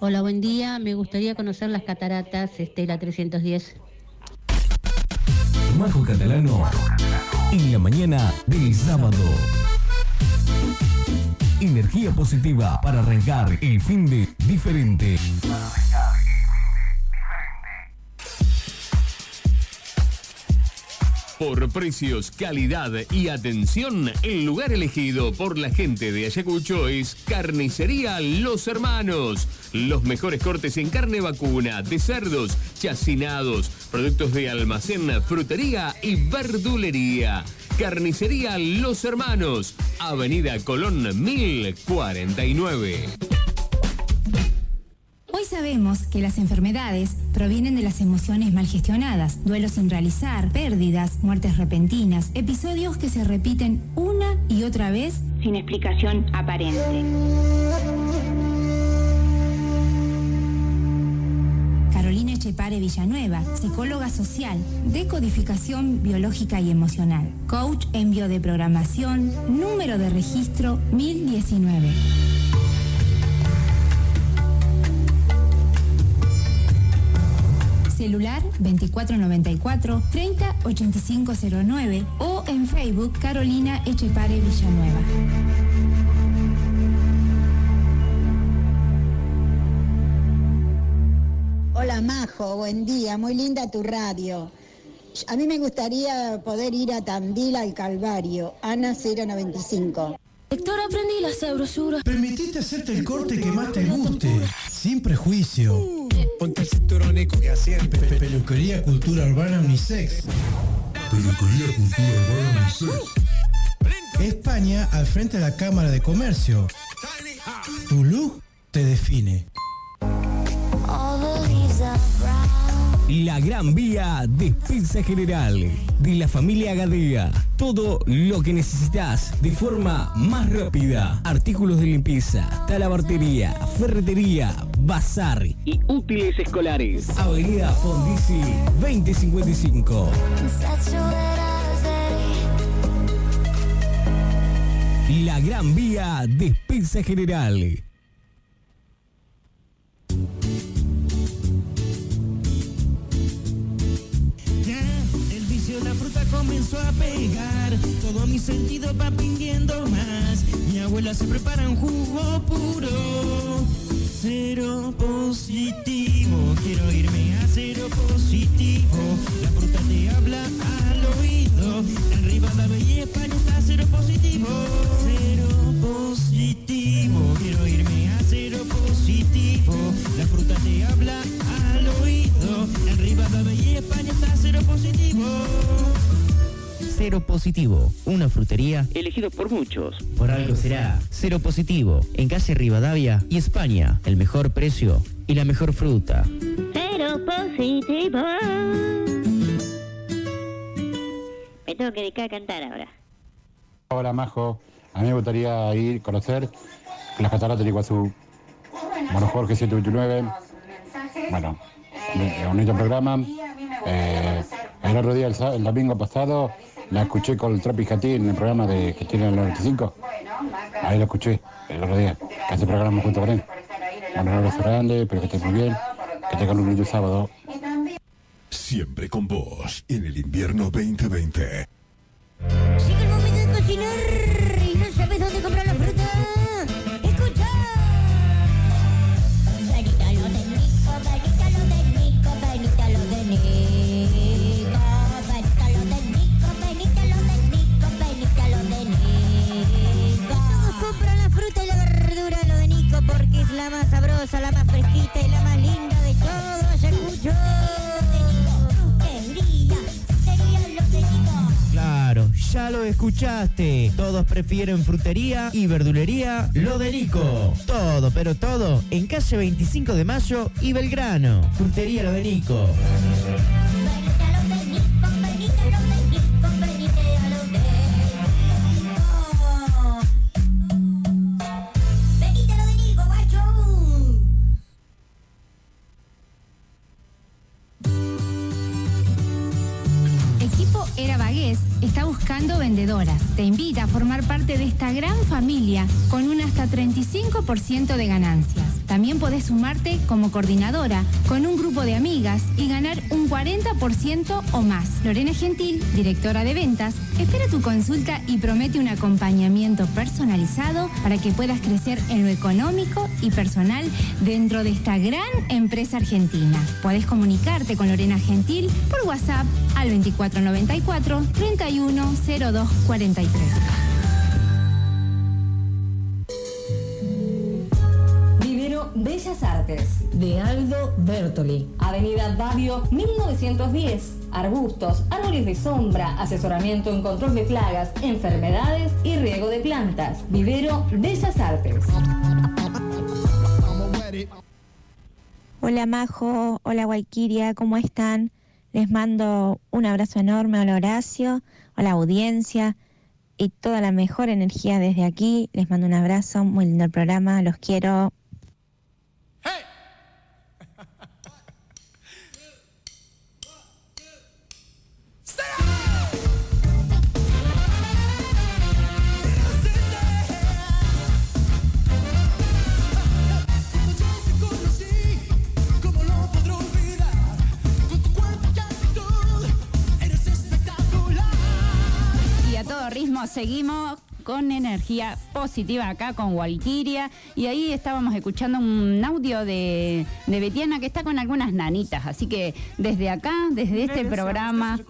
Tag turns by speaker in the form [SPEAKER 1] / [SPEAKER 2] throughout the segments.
[SPEAKER 1] Hola, buen día. Me gustaría conocer las cataratas Estela 310.
[SPEAKER 2] Majo Catalano en la mañana del sábado. Energía positiva para arrancar el fin de diferente. Por precios, calidad y atención, el lugar elegido por la gente de Ayacucho es Carnicería Los Hermanos. Los mejores cortes en carne vacuna, de cerdos, chacinados, productos de almacén, frutería y verdulería. Carnicería Los Hermanos, Avenida Colón 1049.
[SPEAKER 3] Hoy sabemos que las enfermedades provienen de las emociones mal gestionadas, duelos sin realizar, pérdidas, muertes repentinas, episodios que se repiten una y otra vez sin explicación aparente. Carolina Echepare Villanueva, psicóloga social, decodificación biológica y emocional, coach en biodeprogramación, número de registro 1019. Celular 2494 308509 o en Facebook Carolina Echepare Villanueva.
[SPEAKER 4] Hola Majo, buen día, muy linda tu radio. A mí me gustaría poder ir a Tandil al Calvario, Ana 095.
[SPEAKER 5] Héctor, aprendí la sabrosura.
[SPEAKER 6] Permitite hacerte el corte que más te guste, sin prejuicio.
[SPEAKER 7] Ponte el cinturón y que siempre.
[SPEAKER 6] Pe- Peluquería Cultura Urbana Unisex.
[SPEAKER 8] Peluquería Cultura Urbana Unisex.
[SPEAKER 6] España al frente de la Cámara de Comercio. Tu look te define.
[SPEAKER 2] La Gran Vía Despensa General de la familia Gadea. Todo lo que necesitas de forma más rápida. Artículos de limpieza, talabartería, ferretería, bazar y útiles escolares. Avenida Fondisi 2055. La Gran Vía Despensa General.
[SPEAKER 9] Comenzó a pegar. Todo mi sentido va pidiendo más. Mi abuela se prepara un jugo puro. Cero positivo, quiero irme a cero positivo. La fruta te habla al oído. Rivadavia y España está cero positivo. Cero positivo, quiero irme a cero positivo. La fruta te habla al oído. Rivadavia y España está cero positivo.
[SPEAKER 10] Cero Positivo, una frutería
[SPEAKER 11] elegido por muchos.
[SPEAKER 10] por algo será. Cero Positivo, en calle Rivadavia y España, el mejor precio y la mejor fruta.
[SPEAKER 12] Cero positivo. Me tengo que dedicar a cantar ahora.
[SPEAKER 13] Hola Majo, a mí me gustaría ir a conocer las cataratas del Iguazú. Bueno, Jorge 729. Bueno, un bonito programa. Eh, el otro día, el, domingo pasado, la escuché con el Jatí en el programa de que tiene el 95. Ahí lo escuché el otro día, que hace programa junto con él. Un abrazo grande, espero que estés muy bien, que tengan un lindo sábado.
[SPEAKER 8] Siempre con vos en el invierno 2020.
[SPEAKER 5] Llega el momento de cocinar más sabrosa, la más fresquita y la más linda de todo.
[SPEAKER 10] Claro, ya lo escuchaste. Todos prefieren frutería y verdulería lo de Nico. Todo, pero todo en calle 25 de Mayo y Belgrano. Frutería lo de Nico.
[SPEAKER 3] Te invita a formar parte de esta gran familia con un hasta 35% de ganancias. También podés sumarte como coordinadora con un grupo de amigas y ganar un 40% o más. Lorena Gentil, directora de ventas, espera tu consulta y promete un acompañamiento personalizado para que puedas crecer en lo económico y personal dentro de esta gran empresa argentina. Podés comunicarte con Lorena Gentil por WhatsApp al 2494 310243.
[SPEAKER 11] Vivero Bellas Artes, de Aldo Bertoli. Avenida Davio 1910. Arbustos, árboles de sombra, asesoramiento en control de plagas, enfermedades y riego de plantas. Vivero Bellas Artes.
[SPEAKER 14] Hola Majo, hola Walkiria, ¿cómo están? Les mando un abrazo enorme al Horacio, a la audiencia y toda la mejor energía desde aquí. Les mando un abrazo, muy lindo el programa, los quiero.
[SPEAKER 15] Seguimos con energía positiva acá con Walkiria. Y ahí estábamos escuchando un audio de, de Betiana que está con algunas nanitas. Así que desde acá, desde este programa.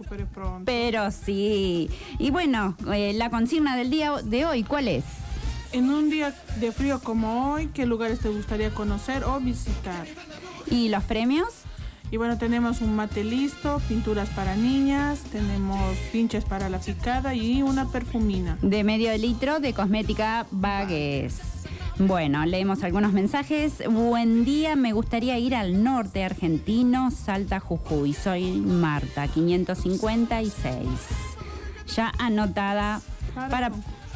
[SPEAKER 15] Pero sí. Y bueno, eh, la consigna del día de hoy, ¿cuál es?
[SPEAKER 16] En un día de frío como hoy, ¿qué lugares te gustaría conocer o visitar?
[SPEAKER 15] ¿Y los premios?
[SPEAKER 16] Y bueno, tenemos un mate listo, pinturas para niñas, tenemos pinches para la picada y una perfumina.
[SPEAKER 15] De medio litro de cosmética Bagues. Bueno, leemos algunos mensajes. Buen día, me gustaría ir al norte argentino, Salta, Jujuy. Soy Marta, 556. Ya anotada para...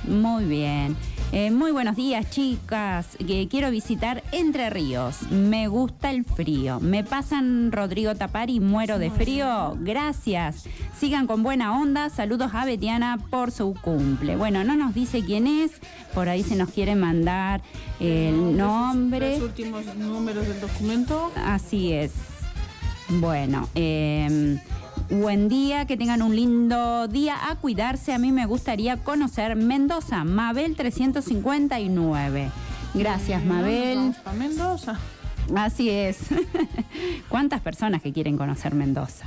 [SPEAKER 15] Muy bien. Eh, muy buenos días, chicas. Quiero visitar Entre Ríos. Me gusta el frío. Me pasan Rodrigo Tapar y muero de frío. Gracias. Sigan con buena onda. Saludos a Betiana por su cumple. Bueno, no nos dice quién es. Por ahí se nos quiere mandar el nombre.
[SPEAKER 16] Los últimos números del documento.
[SPEAKER 15] Así es. Bueno, eh, buen día, que tengan un lindo día. A cuidarse, a mí me gustaría conocer Mendoza, Mabel 359. Gracias, Mabel.
[SPEAKER 16] Mendoza.
[SPEAKER 15] Así es. ¿Cuántas personas que quieren conocer Mendoza?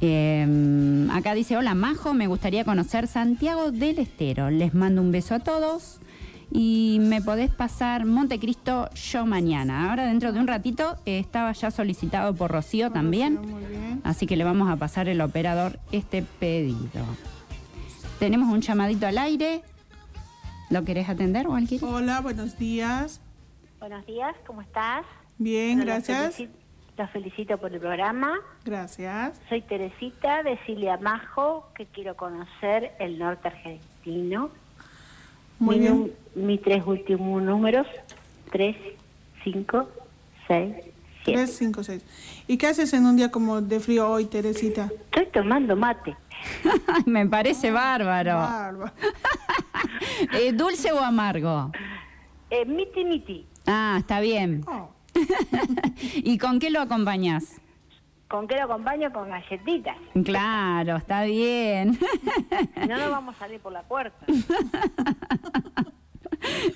[SPEAKER 15] Eh, acá dice, hola Majo, me gustaría conocer Santiago del Estero. Les mando un beso a todos y me podés pasar Montecristo yo mañana. Ahora dentro de un ratito eh, estaba ya solicitado por Rocío también, así que le vamos a pasar el operador este pedido. Tenemos un llamadito al aire. ¿Lo querés atender, Walkiria?
[SPEAKER 16] Hola, buenos días.
[SPEAKER 12] Buenos días, ¿cómo estás?
[SPEAKER 16] Bien,
[SPEAKER 12] Bueno, los
[SPEAKER 16] gracias.
[SPEAKER 12] felici- Los felicito por el programa.
[SPEAKER 16] Gracias.
[SPEAKER 12] Soy Teresita de Cilia Majo, que quiero conocer el norte argentino.
[SPEAKER 16] Muy
[SPEAKER 12] Mi
[SPEAKER 16] bien.
[SPEAKER 12] Mis tres últimos números, 3, 5, 6, 7.
[SPEAKER 16] 3, 5, 6. ¿Y qué haces en un día como de frío hoy, Teresita?
[SPEAKER 12] Estoy tomando mate.
[SPEAKER 15] me parece bárbaro.
[SPEAKER 16] Bárbaro.
[SPEAKER 15] Eh, ¿Dulce o amargo?
[SPEAKER 12] Eh, miti miti.
[SPEAKER 15] Ah, está bien. ¿Y con qué lo acompañas?
[SPEAKER 12] ¿Con qué lo acompaño? Con galletitas.
[SPEAKER 15] Claro, está bien.
[SPEAKER 12] No nos vamos a salir por la puerta.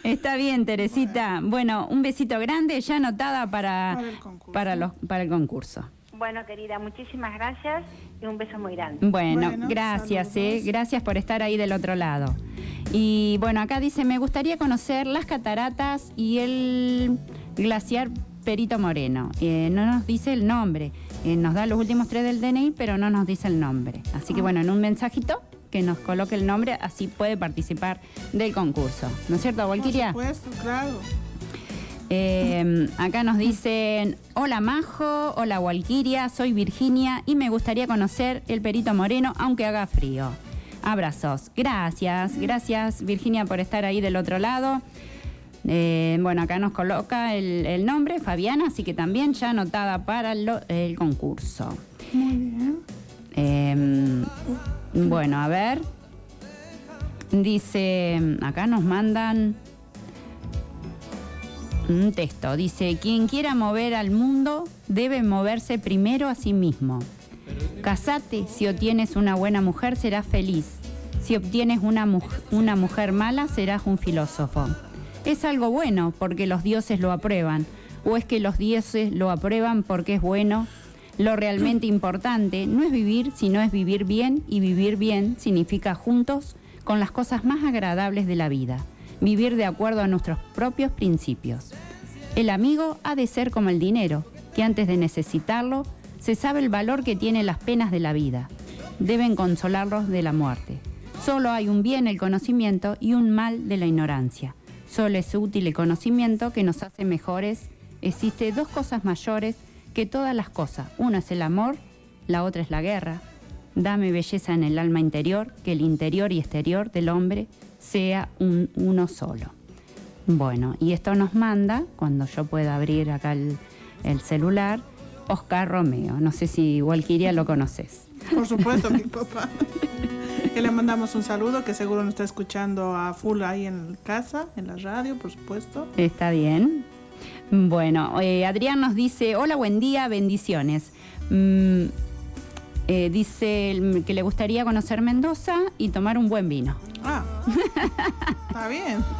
[SPEAKER 15] Está bien, Teresita. Bueno, un besito grande, ya anotada para, para, los, para el concurso.
[SPEAKER 12] Bueno, querida, muchísimas gracias y un beso muy grande.
[SPEAKER 15] Bueno, gracias, eh, gracias por estar ahí del otro lado. Y bueno, acá dice, me gustaría conocer las cataratas y el glaciar Perito Moreno. Eh, no nos dice el nombre, Eh, nos da los últimos tres del DNI, pero no nos dice el nombre. Así que bueno, en un mensajito que nos coloque el nombre, así puede participar del concurso. ¿No es cierto, Walkiria?
[SPEAKER 16] Por supuesto, claro.
[SPEAKER 15] Eh, acá nos dicen, hola Majo, hola Walkiria, soy Virginia y me gustaría conocer el Perito Moreno aunque haga frío. Abrazos. Gracias, gracias Virginia por estar ahí del otro lado. Eh, bueno, acá nos coloca el, el nombre, Fabiana, así que también ya anotada para lo- el concurso.
[SPEAKER 16] Muy bien.
[SPEAKER 15] Eh, bueno, a ver. Dice, acá nos mandan un texto. Dice, quien quiera mover al mundo debe moverse primero a sí mismo. Casate, si obtienes una buena mujer serás feliz. Si obtienes una, mu- una mujer mala serás un filósofo. Es algo bueno porque los dioses lo aprueban. O es que los dioses lo aprueban porque es bueno. Lo realmente importante no es vivir, sino es vivir bien y vivir bien significa juntos con las cosas más agradables de la vida. Vivir de acuerdo a nuestros propios principios. El amigo ha de ser como el dinero, que antes de necesitarlo, se sabe el valor que tiene las penas de la vida. Deben consolarlos de la muerte. Solo hay un bien el conocimiento y un mal de la ignorancia. Solo es útil el conocimiento que nos hace mejores. Existe dos cosas mayores que todas las cosas. Una es el amor, la otra es la guerra. Dame belleza en el alma interior, que el interior y exterior del hombre sea un, uno solo. Bueno, y esto nos manda, cuando yo pueda abrir acá el, el celular, Oscar Romeo. No sé si Walquiria lo conoces.
[SPEAKER 16] Por supuesto, mi papá. Que le mandamos un saludo, que seguro nos está escuchando a full ahí en casa, en la radio, por supuesto.
[SPEAKER 15] Está bien. Bueno, eh, Adrián nos dice, hola, buen día, bendiciones. Mm, eh, dice que le gustaría conocer Mendoza y tomar un buen vino.
[SPEAKER 16] Ah, está bien.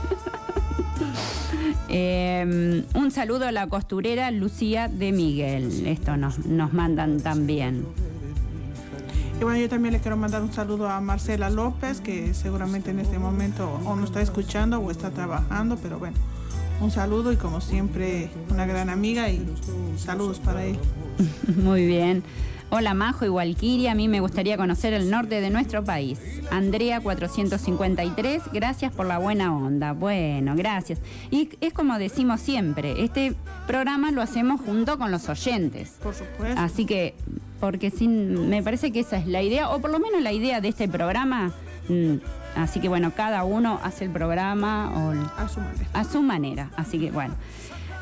[SPEAKER 15] Eh, un saludo a la costurera Lucía de Miguel. Esto nos, nos mandan también.
[SPEAKER 16] Y bueno, yo también le quiero mandar un saludo a Marcela López, que seguramente en este momento o no está escuchando o está trabajando, pero bueno, un saludo y como siempre una gran amiga y saludos para él.
[SPEAKER 15] Muy bien. Hola Majo y Walquiria, a mí me gustaría conocer el norte de nuestro país. Andrea 453, gracias por la buena onda. Bueno, gracias. Y es como decimos siempre, este programa lo hacemos junto con los oyentes.
[SPEAKER 16] Por supuesto.
[SPEAKER 15] Así que, porque sin, me parece que esa es la idea, o por lo menos la idea de este programa. mm, Así que bueno, cada uno hace el programa o el-
[SPEAKER 16] A su manera.
[SPEAKER 15] a su manera. Así que bueno.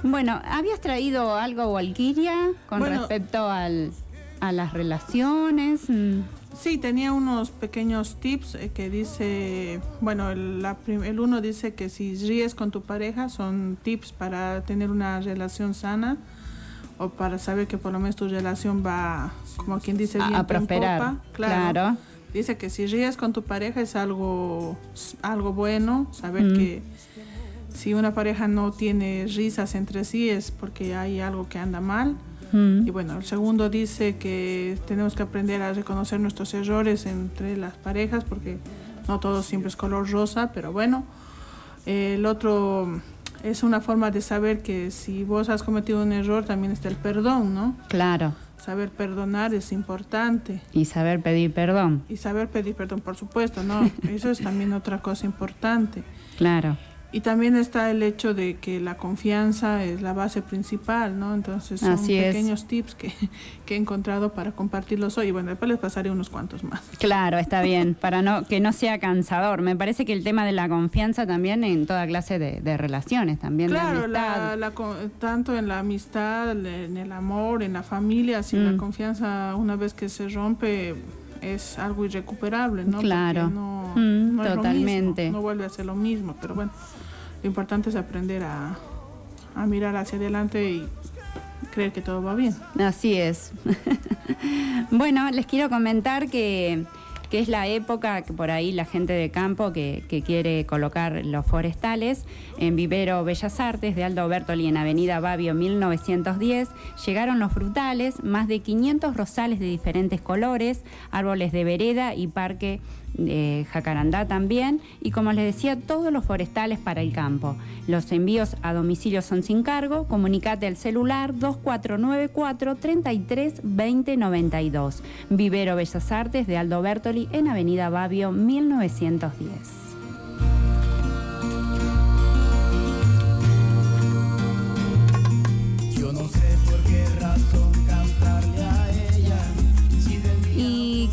[SPEAKER 15] Bueno, ¿habías traído algo, Walquiria, con
[SPEAKER 16] Bueno.
[SPEAKER 15] respecto al, a las relaciones? Mm,
[SPEAKER 16] Sí, tenía unos pequeños tips eh, que dice, bueno, el, la prim- el uno dice que si ríes con tu pareja son tips para tener una relación sana o para saber que por lo menos tu relación va, como quien dice,
[SPEAKER 15] A- a prosperar,
[SPEAKER 16] popa.
[SPEAKER 15] claro.
[SPEAKER 16] Dice que si ríes con tu pareja es algo, algo bueno, saber
[SPEAKER 15] Mm.
[SPEAKER 16] que si una pareja no tiene risas entre sí es porque hay algo que anda mal.
[SPEAKER 15] mm.
[SPEAKER 16] Y bueno, el segundo dice que tenemos que aprender a reconocer nuestros errores entre las parejas porque no todo siempre es color rosa, pero bueno. El otro es una forma de saber que si vos has cometido un error también está el perdón, ¿no?
[SPEAKER 15] Claro.
[SPEAKER 16] Saber perdonar es importante.
[SPEAKER 15] Y saber pedir perdón.
[SPEAKER 16] Y saber pedir perdón, por supuesto, ¿no? Eso es también otra cosa importante.
[SPEAKER 15] Claro.
[SPEAKER 16] Y también está el hecho de que la confianza es la base principal, ¿no? Entonces son
[SPEAKER 15] Así es.
[SPEAKER 16] pequeños tips que, que he encontrado para compartirlos hoy. Y bueno, después les pasaré unos cuantos más.
[SPEAKER 15] Claro, está bien, para no que no sea cansador. Me parece que el tema de la confianza también en toda clase de, de relaciones, también de
[SPEAKER 16] Claro,
[SPEAKER 15] amistad.
[SPEAKER 16] la, la co- tanto en la amistad, en el amor, en la familia, si
[SPEAKER 15] Mm.
[SPEAKER 16] la confianza una vez que se rompe es algo irrecuperable, ¿no?
[SPEAKER 15] Claro.
[SPEAKER 16] no,
[SPEAKER 15] Mm,
[SPEAKER 16] no es lo
[SPEAKER 15] totalmente.
[SPEAKER 16] mismo, no vuelve a ser lo mismo, pero bueno, lo importante es aprender a, mirar hacia adelante y creer que todo va bien.
[SPEAKER 15] Así es. bueno, les quiero comentar que, que es la época que por ahí la gente de campo que, que quiere colocar los forestales en Vivero Bellas Artes de Aldo Bertoli en Avenida Babio 1910. Llegaron los frutales, más de 500 rosales de diferentes colores, árboles de vereda y parque eh, Jacarandá también, y como les decía, todos los forestales para el campo. Los envíos a domicilio son sin cargo, comunicate al celular 2494 33 20 92. Vivero Bellas Artes de Aldo Bertoli en Avenida Babio 1910.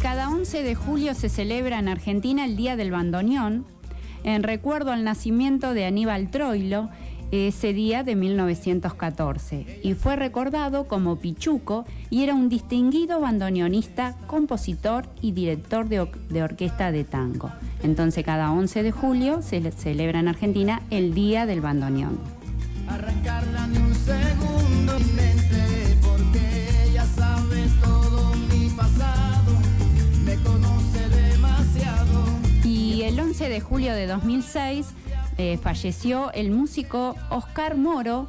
[SPEAKER 15] Cada 11 de julio se celebra en Argentina el Día del Bandoneón, en recuerdo al nacimiento de Aníbal Troilo ese día de 1914 y fue recordado como Pichuco y era un distinguido bandoneonista, compositor y director de, de orquesta de tango. Entonces cada 11 de julio se le- celebra en Argentina el Día del Bandoneón. 11 de julio de 2006 eh, falleció el músico Oscar Moro,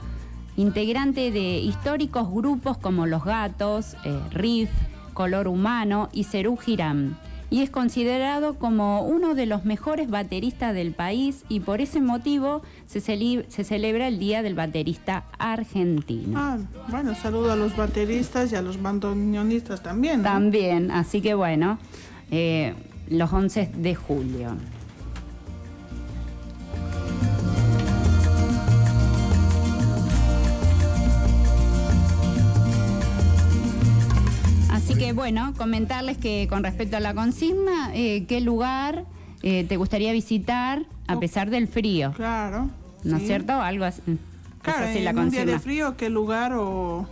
[SPEAKER 15] integrante de históricos grupos como Los Gatos, eh, Riff, Color Humano y Cerú Girán. Y es considerado como uno de los mejores bateristas del país y por ese motivo se, celebra el Día del Baterista Argentino.
[SPEAKER 16] Ah, bueno, saludo a los bateristas y a los bandoneonistas también. ¿no?
[SPEAKER 15] También, así que bueno, eh, los 11 de julio. Que bueno, comentarles que con respecto a la consigna, eh, ¿qué lugar eh, te gustaría visitar a pesar del frío?
[SPEAKER 16] Claro.
[SPEAKER 15] ¿No es
[SPEAKER 16] sí.
[SPEAKER 15] cierto? Algo así. es
[SPEAKER 16] Claro,
[SPEAKER 15] así
[SPEAKER 16] en
[SPEAKER 15] la
[SPEAKER 16] un día de frío, ¿qué lugar o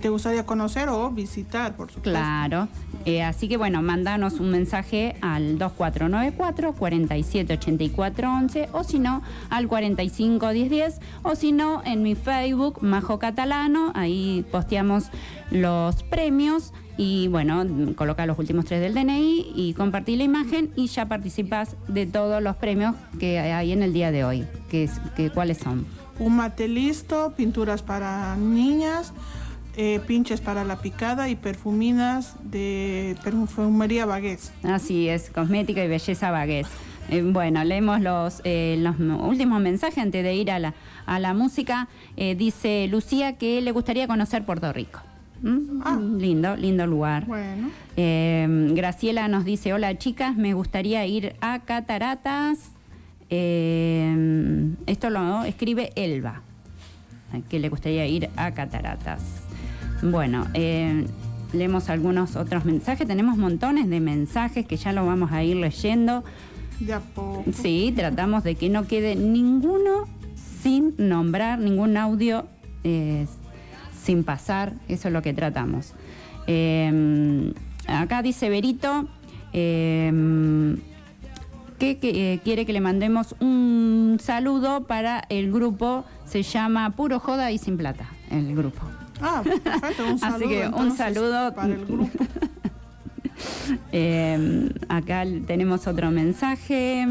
[SPEAKER 16] te gustaría conocer o visitar, por supuesto?
[SPEAKER 15] Claro. Eh, así que bueno, mandanos un mensaje al 2494 478411 o si no al 451010 o si no en mi Facebook Majo Catalano, ahí posteamos los premios y bueno, coloca los últimos tres del DNI y compartí la imagen y ya participas de todos los premios que hay en el día de hoy. Que, es- que, ¿Cuáles son?
[SPEAKER 16] Un mate listo, pinturas para niñas, eh, pinches para la picada y perfuminas de perfumería Bagués.
[SPEAKER 15] Así es, cosmética y belleza Bagués. Eh, bueno, leemos los, eh, los últimos mensajes antes de ir a la, a la música. Dice Lucía que le gustaría conocer Puerto Rico. ¿Mm? Lindo, lindo lugar.
[SPEAKER 16] Bueno.
[SPEAKER 15] Eh, Graciela nos dice, hola chicas, me gustaría ir a Cataratas. Eh, esto lo escribe Elba, que le gustaría ir a Cataratas. Bueno, eh, leemos algunos otros mensajes. Tenemos montones de mensajes que ya lo vamos a ir leyendo.
[SPEAKER 16] De a poco.
[SPEAKER 15] Sí, tratamos de que no quede ninguno sin nombrar, ningún audio eh, sin pasar. Eso es lo que tratamos. Eh, acá dice Berito eh, que, que, quiere que le mandemos un saludo para el grupo. Se llama Puro Joda y Sin Plata, el grupo.
[SPEAKER 16] Ah, perfecto, un saludo.
[SPEAKER 15] Así que un saludo
[SPEAKER 16] para el grupo.
[SPEAKER 15] Eh, acá tenemos otro mensaje.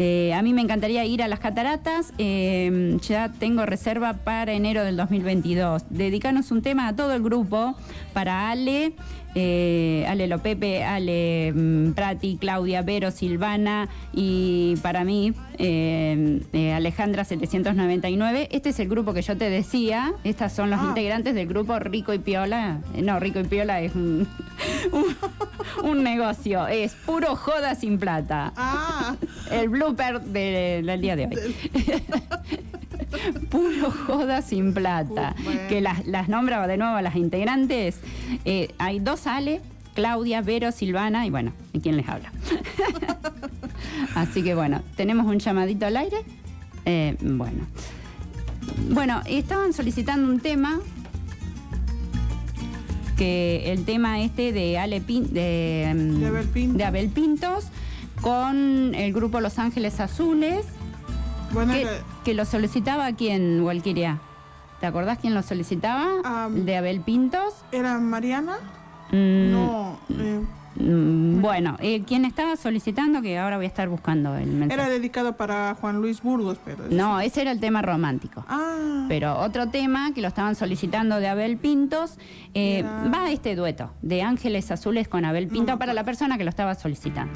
[SPEAKER 15] Eh, a mí me encantaría ir a las cataratas. Eh, ya tengo reserva para enero del 2022. Dedicanos un tema a todo el grupo, para Ale, eh, Ale Lopepe, Ale mm, Prati, Claudia, Vero, Silvana y para mí, eh, eh, Alejandra 799. Este es el grupo que yo te decía. Estas son los integrantes del grupo Rico y Piola. Eh, No, Rico y Piola es un, un, un negocio. Es puro joda sin plata. El blooper de- del día de hoy. Puro joda sin plata. Que las, las nombra de nuevo a las integrantes. Eh, hay dos Ale, Claudia, Vero, Silvana y bueno, ¿y quién les habla? Así que bueno, tenemos un llamadito al aire. Eh, bueno. Bueno, estaban solicitando un tema. Que el tema este de Ale Pin- de, mm,
[SPEAKER 16] De Abel Pintos.
[SPEAKER 15] de Abel Pintos con el grupo Los Ángeles Azules.
[SPEAKER 16] Bueno,
[SPEAKER 15] que, que lo solicitaba quién, Walquiria. ¿Te acordás quién lo solicitaba? ¿El de Abel Pintos?
[SPEAKER 16] ¿Era Mariana?
[SPEAKER 15] Mm,
[SPEAKER 16] No, eh,
[SPEAKER 15] mm, bueno, eh, quien estaba solicitando, que ahora voy a estar buscando el mensaje.
[SPEAKER 16] era dedicado para Juan Luis Burgos, pero... eso
[SPEAKER 15] No, ese era el tema romántico.
[SPEAKER 16] Ah.
[SPEAKER 15] Pero otro tema que lo estaban solicitando de Abel Pintos, eh, va este dueto de Ángeles Azules con Abel Pinto para la persona que lo estaba solicitando.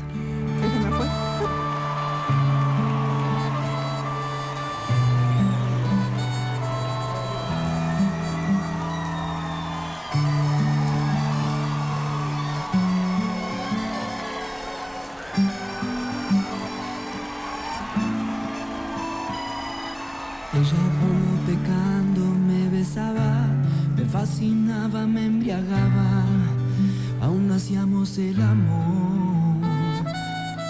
[SPEAKER 16] Me
[SPEAKER 9] embriagaba, aún hacíamos el amor.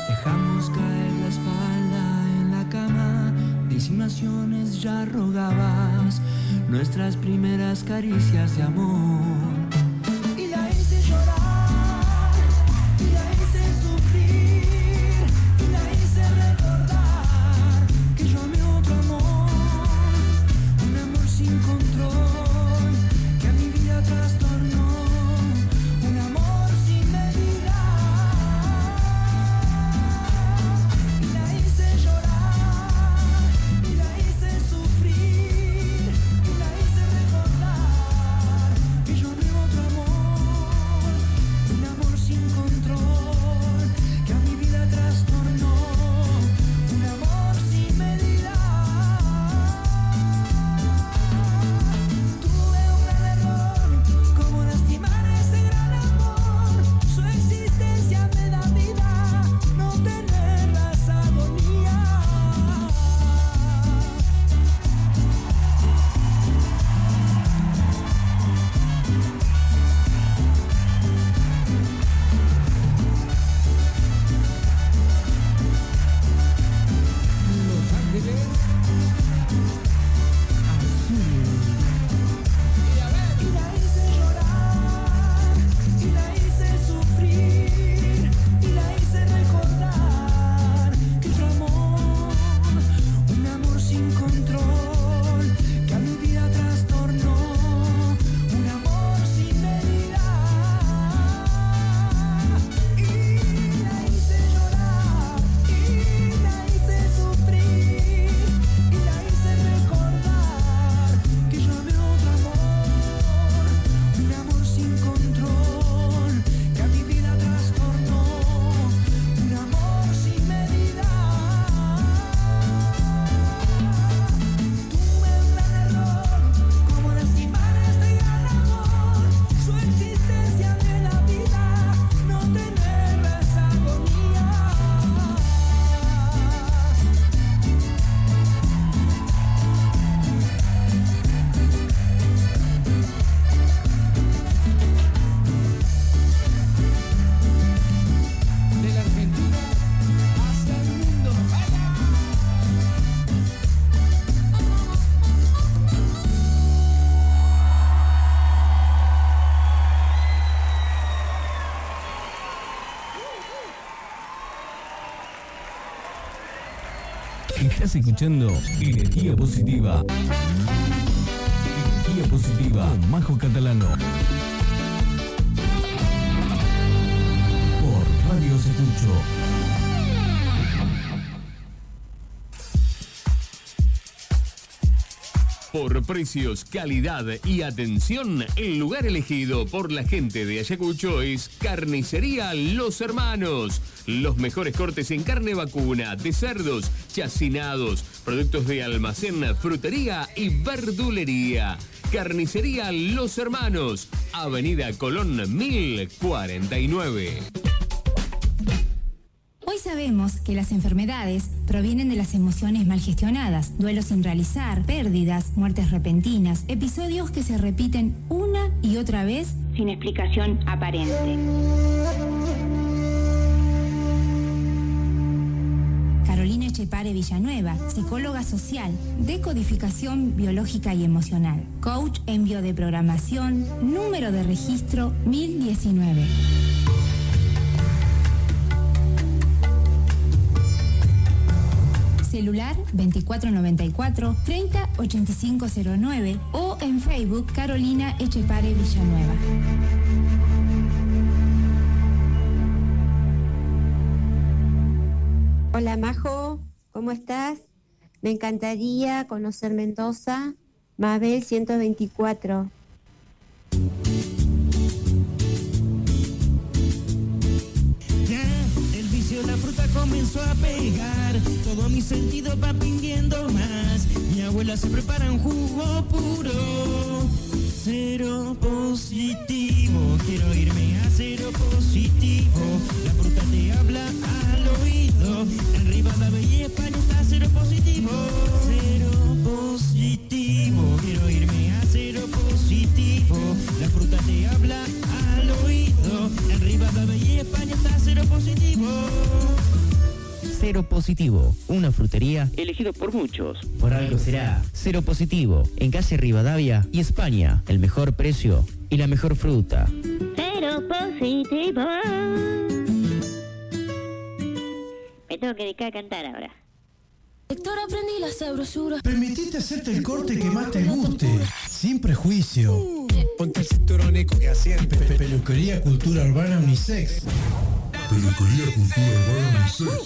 [SPEAKER 9] Dejamos caer la espalda en la cama,
[SPEAKER 17] insinuaciones ya rogabas nuestras primeras caricias de amor.
[SPEAKER 2] Escuchando Energía Positiva. Energía Positiva Majo Catalano. Por Radio Secucho. Por precios, calidad y atención, el lugar elegido por la gente de Ayacucho es Carnicería Los Hermanos. Los mejores cortes en carne vacuna, de cerdos, chacinados, productos de almacén, frutería y verdulería. Carnicería Los Hermanos, Avenida Colón 1049.
[SPEAKER 3] Sabemos que las enfermedades provienen de las emociones mal gestionadas, duelos sin realizar, pérdidas, muertes repentinas, episodios que se repiten una y otra vez
[SPEAKER 18] sin explicación aparente.
[SPEAKER 3] Carolina Echepare Villanueva, psicóloga social, decodificación biológica y emocional, coach en biodeprogramación, número de registro 1019. Celular 2494 308509 o en Facebook Carolina Echepare Villanueva.
[SPEAKER 19] Hola Majo, ¿cómo estás? Me encantaría conocer Mendoza, Mabel 124.
[SPEAKER 17] Comenzó a pegar. Todo mi sentido va pidiendo más. Mi abuela se prepara un jugo puro. Cero positivo, quiero irme a cero positivo. La fruta te habla al oído. En Rivadavia y está cero positivo. Cero positivo, quiero irme a positivo. La fruta te habla al oído. En Rivadavia y España está cero positivo.
[SPEAKER 9] Cero Positivo, una frutería elegido por muchos. Por algo será Cero Positivo, en calle Rivadavia y España. El mejor precio y la mejor fruta.
[SPEAKER 20] Cero positivo. Me tengo que dedicar a cantar ahora.
[SPEAKER 21] Lector aprendí la sabrosura.
[SPEAKER 6] Permitite hacerte el corte que más te guste, sin prejuicio.
[SPEAKER 17] Ponte el cinturón y que siempre.
[SPEAKER 6] Pe- Peluquería Cultura Urbana Unisex.
[SPEAKER 8] Peluquería Cultura Urbana Unisex.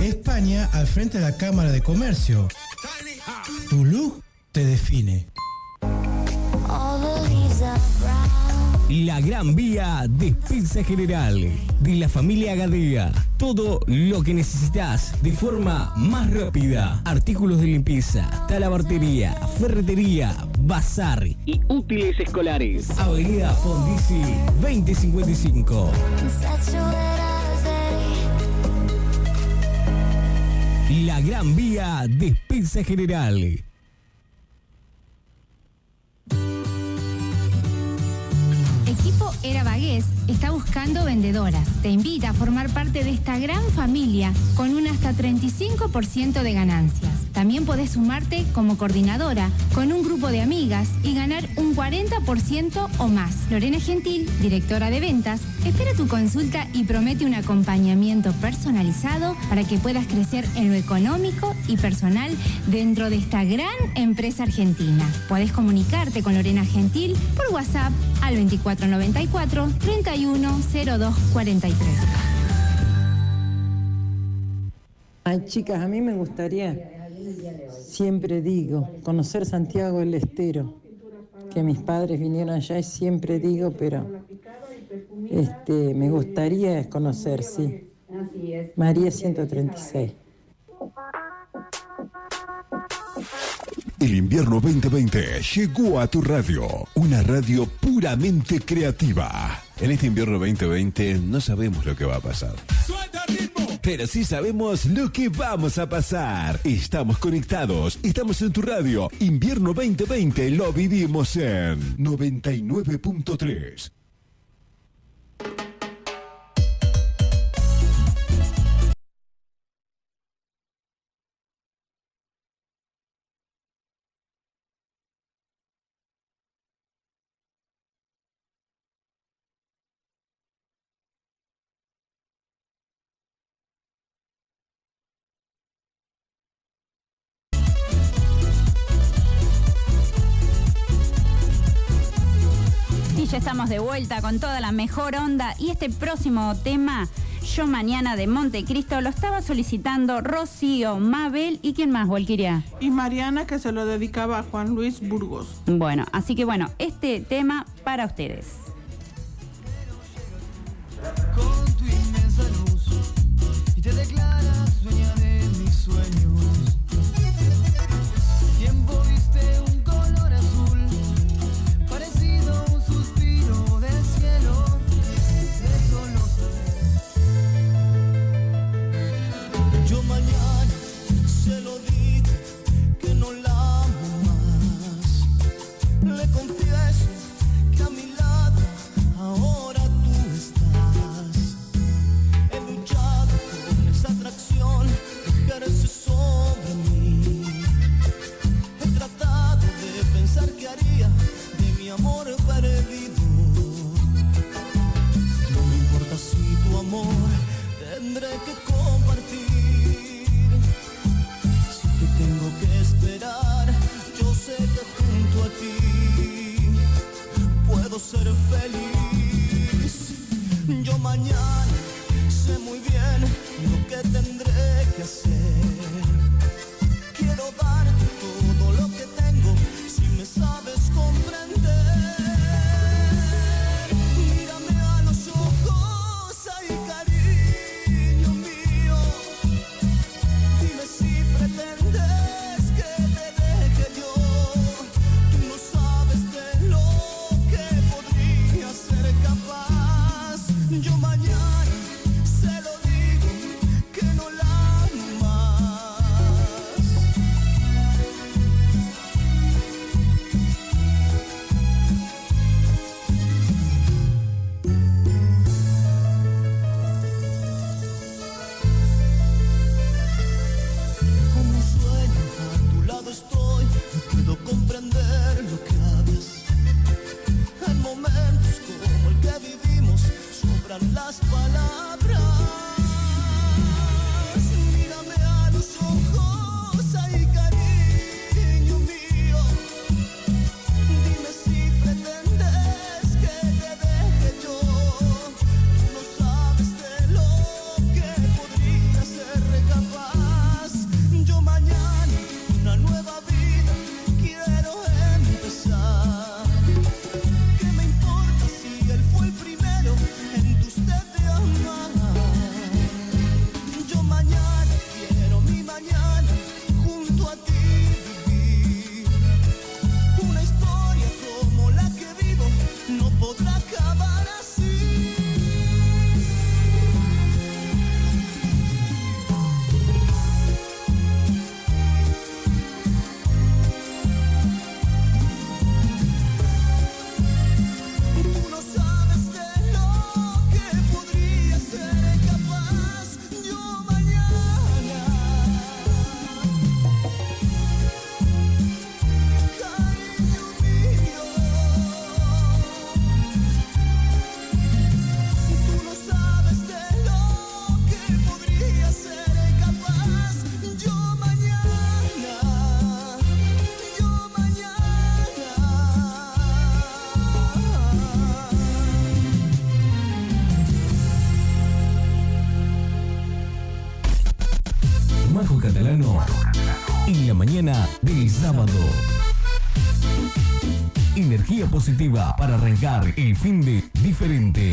[SPEAKER 6] España al frente de la Cámara de Comercio. Tu look te define.
[SPEAKER 21] All the leaves are brown.
[SPEAKER 22] La Gran Vía Despensa General de la familia Gadea. Todo lo que necesitas de forma más rápida. Artículos de limpieza, talabartería, ferretería, bazar y útiles escolares. Avenida Fondisi 2055.
[SPEAKER 21] Such a wet day.
[SPEAKER 22] La Gran Vía Despensa General.
[SPEAKER 3] Equipo Era Bagués está buscando vendedoras. Te invita a formar parte de esta gran familia con un hasta 35% de ganancias. También podés sumarte como coordinadora con un grupo de amigas y ganar un 40% o más. Lorena Gentil, directora de ventas, espera tu consulta y promete un acompañamiento personalizado para que puedas crecer en lo económico y personal dentro de esta gran empresa argentina. Podés comunicarte con Lorena Gentil por WhatsApp al 2494 310243.
[SPEAKER 23] Ay, chicas, a mí me gustaría, siempre digo, conocer Santiago del Estero, que mis padres vinieron allá y siempre digo, pero este, me gustaría conocer, sí. María 136.
[SPEAKER 8] El invierno 2020 llegó a tu radio, una radio puramente creativa. En este invierno 2020 no sabemos lo que va a pasar. Pero sí sabemos lo que vamos a pasar. Estamos conectados, estamos en tu radio. Invierno 2020 lo vivimos en 99.3.
[SPEAKER 15] ya estamos de vuelta con toda la mejor onda. Y este próximo tema, Yo Mañana de Montecristo, lo estaba solicitando Rocío, Mabel y quién más, Walquiria.
[SPEAKER 16] Y Mariana que se lo dedicaba a Juan Luis Burgos.
[SPEAKER 15] Bueno, así que bueno, este tema para ustedes.
[SPEAKER 24] con tu inmensa luz y te declaras dueña de mis sueños. tendré que compartir. Si te tengo que esperar, yo sé que junto a ti puedo ser feliz. Yo mañana sé muy bien lo que
[SPEAKER 8] tendré que hacer. Para arrancar el fin de diferente.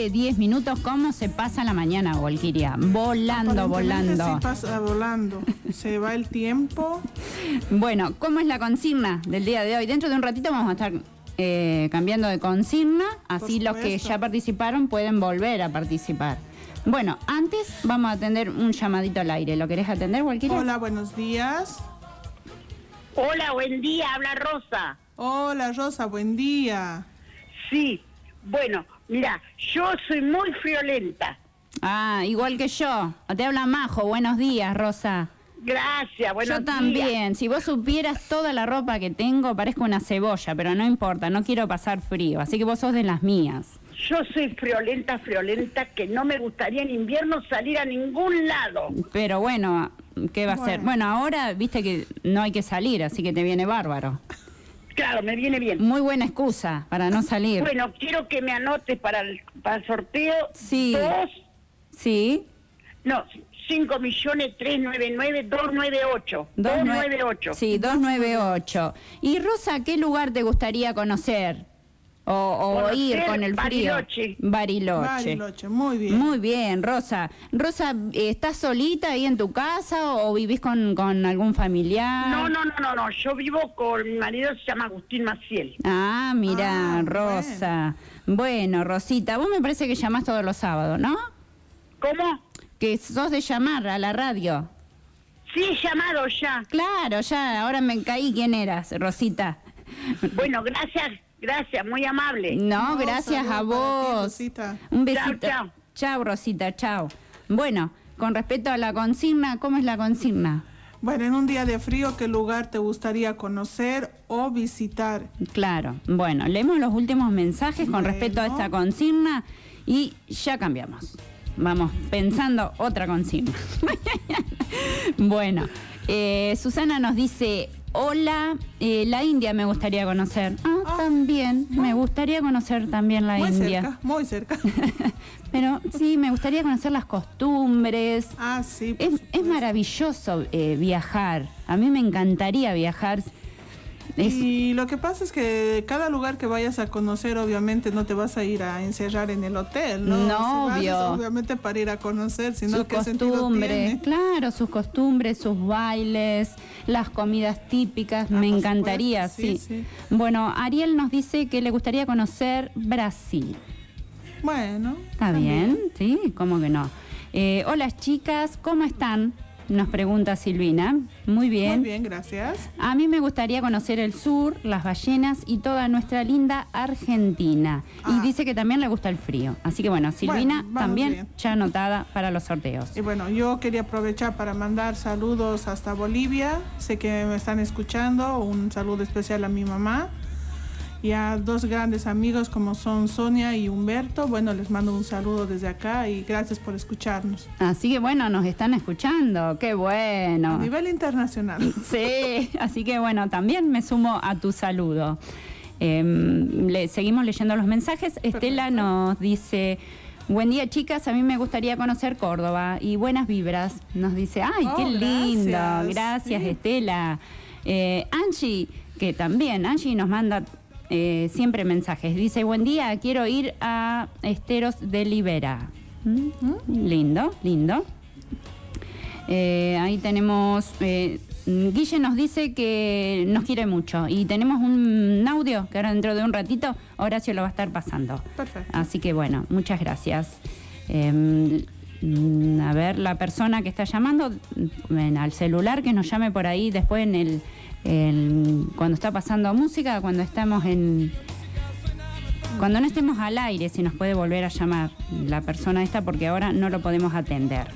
[SPEAKER 15] 11, 10 minutos. ¿Cómo se pasa la mañana, Volquiria? Volando, volando.
[SPEAKER 16] Sí pasa volando. Se va el tiempo.
[SPEAKER 15] Bueno, ¿cómo es la consigna del día de hoy? Dentro de un ratito vamos a estar eh, cambiando de consigna, así los que ya participaron pueden volver a participar. Bueno, antes vamos a atender un llamadito al aire. ¿Lo querés atender, Volquiria?
[SPEAKER 16] Hola, buenos días.
[SPEAKER 25] Hola, buen día, habla Rosa.
[SPEAKER 16] Hola, Rosa, buen día.
[SPEAKER 25] Sí, bueno, mira, yo soy muy friolenta.
[SPEAKER 15] Ah, igual que yo. Te habla Majo. Buenos días, Rosa.
[SPEAKER 25] Gracias, buenos
[SPEAKER 15] Yo también. Si vos supieras toda la ropa que tengo, parezco una cebolla, pero no importa, no quiero pasar frío. Así que vos sos de las mías.
[SPEAKER 25] Yo soy friolenta, friolenta, que no me gustaría en invierno salir a ningún lado.
[SPEAKER 15] Pero bueno, ¿qué va a ser? Bueno, ahora viste que no hay que salir, así que te viene bárbaro.
[SPEAKER 25] Claro, me viene bien.
[SPEAKER 15] Muy buena excusa para no salir.
[SPEAKER 25] Bueno, quiero que me anotes para el, para el sorteo.
[SPEAKER 15] Sí.
[SPEAKER 25] Dos,
[SPEAKER 15] Sí.
[SPEAKER 25] no, 5 millones 399 298.
[SPEAKER 15] Dos nue-
[SPEAKER 25] 298.
[SPEAKER 15] Sí, 298. Y Rosa, ¿qué lugar te gustaría conocer? O, ir con el frío.
[SPEAKER 25] Bariloche.
[SPEAKER 15] Bariloche.
[SPEAKER 16] Bariloche, muy bien.
[SPEAKER 15] Muy bien, Rosa. Rosa, ¿estás solita ahí en tu casa o vivís con, con algún familiar?
[SPEAKER 25] No, no, no, no, no, yo vivo con mi marido, se llama Agustín Maciel.
[SPEAKER 15] Ah, mira, Rosa. Bueno. Rosita, vos me parece que llamás todos los sábados, ¿no?
[SPEAKER 25] ¿Cómo?
[SPEAKER 15] Que sos de llamar a la radio.
[SPEAKER 25] Sí, he llamado ya.
[SPEAKER 15] Claro, ya, ahora me caí quién eras, Rosita.
[SPEAKER 25] Bueno, gracias, gracias, muy amable.
[SPEAKER 15] No, gracias a vos. Un besito.
[SPEAKER 25] Chao, chao.
[SPEAKER 15] Chao, Rosita, chao. Bueno, con respecto a la consigna, ¿cómo es la consigna?
[SPEAKER 16] Bueno, en un día de frío, ¿qué lugar te gustaría conocer o visitar?
[SPEAKER 15] Claro, bueno, leemos los últimos mensajes con respecto a esta consigna y ya cambiamos. Vamos pensando otra consigna. bueno, eh, Susana nos dice, hola, eh, la India me gustaría conocer. Ah, también, me gustaría conocer también la
[SPEAKER 16] Muy
[SPEAKER 15] India.
[SPEAKER 16] cerca, muy cerca.
[SPEAKER 15] Pero sí, me gustaría conocer las costumbres.
[SPEAKER 16] Ah, sí.
[SPEAKER 15] Es, es maravilloso eh, viajar. A mí me encantaría viajar. Es-
[SPEAKER 16] Y lo que pasa es que cada lugar que vayas a conocer, obviamente no te vas a ir a encerrar en el hotel, ¿no?
[SPEAKER 15] No,
[SPEAKER 16] Si vas, obviamente para ir a conocer, sino
[SPEAKER 15] sus costumbres, claro, sus costumbres, sus bailes, las comidas típicas, me encantaría, sí,
[SPEAKER 16] supuesto, sí,
[SPEAKER 15] Bueno, Ariel nos dice que le gustaría conocer Brasil.
[SPEAKER 16] Bueno.
[SPEAKER 15] ¿Está bien? Sí, ¿cómo que no? Eh, hola chicas, ¿cómo están? Nos pregunta Silvina. Muy bien.
[SPEAKER 16] Muy bien, gracias.
[SPEAKER 15] A mí me gustaría conocer el sur, las ballenas y toda nuestra linda Argentina. Y dice que también le gusta el frío. Así que bueno, Silvina
[SPEAKER 16] Ah.
[SPEAKER 15] también
[SPEAKER 16] bien.
[SPEAKER 15] ya anotada para los sorteos.
[SPEAKER 16] Y bueno, yo quería aprovechar para mandar saludos hasta Bolivia. Sé que me están escuchando. Un saludo especial a mi mamá y a dos grandes amigos como son Sonia y Humberto. Bueno, les mando un saludo desde acá y gracias por escucharnos.
[SPEAKER 15] Así que bueno, nos están escuchando. Qué bueno.
[SPEAKER 16] A nivel internacional.
[SPEAKER 15] Sí, así que bueno, también me sumo a tu saludo. Em, le, seguimos leyendo los mensajes. Estela nos dice, buen día chicas, a mí me gustaría conocer Córdoba y buenas vibras. Nos dice, ay,
[SPEAKER 16] Oh,
[SPEAKER 15] qué lindo.
[SPEAKER 16] gracias.
[SPEAKER 15] Gracias,
[SPEAKER 16] Sí.
[SPEAKER 15] Estela. Eh, Angie, que también, Angie nos manda eh, siempre mensajes. Dice, buen día, quiero ir a Esteros de Libera. Mm, Lindo, lindo. Eh, ahí tenemos. eh, Guille nos dice que nos quiere mucho y tenemos un audio que ahora dentro de un ratito Horacio lo va a estar pasando.
[SPEAKER 16] Perfecto.
[SPEAKER 15] Así que bueno, muchas gracias. Eh, mm, a ver, la persona que está llamando al celular que nos llame por ahí después en el, el- cuando está pasando música, cuando estamos en cuando no estemos al aire, si nos puede volver a llamar la persona esta porque ahora no lo podemos atender.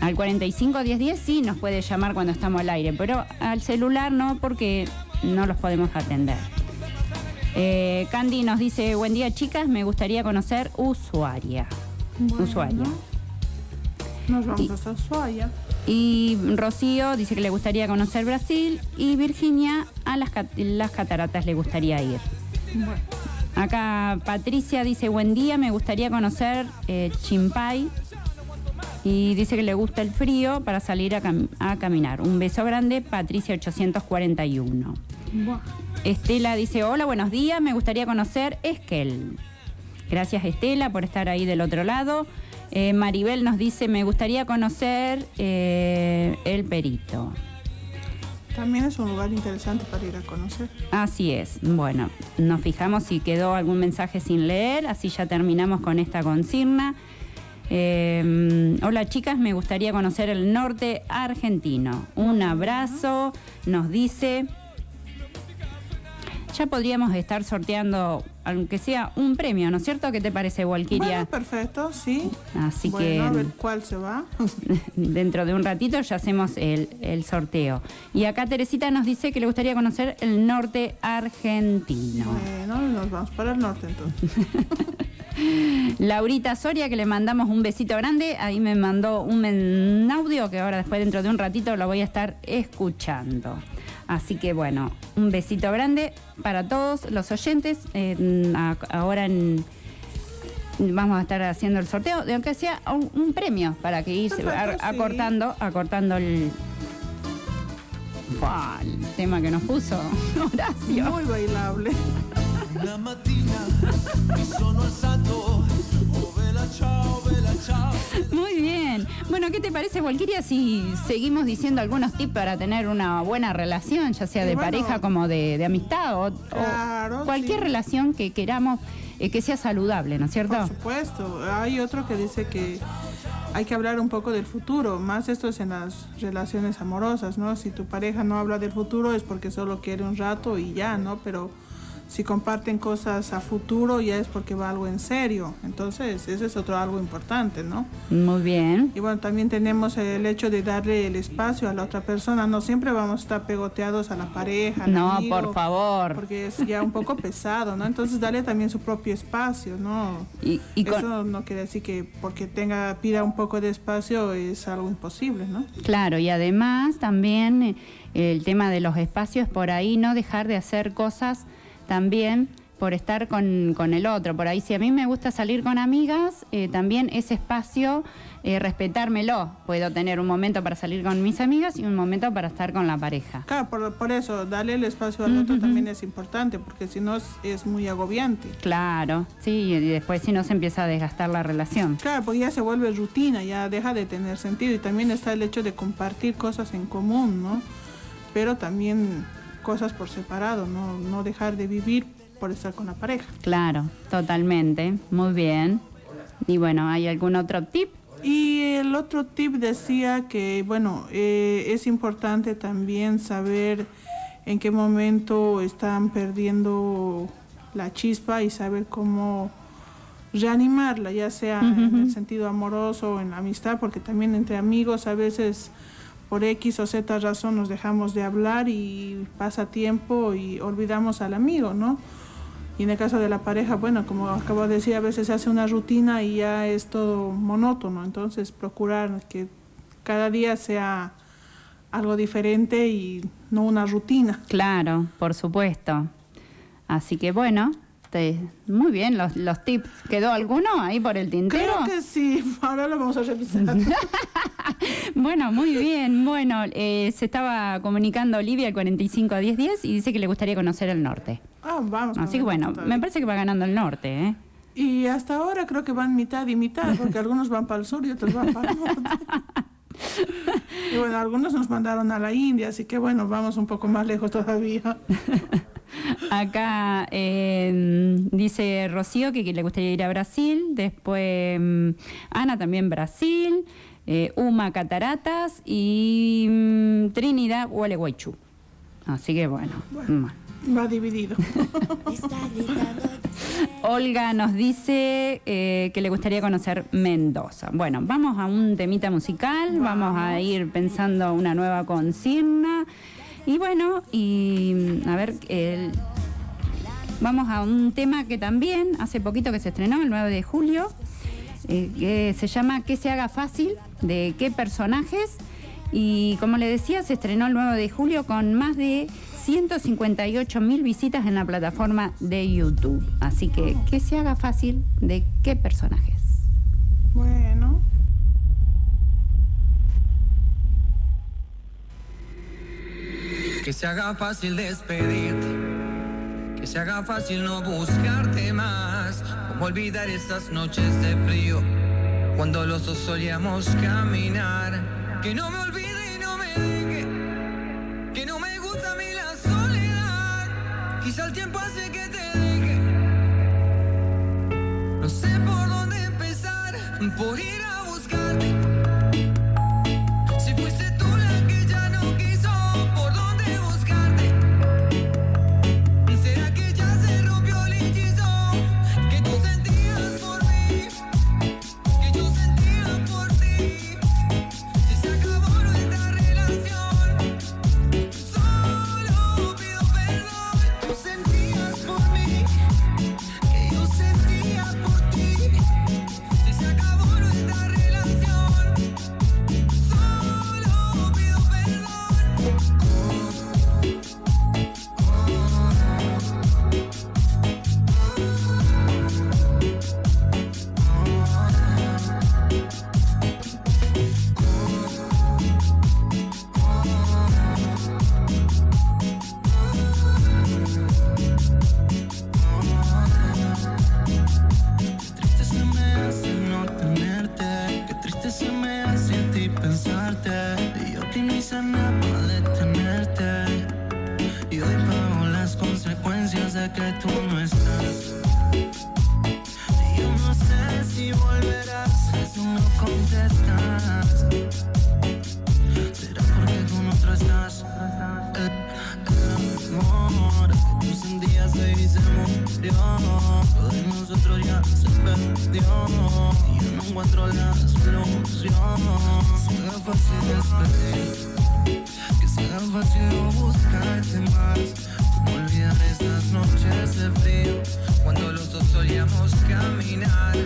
[SPEAKER 15] Al 45 10 10 sí nos puede llamar cuando estamos al aire, pero al celular no porque no los podemos atender. Eh, Candy nos dice, buen día chicas, me gustaría conocer usuaria.
[SPEAKER 16] Bueno.
[SPEAKER 15] Usuaria.
[SPEAKER 16] Nos vamos
[SPEAKER 15] Y-
[SPEAKER 16] hasta Ushuaia.
[SPEAKER 15] Y Rocío dice que le gustaría conocer Brasil y Virginia a las, cat- las cataratas le gustaría ir.
[SPEAKER 16] Bueno.
[SPEAKER 15] Acá Patricia dice, buen día, me gustaría conocer eh, Chimpay y dice que le gusta el frío para salir a, cam- a caminar. Un beso grande, Patricia 841.
[SPEAKER 16] Buah.
[SPEAKER 15] Estela dice, hola, buenos días, me gustaría conocer Esquel. Gracias Estela por estar ahí del otro lado. Eh, Maribel nos dice, me gustaría conocer eh, El Perito.
[SPEAKER 16] También es un lugar interesante para ir a conocer.
[SPEAKER 15] Así es. Bueno, nos fijamos si quedó algún mensaje sin leer, así ya terminamos con esta consigna. Eh, hola chicas, me gustaría conocer el norte argentino. Un abrazo, nos dice. Ya podríamos estar sorteando, aunque sea un premio, ¿no es cierto? ¿Qué te parece, Walkiria?
[SPEAKER 16] Bueno, perfecto, sí.
[SPEAKER 15] Así
[SPEAKER 16] bueno, a ver
[SPEAKER 15] que
[SPEAKER 16] cuál se va.
[SPEAKER 15] dentro de un ratito ya hacemos el, el sorteo. Y acá Teresita nos dice que le gustaría conocer el norte argentino.
[SPEAKER 16] Bueno, nos vamos para el norte entonces.
[SPEAKER 15] Laurita Soria, que le mandamos un besito grande, ahí me mandó un audio que ahora después dentro de un ratito lo voy a estar escuchando. Así que bueno, un besito grande para todos los oyentes. Eh, a- ahora en- vamos a estar haciendo el sorteo, de aunque sea un, un premio para que ir
[SPEAKER 16] Perfecto,
[SPEAKER 15] a-
[SPEAKER 16] sí.
[SPEAKER 15] acortando, acortando el, Buah, el tema que nos puso Horacio.
[SPEAKER 16] Muy bailable.
[SPEAKER 17] La mattina mi sono alzato,
[SPEAKER 15] Muy bien. Bueno, ¿qué te parece, Walkiria, si seguimos diciendo algunos tips para tener una buena relación, ya sea de
[SPEAKER 16] bueno,
[SPEAKER 15] pareja como de, de amistad o, o
[SPEAKER 16] Claro,
[SPEAKER 15] cualquier
[SPEAKER 16] sí.
[SPEAKER 15] relación que queramos eh, que sea saludable, ¿no es cierto?
[SPEAKER 16] Por supuesto. Hay otro que dice que hay que hablar un poco del futuro, más esto es en las relaciones amorosas, ¿no? Si tu pareja no habla del futuro es porque solo quiere un rato y ya, ¿no? Pero si comparten cosas a futuro ya es porque va algo en serio. Entonces, ese es otro algo importante, ¿no?
[SPEAKER 15] Muy bien.
[SPEAKER 16] Y bueno, también tenemos el hecho de darle el espacio a la otra persona. No siempre vamos a estar pegoteados a la pareja. al
[SPEAKER 15] No,
[SPEAKER 16] amigo,
[SPEAKER 15] por favor.
[SPEAKER 16] Porque es ya un poco pesado, ¿no? Entonces, darle también su propio espacio, ¿no?
[SPEAKER 15] Y, y con-
[SPEAKER 16] Eso no quiere decir que porque tenga pida un poco de espacio es algo imposible, ¿no?
[SPEAKER 15] Claro, y además también eh, el tema de los espacios por ahí, no dejar de hacer cosas también por estar con, con el otro. Por ahí, si a mí me gusta salir con amigas, eh, también ese espacio, eh, respetármelo. Puedo tener un momento para salir con mis amigas y un momento para estar con la pareja.
[SPEAKER 16] Claro, por, por eso, darle el espacio al otro también es importante, porque si no es, es muy agobiante.
[SPEAKER 15] Claro, sí, y después si no se empieza a desgastar la relación.
[SPEAKER 16] Claro, porque ya se vuelve rutina, ya deja de tener sentido. Y también está el hecho de compartir cosas en común, ¿no? Pero también cosas por separado, no, no dejar de vivir por estar con la pareja.
[SPEAKER 15] Claro, totalmente. Muy bien. Y bueno, ¿hay algún otro tip?
[SPEAKER 16] Y el otro tip decía que, bueno, eh, es importante también saber en qué momento están perdiendo la chispa y saber cómo reanimarla, ya sea en el sentido amoroso o en la amistad, porque también entre amigos a veces por X o Z razón nos dejamos de hablar y pasa tiempo y olvidamos al amigo, ¿no? Y en el caso de la pareja, bueno, como acabo de decir, a veces se hace una rutina y ya es todo monótono. Entonces, procurar que cada día sea algo diferente y no una rutina.
[SPEAKER 15] Claro, por supuesto. Así que bueno, te- muy bien los, los tips. ¿Quedó alguno ahí por el tintero?
[SPEAKER 16] Creo que sí, ahora lo vamos a revisar.
[SPEAKER 15] Bueno, muy bien. Bueno, eh, se estaba comunicando Olivia al 45 a 10 10 y dice que le gustaría conocer el norte.
[SPEAKER 16] Ah, vamos.
[SPEAKER 15] Así que bueno, me parece que va ganando el norte, ¿eh?
[SPEAKER 16] Y hasta ahora creo que van mitad y mitad, porque algunos van para el sur y otros van para el norte. Y bueno, algunos nos mandaron a la India, así que bueno, vamos un poco más lejos todavía.
[SPEAKER 15] Acá eh, dice Rocío que, que le gustaría ir a Brasil. Después mm, Ana también Brasil. Eh, Uma Cataratas y mm, Trinidad Gualeguaychú. Así que bueno. mm.
[SPEAKER 16] Va dividido.
[SPEAKER 15] Olga nos dice eh, que le gustaría conocer Mendoza. Bueno, vamos a un temita musical, vamos a ir pensando una nueva consigna. Y bueno, y mm, a ver, el- vamos a un tema que también hace poquito que se estrenó, el 9 de julio, eh, que se llama Que se haga fácil, de qué personajes. Y como le decía, se estrenó el 9 de julio con más de 158 mil visitas en la plataforma de YouTube. Así que que se haga fácil de qué personajes.
[SPEAKER 16] Bueno.
[SPEAKER 17] Que se haga fácil despedirte, que se haga fácil no buscarte más. Como olvidar esas noches de frío, cuando los dos solíamos caminar. Que no me olvide y no me deje, que no me gusta a mí la soledad. Quizá el tiempo hace que te deje. No sé por dónde empezar, por ir que tú no estás. Yo no sé si volverás, si no contestas. ¿Será porque tú no estás? El, amor que tú sentías, baby, se murió. Lo de nosotros ya se perdió. Y yo no encuentro la solución. Se haga fácil despedir. Que se haga fácil buscarte más. Olvidar esas noches de frío. Cuando los dos solíamos caminar.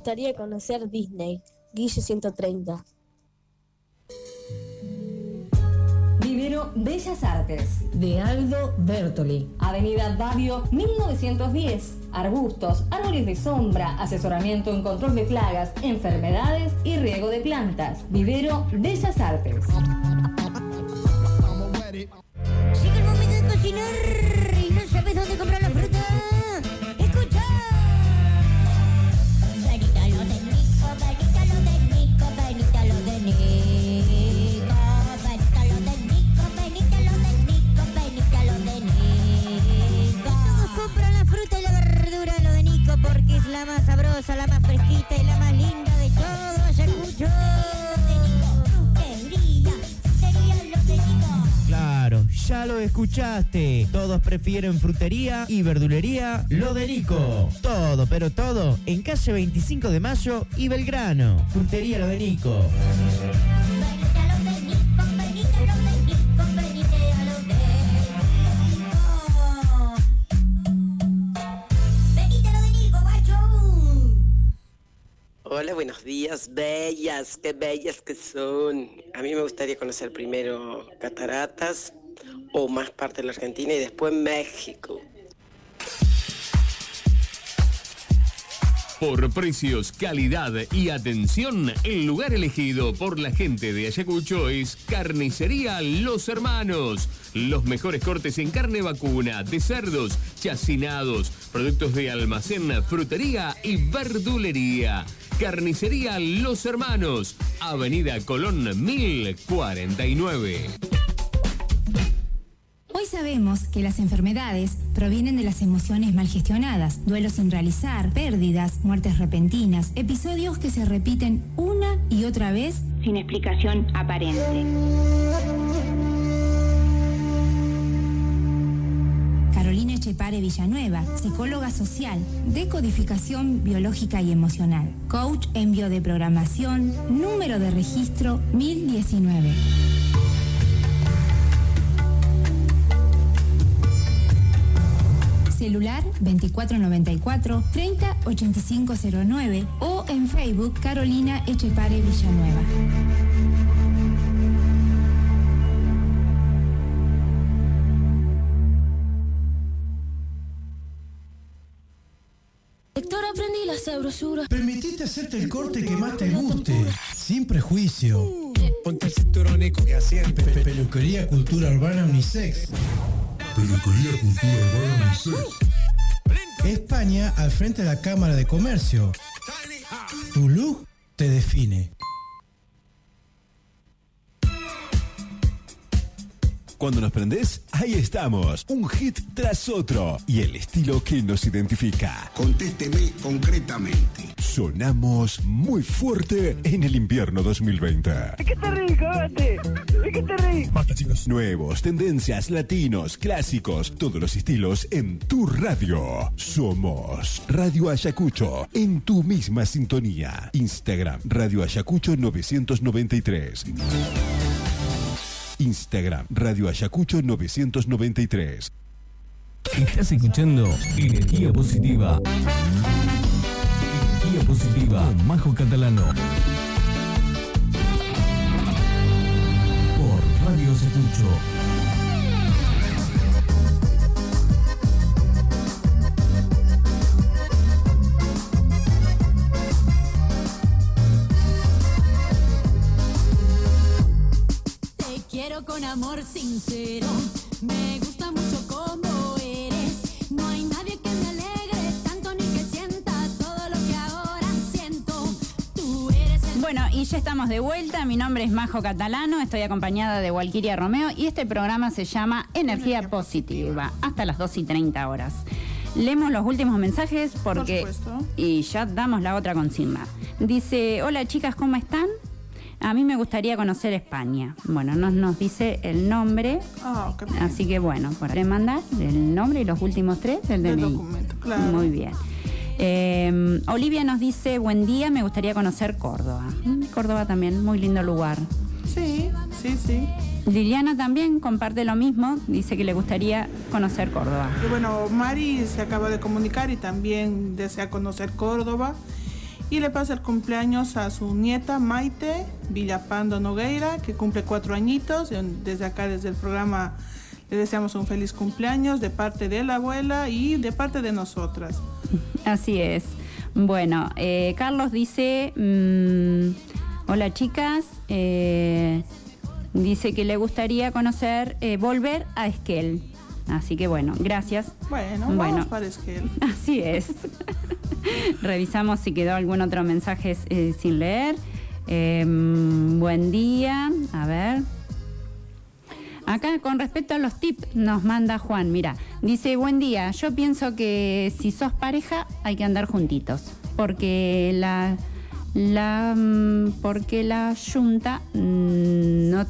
[SPEAKER 26] Gustaría conocer Disney, Guille 130.
[SPEAKER 11] Vivero
[SPEAKER 27] Bellas Artes de Aldo Bertoli. Avenida Davio 1910. Arbustos, árboles de sombra, asesoramiento en control de plagas, enfermedades y riego de plantas. Vivero Bellas Artes.
[SPEAKER 5] La más sabrosa, la más fresquita y la más linda de todo Ayacucho.
[SPEAKER 9] Claro, ya lo escuchaste. Todos prefieren frutería y verdulería lo de Nico. Todo, pero todo en calle 25 de Mayo y Belgrano. Frutería lo de Nico.
[SPEAKER 28] Buenos días, bellas, qué bellas que son. A mí me gustaría conocer primero cataratas o más parte de la Argentina y después México.
[SPEAKER 2] Por precios, calidad y atención, el lugar elegido por la gente de Ayacucho es Carnicería Los Hermanos. Los mejores cortes en carne vacuna, de cerdos, chacinados, productos de almacén, frutería y verdulería. Carnicería Los Hermanos, Avenida Colón 1049.
[SPEAKER 3] Hoy sabemos que las enfermedades provienen de las emociones mal gestionadas, duelos sin realizar, pérdidas, muertes repentinas, episodios que se repiten una y otra vez
[SPEAKER 29] sin explicación aparente.
[SPEAKER 3] Echepare Villanueva, psicóloga social, decodificación biológica y emocional, coach en biodeprogramación, número de registro 1019. Celular 2494 308509 o en Facebook Carolina Echepare Villanueva.
[SPEAKER 21] Sabrosura.
[SPEAKER 6] Permitite hacerte el corte que más te guste, sin prejuicio.
[SPEAKER 30] Ponte el cinturón y
[SPEAKER 6] Peluquería Cultura Urbana Unisex.
[SPEAKER 31] Peluquería Cultura Urbana Unisex.
[SPEAKER 6] España al frente de la Cámara de Comercio. Tu look te define.
[SPEAKER 8] Cuando nos prendés, ahí estamos. Un hit tras otro. Y el estilo que nos identifica.
[SPEAKER 31] Contésteme concretamente.
[SPEAKER 8] Sonamos muy fuerte en el invierno 2020.
[SPEAKER 32] ¿Qué te reís, cagate? ¿De qué te reís?
[SPEAKER 8] Basta, chicos. Nuevos, tendencias, latinos, clásicos, todos los estilos en tu radio. Somos Radio Ayacucho, en tu misma sintonía. Instagram, Radio Ayacucho 993. Instagram, Radio Ayacucho 993.
[SPEAKER 2] Estás escuchando Energía Positiva. Energía Positiva Majo Catalano. Por Radio Ayacucho.
[SPEAKER 32] Con amor sincero. Me gusta mucho como eres. No hay nadie que me alegre tanto ni que sienta todo lo que ahora siento. Tú eres el
[SPEAKER 15] Bueno, y ya estamos de vuelta. Mi nombre es Majo Catalano, estoy acompañada de Walquiria Romeo y este programa se llama Energía Positiva, hasta las 2 y 30 horas. Leemos los últimos mensajes porque.
[SPEAKER 16] supuesto.
[SPEAKER 15] y ya damos la otra consigna. Dice: Hola chicas, ¿cómo están? A mí me gustaría conocer España. Bueno, nos, nos dice el nombre.
[SPEAKER 16] Ah, qué.
[SPEAKER 15] Así que bueno, por le mandar el nombre y los últimos tres del
[SPEAKER 16] documento, claro.
[SPEAKER 15] Muy bien. Eh, Olivia nos dice, buen día, me gustaría conocer Córdoba. Mm, Córdoba también, muy lindo lugar.
[SPEAKER 16] Sí, sí, sí.
[SPEAKER 15] Liliana también comparte lo mismo, dice que le gustaría conocer Córdoba.
[SPEAKER 16] Y bueno, Mari se acaba de comunicar y también desea conocer Córdoba. Y le pasa el cumpleaños a su nieta Maite Villapando Nogueira, que cumple cuatro añitos. Desde acá, desde el programa, le deseamos un feliz cumpleaños de parte de la abuela y de parte de nosotras.
[SPEAKER 15] Así es. Bueno, eh, Carlos dice, mm, hola chicas, eh, dice que le gustaría conocer, eh, volver a Esquel. Así que bueno, gracias.
[SPEAKER 16] Bueno,
[SPEAKER 15] Bueno.
[SPEAKER 16] vamos para.
[SPEAKER 15] Así es. Revisamos si quedó algún otro mensaje eh, sin leer. Eh, buen día. A ver. Acá con respecto a los tips nos manda Juan, mira, dice, buen día, yo pienso que si sos pareja hay que andar juntitos, porque la, la mm, porque la yunta mm, no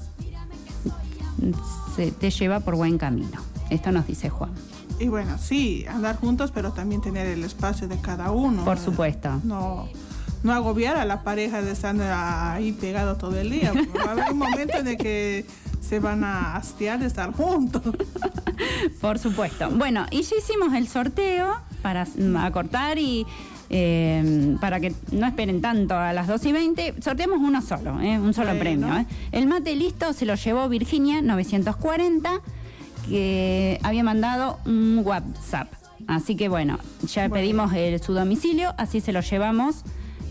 [SPEAKER 15] se te lleva por buen camino. Esto nos dice Juan.
[SPEAKER 16] Y bueno, sí, andar juntos, pero también tener el espacio de cada uno.
[SPEAKER 15] Por supuesto.
[SPEAKER 16] No, no agobiar a la pareja de estar ahí pegado todo el día. Va a haber un momento en el que se van a hastiar de estar juntos.
[SPEAKER 15] Por supuesto. Bueno, y ya hicimos el sorteo para mm, acortar y eh, para que no esperen tanto a las 2 y 20. Sorteamos uno solo, ¿eh? un solo
[SPEAKER 16] Bueno.
[SPEAKER 15] premio. ¿eh? El mate listo se lo llevó Virginia 940, que había mandado un WhatsApp. Así que bueno, ya pedimos el- su domicilio, así se lo llevamos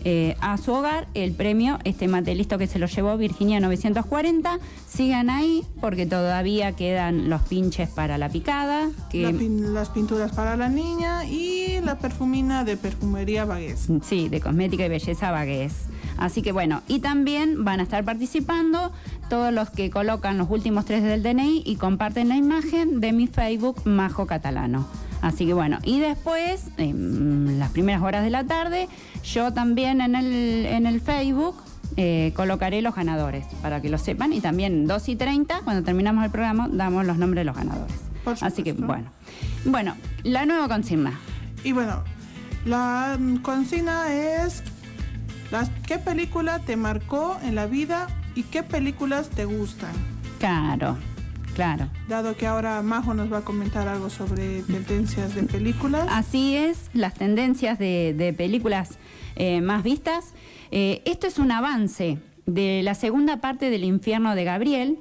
[SPEAKER 15] eh, a su hogar. El premio, este mate listo que se lo llevó Virginia 940. Sigan ahí porque todavía quedan los pinches para la picada. Que,
[SPEAKER 16] La pin- las pinturas para la niña y la perfumina de perfumería Bagués.
[SPEAKER 15] Sí, de cosmética y belleza Bagués. Así que bueno, y también van a estar participando todos los que colocan los últimos tres del DNI y comparten la imagen de mi Facebook Majo Catalano. Así que bueno, y después, en las primeras horas de la tarde, yo también en el, en el Facebook eh, colocaré los ganadores para que lo sepan. Y también 2 y 30, cuando terminamos el programa, damos los nombres de los ganadores. Así que bueno. Bueno, la nueva consigna.
[SPEAKER 16] Y bueno, la consigna es las, ¿qué película te marcó en la vida y qué películas te gustan?
[SPEAKER 15] Claro, claro.
[SPEAKER 16] Dado que ahora Majo nos va a comentar algo sobre tendencias de películas.
[SPEAKER 15] Así es, las tendencias de, de películas eh, más vistas. Eh, esto es un avance de la segunda parte del Infierno de Gabriel,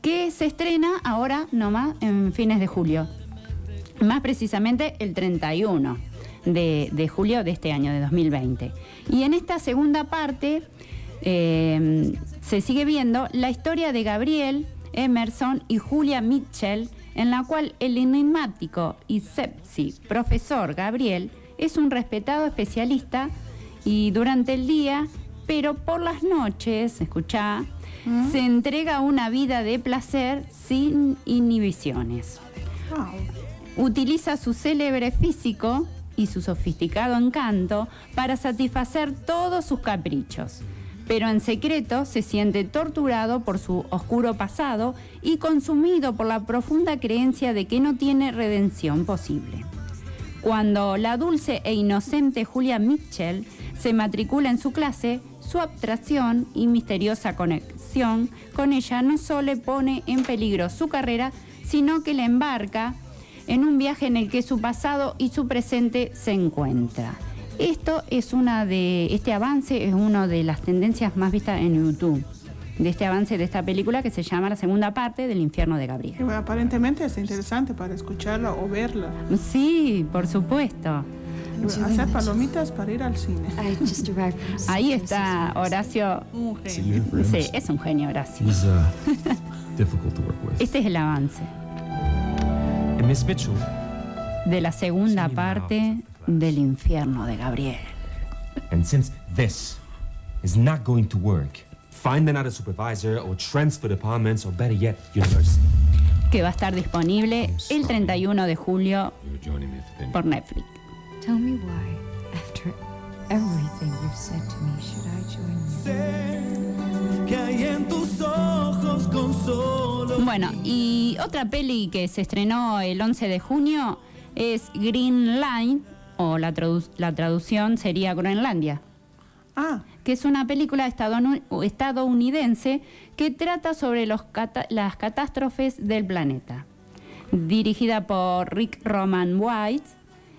[SPEAKER 15] que se estrena ahora nomás en fines de julio. Más precisamente el 31 de, de julio de este año, de 2020. Y en esta segunda parte eh, se sigue viendo la historia de Gabriel, Emerson y Julia Mitchell, en la cual el enigmático y sepsi profesor Gabriel es un respetado especialista y durante el día, pero por las noches, escuchá, se entrega a una vida de placer sin inhibiciones. Utiliza su célebre físico y su sofisticado encanto para satisfacer todos sus caprichos, pero en secreto se siente torturado por su oscuro pasado y consumido por la profunda creencia de que no tiene redención posible. Cuando la dulce e inocente Julia Mitchell se matricula en su clase, su abstracción y misteriosa conexión con ella no solo pone en peligro su carrera, sino que le embarca en un viaje en el que su pasado y su presente se encuentran. Esto es una de, este avance es una de las tendencias más vistas en YouTube, de este avance de esta película que se llama la segunda parte del infierno de Gabriel.
[SPEAKER 16] Y bueno, aparentemente es interesante para escucharla o verla.
[SPEAKER 15] Sí, por supuesto.
[SPEAKER 16] Hacer palomitas para ir al cine.
[SPEAKER 15] Ahí está Horacio.
[SPEAKER 16] Un genio.
[SPEAKER 15] Sí, es un genio Horacio.
[SPEAKER 31] Uh.
[SPEAKER 15] Este es el avance
[SPEAKER 31] And Miss Mitchell,
[SPEAKER 15] de la segunda parte del infierno de Gabriel.
[SPEAKER 31] and since this is not going to work, find another supervisor or transfer departments or better yet, university.
[SPEAKER 15] que va a estar disponible el 31 de julio por Netflix.
[SPEAKER 33] Tell me why, after everything you've said to me, should I join you?
[SPEAKER 9] Que hay en tus ojos con solo
[SPEAKER 15] Bueno, y otra peli que se estrenó el 11 de junio es Green Line, o la, tradu- la traducción sería Groenlandia.
[SPEAKER 16] Ah.
[SPEAKER 15] Que es una película estadounidense que trata sobre los cata- las catástrofes del planeta. Dirigida por Rick Roman White.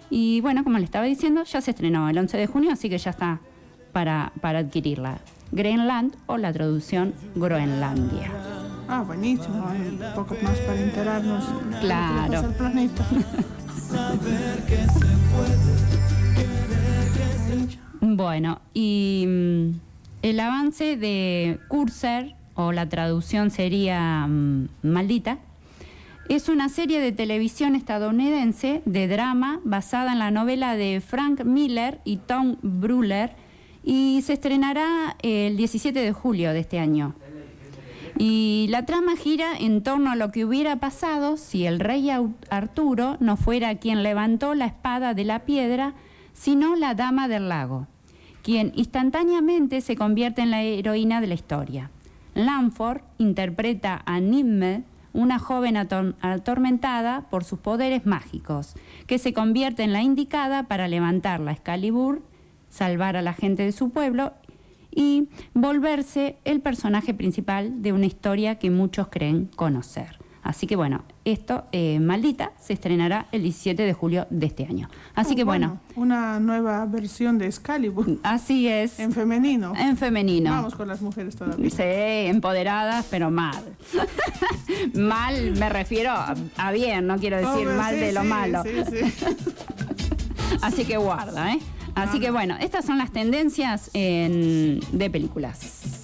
[SPEAKER 15] Y bueno, como le estaba diciendo, ya se estrenó el 11 de junio, así que ya está para, para adquirirla. Greenland o la traducción Groenlandia.
[SPEAKER 16] Ah, buenísimo. Hay un poco más para enterarnos. de
[SPEAKER 15] Bueno, y mm, el avance de Cursor, o la traducción sería mm, Maldita, es una serie de televisión estadounidense de drama basada en la novela de Frank Miller y Tom Bruller y se estrenará el 17 de julio de este año. Y la trama gira en torno a lo que hubiera pasado si el rey Arturo no fuera quien levantó la espada de la piedra, sino la dama del lago, quien instantáneamente se convierte en la heroína de la historia. Lanford interpreta a Nimme, una joven ator- atormentada por sus poderes mágicos, que se convierte en la indicada para levantar la Excalibur, salvar a la gente de su pueblo y volverse el personaje principal de una historia que muchos creen conocer. Así que bueno, esto, eh, Maldita, se estrenará el 17 de julio de este año. Así
[SPEAKER 16] Ah,
[SPEAKER 15] que bueno,
[SPEAKER 16] Una nueva versión de Excalibur.
[SPEAKER 15] así es.
[SPEAKER 16] En femenino.
[SPEAKER 15] En femenino.
[SPEAKER 16] Vamos con las mujeres todavía.
[SPEAKER 15] Sí, empoderadas, pero mal. mal me refiero a, a bien, no quiero decir mal
[SPEAKER 16] sí,
[SPEAKER 15] de lo
[SPEAKER 16] sí,
[SPEAKER 15] malo.
[SPEAKER 16] sí, sí.
[SPEAKER 15] Así que guarda, ¿eh? Así que bueno, estas son las tendencias en- de películas.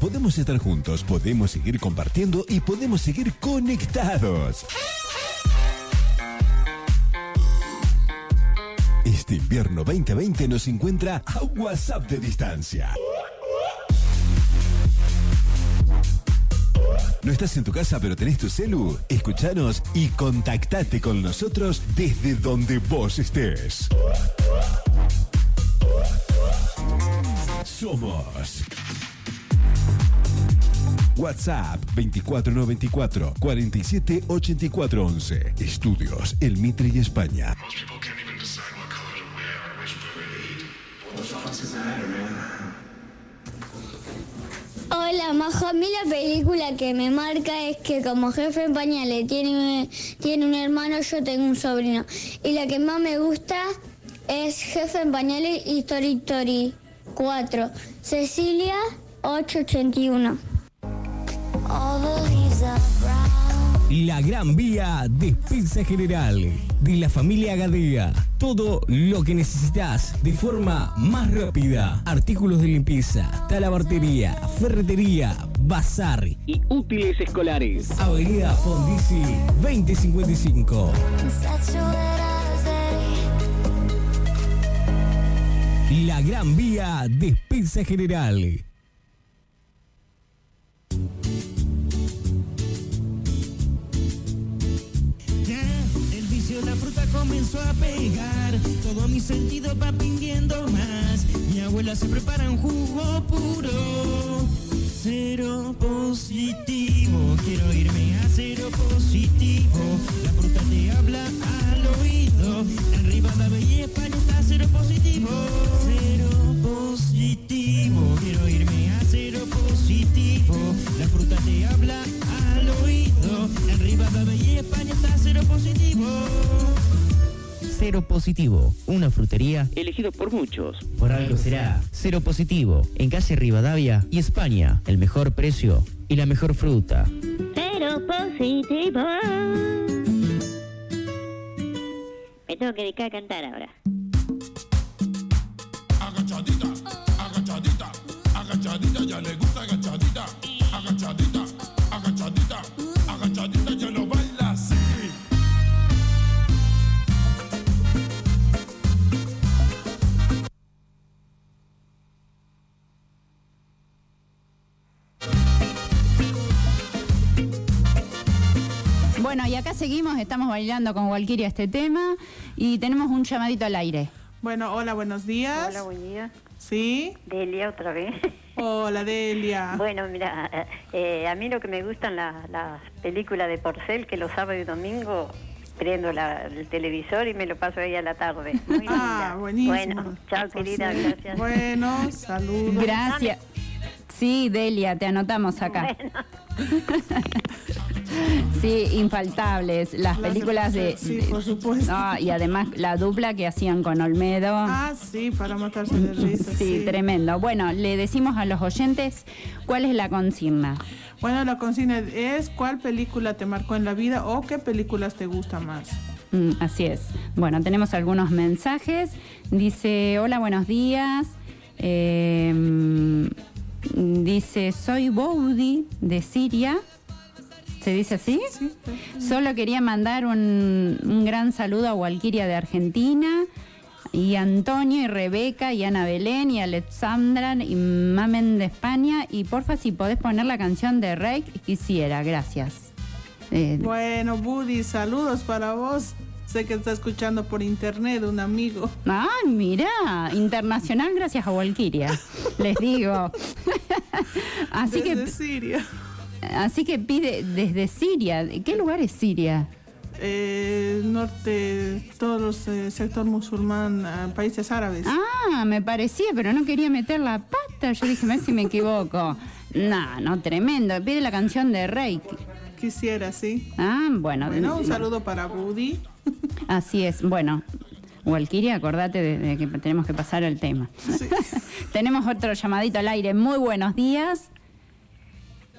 [SPEAKER 8] Podemos estar juntos, podemos seguir compartiendo y podemos seguir conectados. Este invierno 2020 nos encuentra a WhatsApp de distancia. ¿No estás en tu casa pero tenés tu celu? Escuchanos y contactate con nosotros desde donde vos estés. Somos WhatsApp 24924 478411. Estudios El Mitre y España.
[SPEAKER 34] Hola, Majo. A mí la película que me marca es que como jefe en pañales tiene, tiene un hermano, yo tengo un sobrino. Y la que más me gusta es Jefe en pañales y Tori Tori 4. Cecilia 881.
[SPEAKER 10] La Gran Vía Despensa General de la familia Gadea. Todo lo que necesitas de forma más rápida. Artículos de limpieza, talabartería, ferretería, bazar y útiles escolares. Avenida Fondisi 2055. La Gran Vía Despensa General.
[SPEAKER 9] A pegar. Todo mi sentido va pidiendo más. Mi abuela se prepara un jugo puro. Cero positivo. quiero irme a cero positivo. La fruta te habla al oído. En Rivadavia y España está cero positivo. Cero positivo. Quiero irme a cero positivo. La fruta te habla al oído. En Rivadavia y España está cero positivo.
[SPEAKER 10] Cero Positivo, una frutería elegido por muchos. Por algo será. Cero Positivo, en calle Rivadavia y España. El mejor precio y la mejor fruta.
[SPEAKER 5] Cero positivo. Me tengo que dedicar a cantar ahora.
[SPEAKER 35] Agachadita, agachadita, agachadita, ya le
[SPEAKER 15] Bueno, y acá seguimos, estamos bailando con Walkiria este tema y tenemos un llamadito al aire.
[SPEAKER 16] Bueno, hola, buenos días.
[SPEAKER 12] Hola, buen día.
[SPEAKER 16] ¿Sí?
[SPEAKER 12] Delia otra vez.
[SPEAKER 16] Hola, Delia.
[SPEAKER 12] Bueno, mira, eh, a mí lo que me gustan las las películas de Porcel, que los sábados y domingos prendo la- el televisor y me lo paso ahí a la tarde. Muy
[SPEAKER 16] Ah,
[SPEAKER 12] linda.
[SPEAKER 16] buenísimo.
[SPEAKER 12] Bueno, chao querida, gracias.
[SPEAKER 16] Bueno, saludos.
[SPEAKER 15] Gracias. Sí, Delia, te anotamos acá. Sí, infaltables. Las películas de.
[SPEAKER 16] Sí,
[SPEAKER 15] de-
[SPEAKER 16] por supuesto.
[SPEAKER 15] No, y además la dupla que hacían con Olmedo.
[SPEAKER 16] Ah, sí, para matarse de risa.
[SPEAKER 15] Sí, tremendo. Bueno, le decimos a los oyentes cuál es la consigna.
[SPEAKER 16] Bueno, la consigna es ¿cuál película te marcó en la vida o qué películas te gusta más?
[SPEAKER 15] Mm, así es. Bueno, tenemos algunos mensajes. Dice, hola, buenos días. Eh, mm, dice, soy Boudi de Siria. ¿Se dice así? Solo quería mandar un, un gran saludo a Walkiria de Argentina. Y Antonio y Rebeca y Ana Belén y Alexandra y Mamen de España. Y porfa, si podés poner la canción de Rey, quisiera. Gracias. Eh,
[SPEAKER 16] Bueno, Buddy, saludos para vos. Sé que está escuchando por internet un amigo.
[SPEAKER 15] Ay, mira, internacional gracias a Walkiria, les digo. así
[SPEAKER 16] Desde
[SPEAKER 15] que
[SPEAKER 16] Siria.
[SPEAKER 15] Así que pide desde Siria. ¿Qué lugar es Siria?
[SPEAKER 16] Eh, norte, todos los eh, sector musulmán, ah, países árabes.
[SPEAKER 15] Ah, me parecía, pero no quería meter la pata. Yo dije, a ver si me equivoco. No, no, tremendo. Pide la canción de Rey.
[SPEAKER 16] Quisiera, sí.
[SPEAKER 15] Ah, bueno.
[SPEAKER 16] Bueno, un saludo para Buddy.
[SPEAKER 15] Así es. Bueno, Walkiria, acordate de, de que tenemos que pasar el tema. tenemos otro llamadito al aire. Muy buenos días.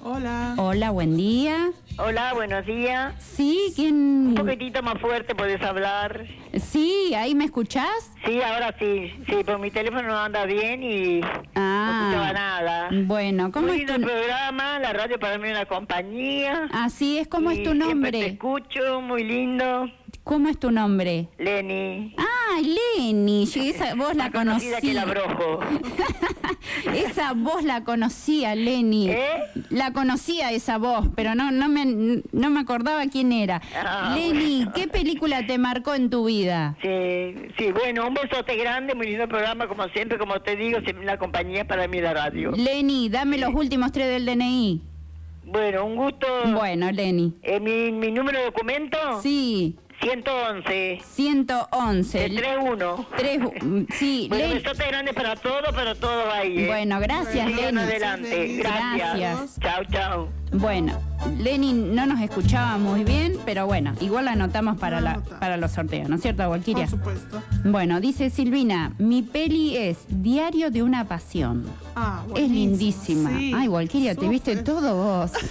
[SPEAKER 16] Hola.
[SPEAKER 15] Hola, buen día.
[SPEAKER 36] Hola, buenos días.
[SPEAKER 15] Sí, ¿quién?
[SPEAKER 36] Un poquitito más fuerte podés hablar.
[SPEAKER 15] Sí, ¿ahí me escuchás?
[SPEAKER 36] Sí, ahora sí. Sí, por mi teléfono no anda bien y no escuchaba nada.
[SPEAKER 15] Bueno, ¿cómo
[SPEAKER 36] Muy
[SPEAKER 15] es tu
[SPEAKER 36] programa, la radio para mí es una compañía.
[SPEAKER 15] Así es, ¿cómo es tu nombre?
[SPEAKER 36] te escucho, muy lindo.
[SPEAKER 15] ¿Cómo es tu nombre?
[SPEAKER 36] Lenny.
[SPEAKER 15] Ah, Lenny, yo esa voz la
[SPEAKER 36] Más conocida que
[SPEAKER 15] conocía.
[SPEAKER 36] abrojo.
[SPEAKER 15] Esa voz la conocía, Lenny.
[SPEAKER 36] ¿Eh?
[SPEAKER 15] La conocía esa voz, pero no, no, me, no me acordaba quién era.
[SPEAKER 36] Ah,
[SPEAKER 15] Lenny, ¿qué película te marcó en tu vida?
[SPEAKER 36] Sí, sí, bueno, un besote grande, muy lindo programa, como siempre, como te digo, siempre la compañía para mí la radio.
[SPEAKER 15] Lenny, dame los últimos tres del DNI.
[SPEAKER 36] Bueno, un gusto.
[SPEAKER 15] Bueno, Lenny.
[SPEAKER 36] Eh, mi, mi número de documento?
[SPEAKER 15] Sí.
[SPEAKER 36] 111.
[SPEAKER 15] 111.
[SPEAKER 36] De 31.
[SPEAKER 15] Tres, mm, sí,
[SPEAKER 36] Bueno,
[SPEAKER 15] Lenny.
[SPEAKER 36] besote grande para todos, para todos ahí. ¿eh?
[SPEAKER 15] Bueno, gracias, Lenny.
[SPEAKER 36] adelante. Gracias. Chao, chao.
[SPEAKER 15] Bueno, Lenny no nos escuchaba muy bien, pero bueno, igual la anotamos para, la, para los sorteos, ¿no es cierto, Walkiria?
[SPEAKER 16] Por supuesto.
[SPEAKER 15] Bueno, dice Silvina, mi peli es Diario de una Pasión.
[SPEAKER 16] Ah,
[SPEAKER 15] Es lindísima.
[SPEAKER 16] Sí,
[SPEAKER 15] Ay, Walkiria, te viste todo vos.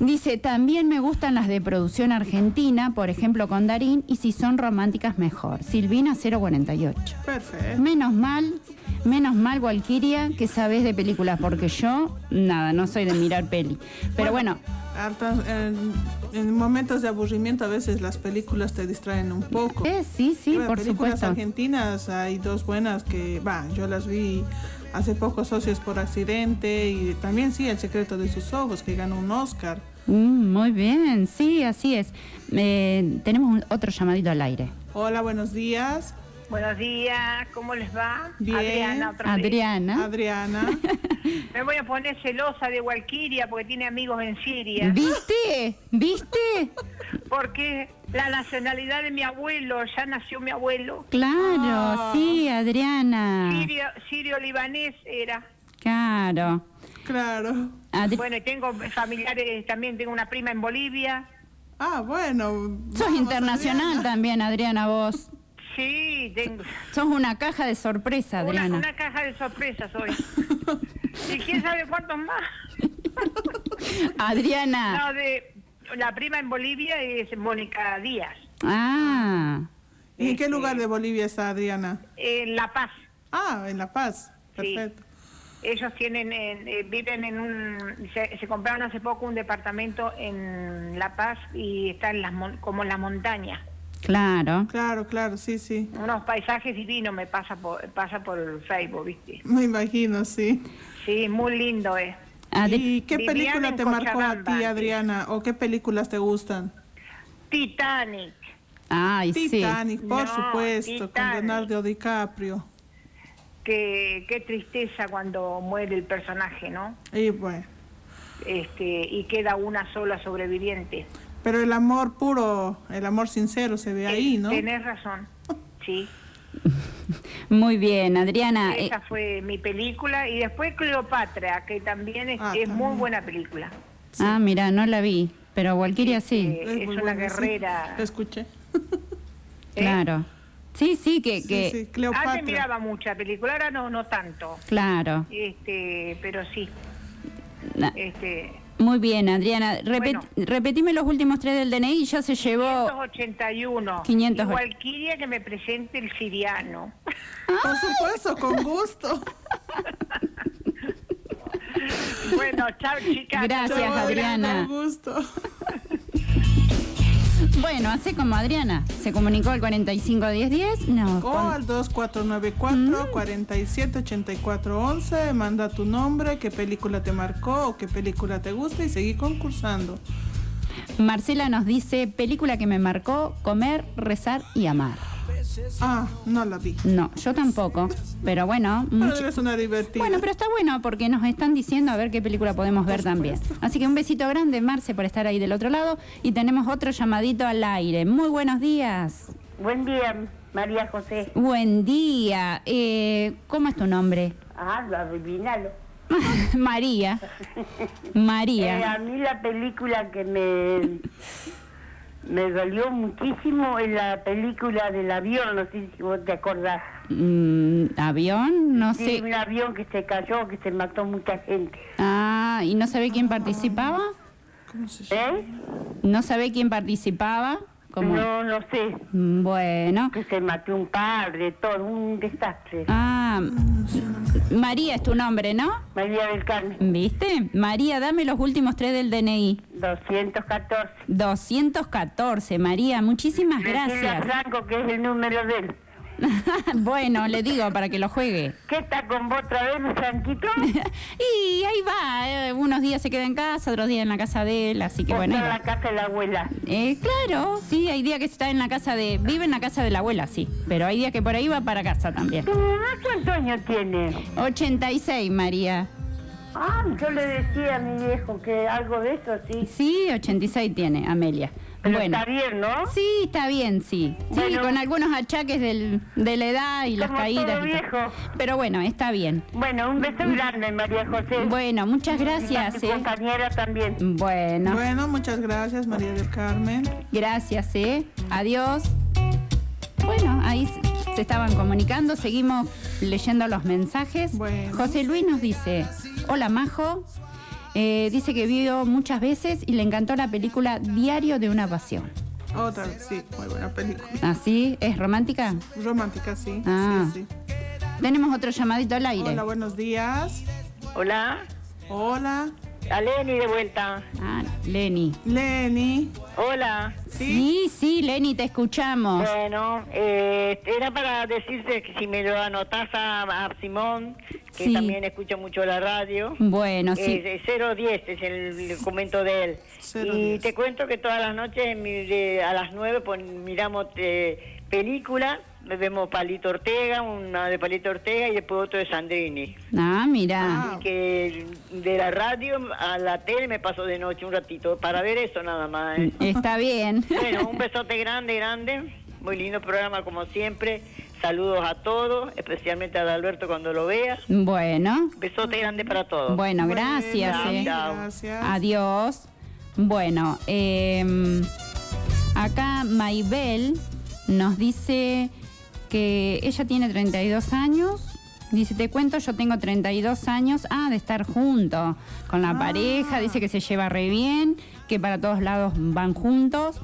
[SPEAKER 15] Dice, también me gustan las de producción argentina, por ejemplo con Darín, y si son románticas mejor. Silvina 048.
[SPEAKER 16] Perfecto.
[SPEAKER 15] Menos mal, menos mal, Walkiria, que sabes de películas, porque yo, nada, no soy de mirar peli. Pero bueno,
[SPEAKER 16] en, en momentos de aburrimiento a veces las películas te distraen un poco.
[SPEAKER 15] Eh, sí, sí,
[SPEAKER 16] Bueno,
[SPEAKER 15] por
[SPEAKER 16] películas
[SPEAKER 15] supuesto.
[SPEAKER 16] argentinas hay dos buenas que, va, yo las vi hace poco, Socios por Accidente y también sí, El secreto de sus ojos, que ganó un Oscar.
[SPEAKER 15] Mm, muy bien, sí, así es. Eh, tenemos un- otro llamadito al aire.
[SPEAKER 16] Hola, buenos días.
[SPEAKER 37] Buenos días, ¿cómo les va?
[SPEAKER 16] Bien.
[SPEAKER 37] Adriana, otra vez.
[SPEAKER 15] Adriana.
[SPEAKER 16] Adriana.
[SPEAKER 37] Me voy a poner celosa de Walkiria porque tiene amigos en Siria.
[SPEAKER 15] ¿Viste? ¿Viste?
[SPEAKER 37] Porque la nacionalidad de mi abuelo, ya nació mi abuelo.
[SPEAKER 15] Claro,
[SPEAKER 37] Ah.
[SPEAKER 15] sí, Adriana.
[SPEAKER 37] Sirio, sirio-libanés era.
[SPEAKER 15] Claro.
[SPEAKER 16] Claro.
[SPEAKER 37] Bueno, y tengo familiares, también tengo una prima en Bolivia.
[SPEAKER 16] Ah, bueno.
[SPEAKER 15] Sos internacional también, Adriana, vos.
[SPEAKER 37] Sí, tengo
[SPEAKER 15] Sos una caja de sorpresa, Adriana.
[SPEAKER 37] una caja de sorpresas hoy. ¿Y quién sabe cuántos más?
[SPEAKER 15] Adriana.
[SPEAKER 37] No, de, la prima en Bolivia es Mónica Díaz,
[SPEAKER 15] Ah.
[SPEAKER 16] ¿Y en qué lugar de Bolivia está Adriana?
[SPEAKER 37] en La Paz.
[SPEAKER 16] Ah, en La Paz.
[SPEAKER 37] Sí.
[SPEAKER 16] Perfecto.
[SPEAKER 37] Ellos tienen, en- eh, viven en un, se, se compraron hace poco un departamento en La Paz y está en las, mon- como en la montaña.
[SPEAKER 15] Claro.
[SPEAKER 16] Claro, claro, sí, sí.
[SPEAKER 37] Unos paisajes divinos me pasa por, pasa por Facebook, ¿viste?
[SPEAKER 16] Me imagino, sí.
[SPEAKER 37] Sí, muy lindo es.
[SPEAKER 16] ¿Y qué película te marcó a ti, Adriana? ¿O qué películas te gustan?
[SPEAKER 37] Titanic.
[SPEAKER 15] Ay, sí.
[SPEAKER 16] Titanic, por
[SPEAKER 37] No,
[SPEAKER 16] supuesto, con. Leonardo DiCaprio.
[SPEAKER 37] Qué, qué tristeza cuando muere el personaje, ¿no?
[SPEAKER 16] Y bueno,
[SPEAKER 37] Este, y queda una sola sobreviviente.
[SPEAKER 16] Pero el amor puro, el amor sincero se ve ahí, ¿no?
[SPEAKER 37] Tenés razón. Sí.
[SPEAKER 15] Muy bien, Adriana. eh,
[SPEAKER 37] Esa fue mi película. Y después Cleopatra, que también es, es muy buena película.
[SPEAKER 15] Ah, mira, no la vi. Pero Walkiria sí.
[SPEAKER 37] Eh, es una guerrera.
[SPEAKER 16] Lo escuché.
[SPEAKER 15] Claro. Sí, sí, que... que
[SPEAKER 37] Antes miraba mucha película, ahora no, no tanto.
[SPEAKER 15] Claro.
[SPEAKER 37] Este, pero sí.
[SPEAKER 15] Na-
[SPEAKER 37] Este,
[SPEAKER 15] Muy bien, Adriana. Repet- Repetime los últimos tres del DNI y ya se llevó...
[SPEAKER 37] 581.
[SPEAKER 15] 500.
[SPEAKER 37] Y Walkiria que me presente el siriano.
[SPEAKER 16] Por supuesto, con gusto.
[SPEAKER 37] bueno, chao chicas.
[SPEAKER 15] Gracias,
[SPEAKER 37] Chao,
[SPEAKER 15] Adriana.
[SPEAKER 37] Con
[SPEAKER 16] gusto.
[SPEAKER 15] Bueno, hace como Adriana. Se comunicó al 451010. No,
[SPEAKER 16] O
[SPEAKER 15] con-
[SPEAKER 16] al 2494 478411 manda tu nombre, qué película te marcó o qué película te gusta y seguí concursando.
[SPEAKER 15] Marcela nos dice, película que me marcó, comer, rezar y amar.
[SPEAKER 16] Ah, no la vi.
[SPEAKER 15] No, yo tampoco. Pero bueno,
[SPEAKER 16] Pero
[SPEAKER 15] mucho-
[SPEAKER 16] es una divertida.
[SPEAKER 15] bueno, pero está bueno porque nos están diciendo a ver qué película podemos ver también. Así que un besito grande, Marce, por estar ahí del otro lado. Y tenemos otro llamadito al aire. Muy buenos días.
[SPEAKER 38] Buen día, María José.
[SPEAKER 15] Buen día. Eh, ¿Cómo es tu nombre?
[SPEAKER 38] Ah, lo adivinalo.
[SPEAKER 15] María.
[SPEAKER 38] Eh,
[SPEAKER 15] María.
[SPEAKER 38] a mí la película que me, me dolió muchísimo es la película del avión, no sé si vos te acordás.
[SPEAKER 15] Mm, ¿Avión? No
[SPEAKER 38] Sí,
[SPEAKER 15] sé.
[SPEAKER 38] un avión que se cayó, que se mató mucha gente.
[SPEAKER 15] Ah, ¿y no sabe quién participaba?
[SPEAKER 38] ¿Eh?
[SPEAKER 15] ¿No sabe quién participaba? ¿Cómo?
[SPEAKER 38] No, no sé.
[SPEAKER 15] Bueno.
[SPEAKER 38] Que se mató un padre, todo, un desastre.
[SPEAKER 15] Ah, María es tu nombre, ¿no?
[SPEAKER 38] María del Carmen.
[SPEAKER 15] ¿Viste? María, dame los últimos tres del DNI.
[SPEAKER 38] 214.
[SPEAKER 15] 214, María, muchísimas
[SPEAKER 38] Decirle a
[SPEAKER 15] gracias.
[SPEAKER 38] Franco que es el número de él.
[SPEAKER 15] bueno, le digo para que lo juegue.
[SPEAKER 38] ¿Qué está con vos otra vez, Franquito?
[SPEAKER 15] Y ahí va, eh, unos días se queda en casa, otros días en la casa de él, así que bueno.
[SPEAKER 38] en la casa de la abuela.
[SPEAKER 15] Eh, claro, sí, hay días que está en la casa de... Vive en la casa de la abuela, sí, pero hay días que por ahí va para casa también.
[SPEAKER 38] ¿Tu mamá cuántos años tiene?
[SPEAKER 15] 86, María.
[SPEAKER 38] Ah, yo le decía a mi viejo que algo de eso, sí.
[SPEAKER 15] Sí, 86 tiene, Amelia.
[SPEAKER 38] Pero
[SPEAKER 15] bueno.
[SPEAKER 38] está bien, ¿no?
[SPEAKER 15] Sí, está bien, sí. Sí,
[SPEAKER 38] Bueno.
[SPEAKER 15] con algunos achaques del- de la edad y las caídas.
[SPEAKER 38] todo
[SPEAKER 15] y. Pero bueno, está bien.
[SPEAKER 38] Bueno, un beso grande, María José.
[SPEAKER 15] Bueno, muchas gracias.
[SPEAKER 38] Y
[SPEAKER 15] eh.
[SPEAKER 38] compañera también.
[SPEAKER 15] Bueno.
[SPEAKER 16] Bueno, muchas gracias, María del Carmen.
[SPEAKER 15] Gracias, ¿eh? Adiós. Bueno, ahí se estaban comunicando, seguimos leyendo los mensajes. José Luis nos dice, hola Majo, Eh, dice que vio muchas veces y le encantó la película Diario de una Pasión.
[SPEAKER 16] Otra sí, muy buena película.
[SPEAKER 15] ¿Así? ¿Es romántica?
[SPEAKER 16] Romántica, sí.
[SPEAKER 15] Ah.
[SPEAKER 16] sí, sí.
[SPEAKER 15] Tenemos otro llamadito al aire.
[SPEAKER 16] Hola, buenos días.
[SPEAKER 36] Hola.
[SPEAKER 16] Hola.
[SPEAKER 36] A Lenny de vuelta.
[SPEAKER 15] Ah, Lenny.
[SPEAKER 16] Lenny.
[SPEAKER 36] Hola.
[SPEAKER 15] Sí, sí, Lenny, te escuchamos.
[SPEAKER 36] Bueno, eh, era para decirte que si me lo anotás a, a Simón, que
[SPEAKER 15] Sí.
[SPEAKER 36] también escucha mucho la radio.
[SPEAKER 15] Bueno, sí.
[SPEAKER 36] Eh, 010 es el, comento de él. Y te cuento que todas las noches mi- de- a las 9 pon- miramos eh, película, vemos Palito Ortega, una de Palito Ortega y después otro de Sandrini.
[SPEAKER 15] Ah, mira.
[SPEAKER 36] Así que de la radio a la tele me paso de noche un ratito para ver eso nada más. ¿eh?
[SPEAKER 15] Está bien.
[SPEAKER 36] Bueno, un besote grande, grande. Muy lindo programa como siempre. Saludos a todos, especialmente a Alberto cuando lo vea.
[SPEAKER 15] Bueno.
[SPEAKER 36] Besote grande para todos.
[SPEAKER 15] Bueno, gracias. Eh.
[SPEAKER 36] chao.
[SPEAKER 15] Adiós. Bueno, eh, acá Maybel nos dice que ella tiene 32 años. Dice, te cuento, yo tengo 32 años. Ah, de estar junto con la pareja. Dice que se lleva re bien, que para todos lados van juntos.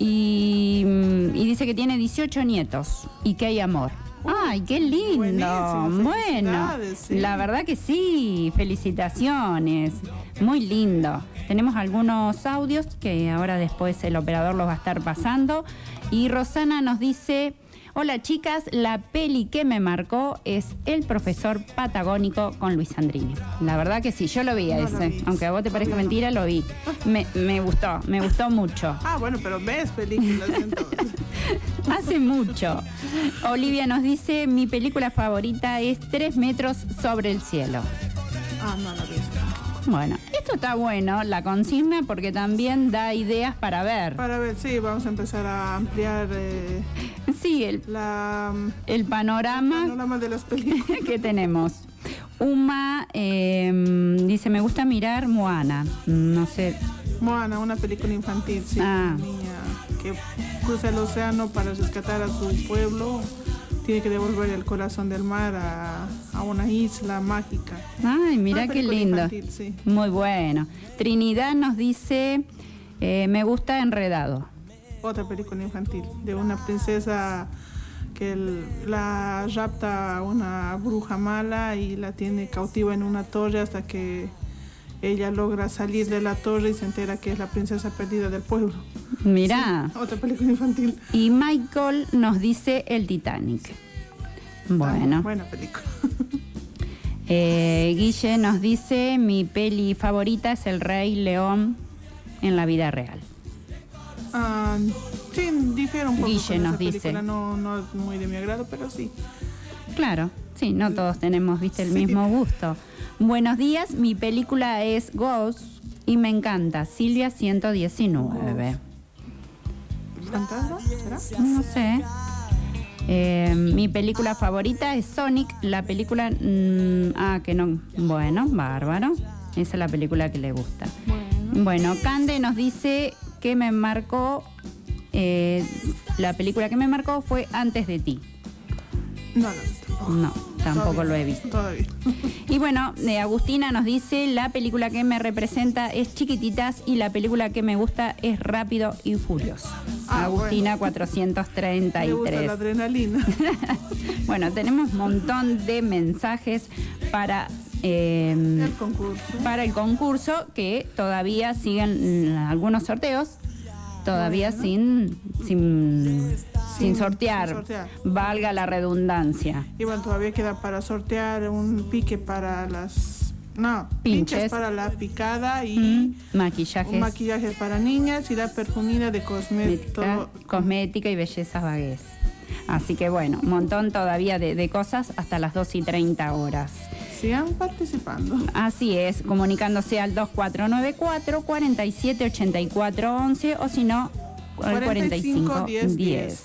[SPEAKER 15] Y, mm, y dice que tiene 18 nietos y que hay amor. ¡Ay, qué lindo! Bueno,
[SPEAKER 16] sí.
[SPEAKER 15] la verdad que sí, felicitaciones. Muy lindo. Tenemos algunos audios que ahora después el operador los va a estar pasando. Y Rosana nos dice, hola chicas, la peli que me marcó es El profesor patagónico con Luis Sandrini. La verdad que sí, yo lo vi a
[SPEAKER 16] No
[SPEAKER 15] ese.
[SPEAKER 16] vi.
[SPEAKER 15] Aunque a vos te parezca mentira, lo vi. Me, me gustó, me gustó mucho.
[SPEAKER 16] Ah, bueno, pero ves películas entonces.
[SPEAKER 15] Hace mucho. Olivia nos dice, mi película favorita es Tres metros sobre el cielo.
[SPEAKER 16] Ah, no la visto.
[SPEAKER 15] Bueno, esto está bueno, la consigna, porque también da ideas para ver.
[SPEAKER 16] Para ver, sí, vamos a empezar a ampliar eh,
[SPEAKER 15] Sí, el,
[SPEAKER 16] la,
[SPEAKER 15] el panorama,
[SPEAKER 16] panorama de las películas.
[SPEAKER 15] que tenemos. Uma eh, dice, me gusta mirar Moana. No sé,
[SPEAKER 16] Moana, una película infantil, sí.
[SPEAKER 15] Ah.
[SPEAKER 16] Una niña que cruza el océano para rescatar a su pueblo. Tiene que devolver el corazón del mar a, a una isla mágica.
[SPEAKER 15] Ay, mira qué lindo.
[SPEAKER 16] infantil, sí.
[SPEAKER 15] Muy bueno. Trinidad nos dice, eh, me gusta Enredado.
[SPEAKER 16] Otra película infantil de una princesa que el- la rapta una bruja mala y la tiene cautiva en una torre hasta que ella logra salir de la torre y se entera que es la princesa perdida del pueblo.
[SPEAKER 15] Mira.
[SPEAKER 16] Sí, otra película infantil.
[SPEAKER 15] Y Michael nos dice el Titanic. Bueno.
[SPEAKER 16] Ah, buena película.
[SPEAKER 15] Eh, Guille nos dice, mi peli favorita es El Rey León en la vida real.
[SPEAKER 16] Ah, sí, difiere un poco
[SPEAKER 15] Guille nos dice.
[SPEAKER 16] no, no es muy de mi agrado, pero sí.
[SPEAKER 15] Claro, sí, no todos tenemos, viste, el mismo gusto. Buenos días, mi película es Ghost y me encanta, Silvia 119.
[SPEAKER 16] ¿Fantasma?
[SPEAKER 15] No sé. Eh, mi película favorita es Sonic, la película... mm, ah, que no... Bueno, bárbaro. Esa es la película que le gusta. Bueno, Cande nos dice que me marcó... eh, la película que me marcó fue Antes de ti.
[SPEAKER 16] No, visto.
[SPEAKER 15] No, tampoco lo he visto.
[SPEAKER 16] Todavía.
[SPEAKER 15] Y bueno, eh, Agustina nos dice, la película que me representa es Chiquititas y la película que me gusta es Rápido y Furioso.
[SPEAKER 16] Ah,
[SPEAKER 15] Agustina
[SPEAKER 16] Me gusta
[SPEAKER 15] 433.
[SPEAKER 16] la adrenalina.
[SPEAKER 15] Bueno, tenemos un montón de mensajes para, eh,
[SPEAKER 16] El concurso.
[SPEAKER 15] para el concurso que todavía siguen mm, algunos sorteos, todavía sin, sin, sin sortear,
[SPEAKER 16] sin sortear.
[SPEAKER 15] valga la redundancia.
[SPEAKER 16] Y bueno, todavía queda para sortear un pique para las... No,
[SPEAKER 15] Pinches.
[SPEAKER 16] pinches para la picada y
[SPEAKER 15] Mm, maquillajes,
[SPEAKER 16] un maquillaje para niñas y la perfumina de
[SPEAKER 15] cosmética, cosmética y bellezas vagues. Así que bueno, un montón todavía de, de cosas hasta las 2 y 30 horas.
[SPEAKER 16] Sigan participando.
[SPEAKER 15] Así es, comunicándose al 2494 478411 o si no, al 45
[SPEAKER 16] 45
[SPEAKER 15] 10.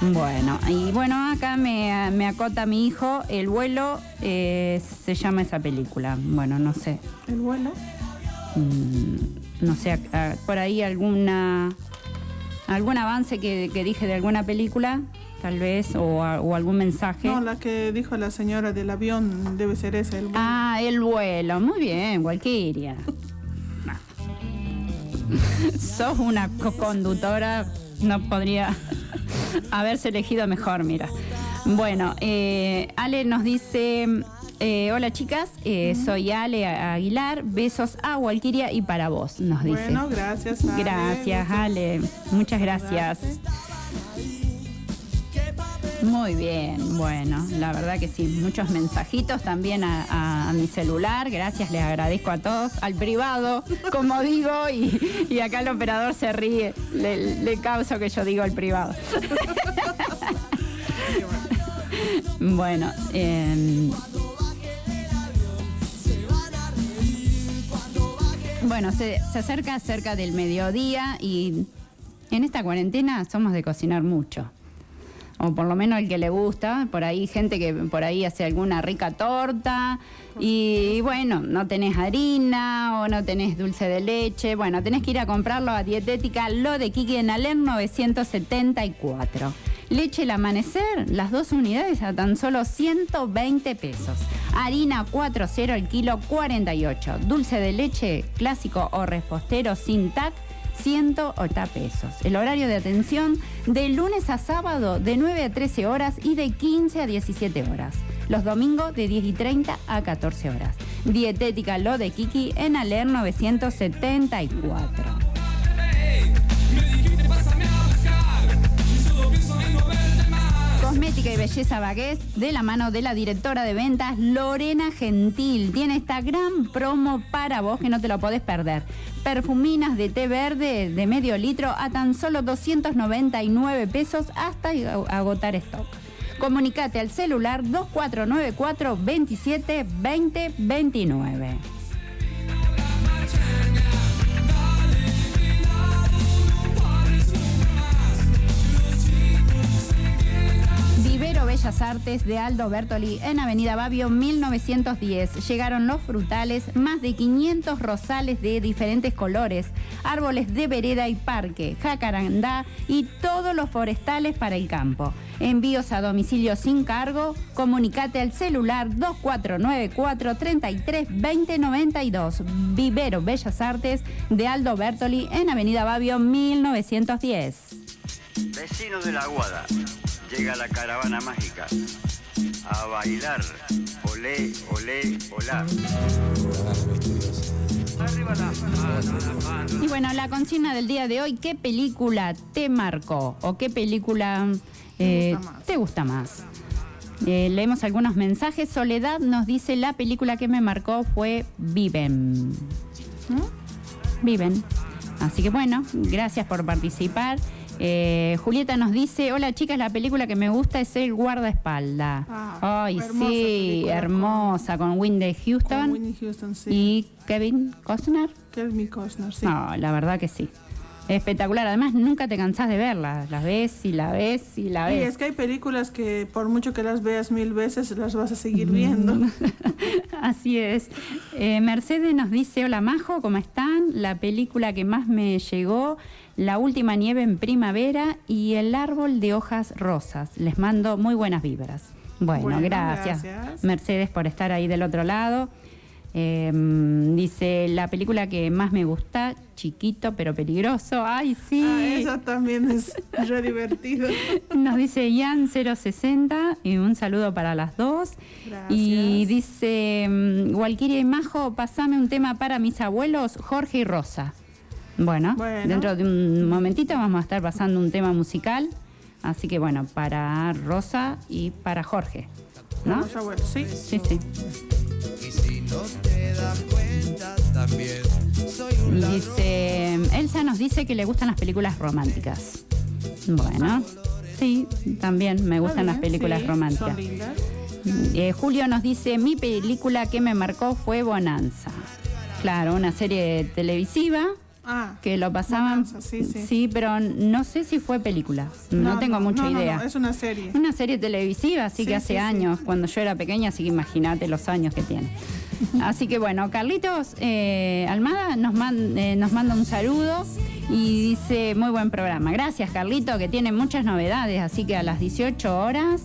[SPEAKER 15] Bueno, y bueno, acá me, me acota mi hijo, el vuelo eh, se llama esa película. Bueno, no sé,
[SPEAKER 16] El vuelo.
[SPEAKER 15] mm, no sé, a- a- por ahí alguna algún avance que, que dije de alguna película, tal vez, o, a- o algún mensaje.
[SPEAKER 16] No, la que dijo la señora del avión debe ser esa, el vuelo.
[SPEAKER 15] Ah, el vuelo. Muy bien, cualquiera. Sos una co-conductora, no podría haberse elegido mejor, mira. Bueno, eh, Ale nos dice, eh, hola chicas, eh, soy Ale Aguilar, besos a Walkiria y para vos, nos dice.
[SPEAKER 16] Bueno, gracias. Ale.
[SPEAKER 15] Gracias, Ale. Muchas gracias. Muy bien, bueno, la verdad que sí, muchos mensajitos también a, a- a mi celular, gracias, les agradezco a todos, al privado, como digo, y, y acá el operador se ríe, le, le causo que yo digo al privado. bueno, em, bueno, se, se acerca cerca del mediodía y en esta cuarentena somos de cocinar mucho o por lo menos el que le gusta, por ahí gente que por ahí hace alguna rica torta y bueno, no tenés harina o no tenés dulce de leche, bueno, tenés que ir a comprarlo a Dietética Lo de Kiki en Alem 974. Leche el amanecer, las dos unidades a tan solo 120 pesos. Harina 4.0 el kilo 48. Dulce de leche clásico o repostero sin tac 180 pesos. El horario de atención de lunes a sábado de 9 a 13 horas y de 15 a 17 horas. Los domingos de 10 y 30 a 14 horas. Dietética Lo de Kiki en Aler 974. Cosmética y belleza Bagués de la mano de la directora de ventas Lorena Gentil. Tiene esta gran promo para vos que no te lo podés perder. Perfuminas de té verde de medio litro a tan solo 299 pesos hasta agotar stock. Comunicate al celular 2494 27 20 29. Bellas Artes de Aldo Bertoli en Avenida Babio 1910. Llegaron los frutales, más de 500 rosales de diferentes colores, árboles de vereda y parque, jacarandá y todos los forestales para el campo. Envíos a domicilio sin cargo. Comunicate al celular 2494 33 20 92. Vivero Bellas Artes de Aldo Bertoli en Avenida Babio 1910.
[SPEAKER 39] Vecinos de la Aguada, llega la caravana mágica a bailar. Olé, olé, olá.
[SPEAKER 15] Y bueno, la consigna del día de hoy, ¿qué película te marcó o qué película eh, te gusta más? Eh, leemos algunos mensajes. Soledad nos dice, la película que me marcó fue Viven. Viven. Así que bueno, gracias por participar. Eh, Julieta nos dice, hola chicas, la película que me gusta es El guardaespaldas.
[SPEAKER 16] Ah,
[SPEAKER 15] Ay,
[SPEAKER 16] hermosa
[SPEAKER 15] sí, hermosa, con Houston.
[SPEAKER 16] Con Houston, sí.
[SPEAKER 15] Y Kevin Costner.
[SPEAKER 16] Kevin Costner, sí.
[SPEAKER 15] No, la verdad que sí. Espectacular. Además, nunca te cansás de verla. Las ves y la ves y la
[SPEAKER 16] Y
[SPEAKER 15] ves.
[SPEAKER 16] es que hay películas que por mucho que las veas mil veces, las vas a seguir viendo.
[SPEAKER 15] Así es. Eh, Mercedes nos dice, hola Majo, ¿cómo están? La película que más me llegó, La última nieve en primavera y El árbol de hojas rosas. Les mando muy buenas vibras. Bueno,
[SPEAKER 16] Bueno,
[SPEAKER 15] gracias.
[SPEAKER 16] gracias.
[SPEAKER 15] Mercedes por estar ahí del otro lado. Eh, dice, la película que más me gusta, chiquito pero peligroso. Ay, sí.
[SPEAKER 16] Ah, esa también es re divertida.
[SPEAKER 15] Nos dice Ian 060 y un saludo para las dos. Y dice mm, Walquiria y Majo, pasame un tema para mis abuelos, Jorge y Rosa. Bueno,
[SPEAKER 16] Bueno.
[SPEAKER 15] dentro de un momentito vamos a estar pasando un tema musical. Así que bueno, para Rosa y para Jorge. ¿No?
[SPEAKER 16] Sí.
[SPEAKER 15] Sí, sí.
[SPEAKER 40] Y si no te das cuenta también soy un ladrón.
[SPEAKER 15] Dice, Elsa nos dice que le gustan las películas románticas. Bueno, sí, también me gustan las películas
[SPEAKER 16] Sí,
[SPEAKER 15] románticas.
[SPEAKER 16] Son lindas.
[SPEAKER 15] Eh, Julio nos dice, mi película que me marcó fue Bonanza. Claro, una serie televisiva
[SPEAKER 16] Ah,
[SPEAKER 15] que lo pasaban.
[SPEAKER 16] Bonanza, sí, sí.
[SPEAKER 15] pero no sé si fue película. No, tengo mucha
[SPEAKER 16] no,
[SPEAKER 15] idea.
[SPEAKER 16] es una serie.
[SPEAKER 15] Una serie televisiva, así
[SPEAKER 16] Sí,
[SPEAKER 15] que hace
[SPEAKER 16] sí, sí.
[SPEAKER 15] años, cuando yo era pequeña, así que imagínate los años que tiene. Así que bueno, Carlitos eh, Almada nos, man- eh, nos manda un saludo y dice, muy buen programa. Gracias Carlito, que tiene muchas novedades, así que a las 18 horas,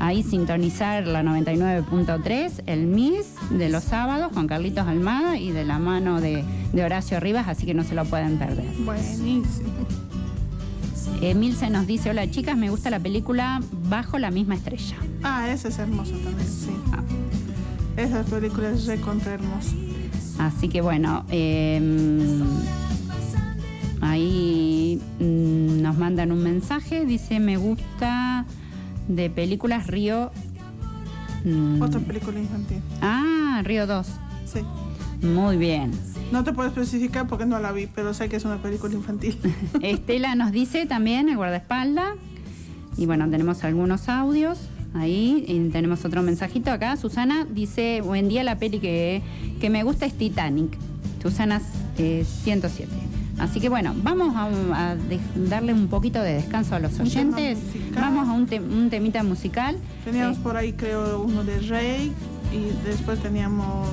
[SPEAKER 15] ahí sintonizar la 99.3, el MIS de los sábados con Carlitos Almada y de la mano de, de Horacio Rivas, así que no se lo pueden perder.
[SPEAKER 16] Buenísimo.
[SPEAKER 15] Emilce nos dice, hola chicas, me gusta la película Bajo la misma estrella.
[SPEAKER 16] Ah, esa es hermosa también, sí. Esa película es recontra hermosa.
[SPEAKER 15] Así que bueno, eh, ahí mm, nos mandan un mensaje, dice me gusta de películas Río. mm,
[SPEAKER 16] Otra película infantil.
[SPEAKER 15] Ah, Río 2.
[SPEAKER 16] Sí.
[SPEAKER 15] Muy bien.
[SPEAKER 16] No te puedo especificar porque no la vi, pero sé que es una película infantil.
[SPEAKER 15] Estela nos dice también el guardaespaldas. Y bueno, tenemos algunos audios ahí. Y tenemos otro mensajito acá. Susana dice, buen día, la peli que, que me gusta es Titanic. Susana eh, 107. Así que bueno, vamos a, darle un poquito de descanso a los oyentes. Vamos a un, te- un temita musical.
[SPEAKER 16] Teníamos
[SPEAKER 15] Eh,
[SPEAKER 16] por ahí, creo, uno de Rey y después teníamos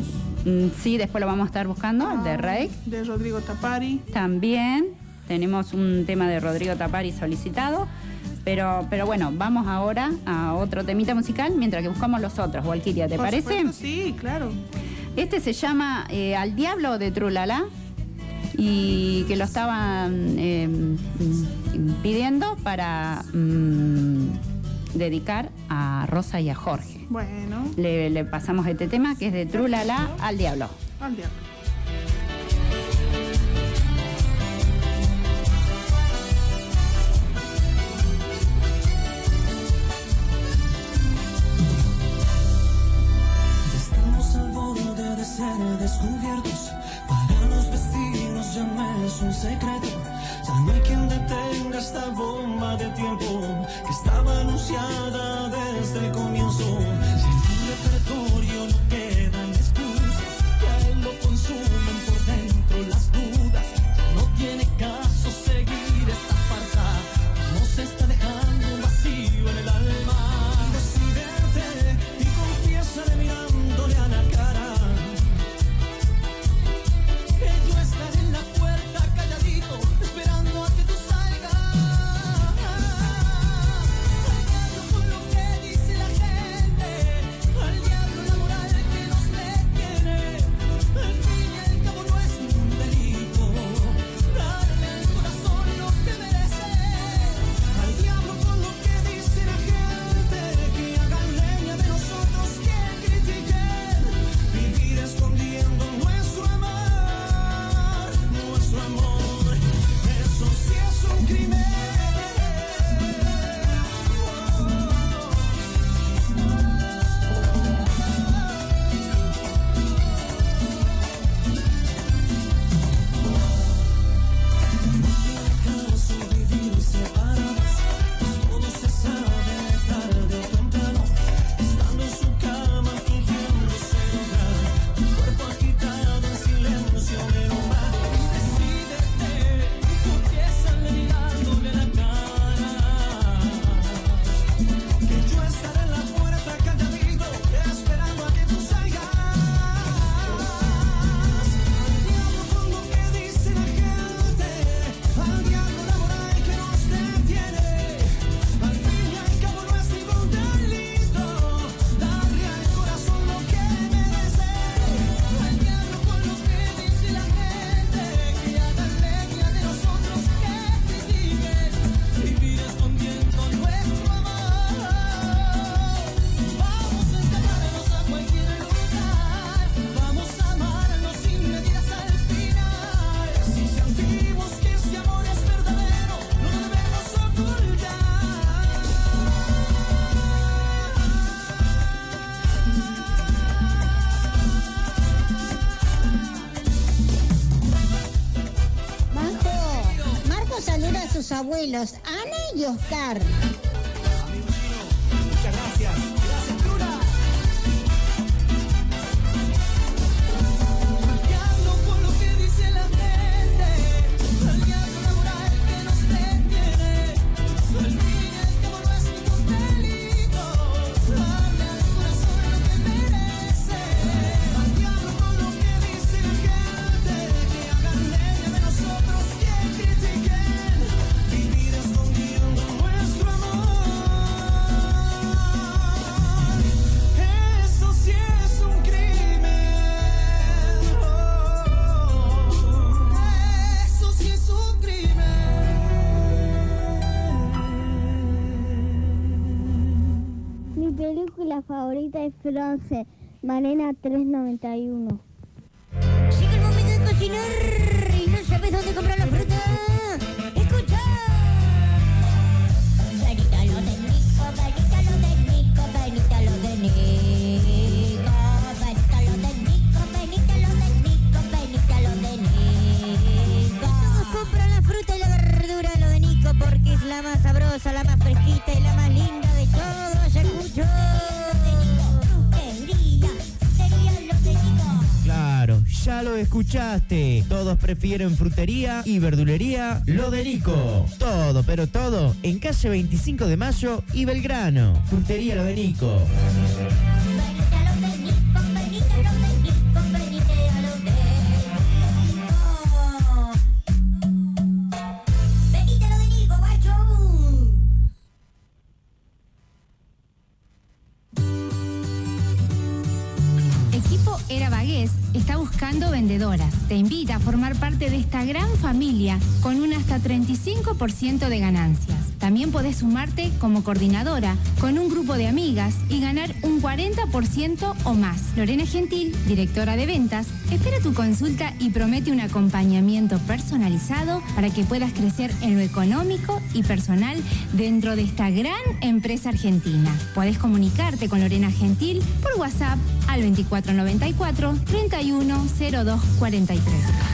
[SPEAKER 15] mm, sí, después lo vamos a estar buscando, el de
[SPEAKER 16] Ah.
[SPEAKER 15] Rey.
[SPEAKER 16] de Rodrigo Tapari.
[SPEAKER 15] También tenemos un tema de Rodrigo Tapari solicitado. Pero, pero bueno, vamos ahora a otro temita musical mientras que buscamos los otros. Walkiria, ¿te
[SPEAKER 16] Por
[SPEAKER 15] parece?
[SPEAKER 16] supuesto, sí, claro.
[SPEAKER 15] Este se llama eh, Al Diablo de Trulala y que lo estaban eh, mm, pidiendo para mm, dedicar a Rosa y a Jorge.
[SPEAKER 16] Bueno,
[SPEAKER 15] Le, le pasamos este tema que es de Trulala al Diablo.
[SPEAKER 16] al diablo.
[SPEAKER 17] Estamos al borde de ser descubiertos. Para los vecinos ya no es un secreto. Ya no hay quien detenga esta bomba de tiempo que estaba anunciada desde el comienzo. Y en tu repertorio no quedan excusas. Que a él lo consumen abuelos, Ana y Oscar. película favorita es Bronce, Marena 391. Llega el momento de cocinar y no sabes dónde comprar la fruta. Escucha. Benita lo de Nico, Benita lo de Nico, Benita lo de Nico. Benita lo de Nico, Benita lo de Nico, Benita lo de Nico. Todos compran la fruta y la verdura, lo de Nico, porque es
[SPEAKER 5] la más sabrosa, la más
[SPEAKER 9] ya lo escuchaste. Todos prefieren frutería y verdulería Lo Nico. Todo, pero todo en calle 25 de Mayo y Belgrano. Frutería Lo Nico.
[SPEAKER 3] Buscando vendedoras. Te invita a formar parte de esta gran familia con un hasta 35% de ganancias. También podés sumarte como coordinadora con un grupo de amigas y ganar un 40% o más. Lorena Gentil, directora de ventas, espera tu consulta y promete un acompañamiento personalizado para que puedas crecer en lo económico y personal dentro de esta gran empresa argentina. Podés comunicarte con Lorena Gentil por WhatsApp al 2494 310243.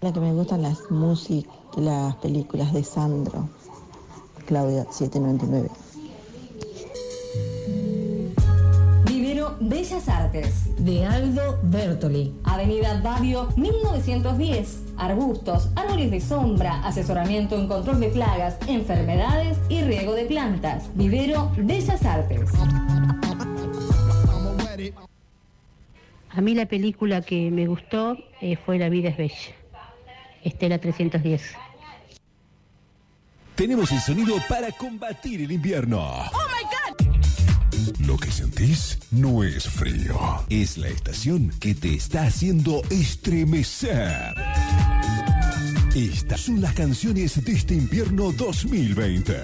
[SPEAKER 41] La que me gustan las músicas, las películas de Sandro, Claudia 799.
[SPEAKER 27] Vivero Bellas Artes, de Aldo Bertoli. Avenida Badio 1910. Arbustos, árboles de sombra, asesoramiento en control de plagas, enfermedades y riego de plantas. Vivero Bellas Artes.
[SPEAKER 42] A mí la película que me gustó eh, fue La vida es bella. Estela 310.
[SPEAKER 8] Tenemos el sonido para combatir el invierno. Lo que sentís no es frío, es la estación que te está haciendo estremecer. Estas son las canciones de este invierno 2020.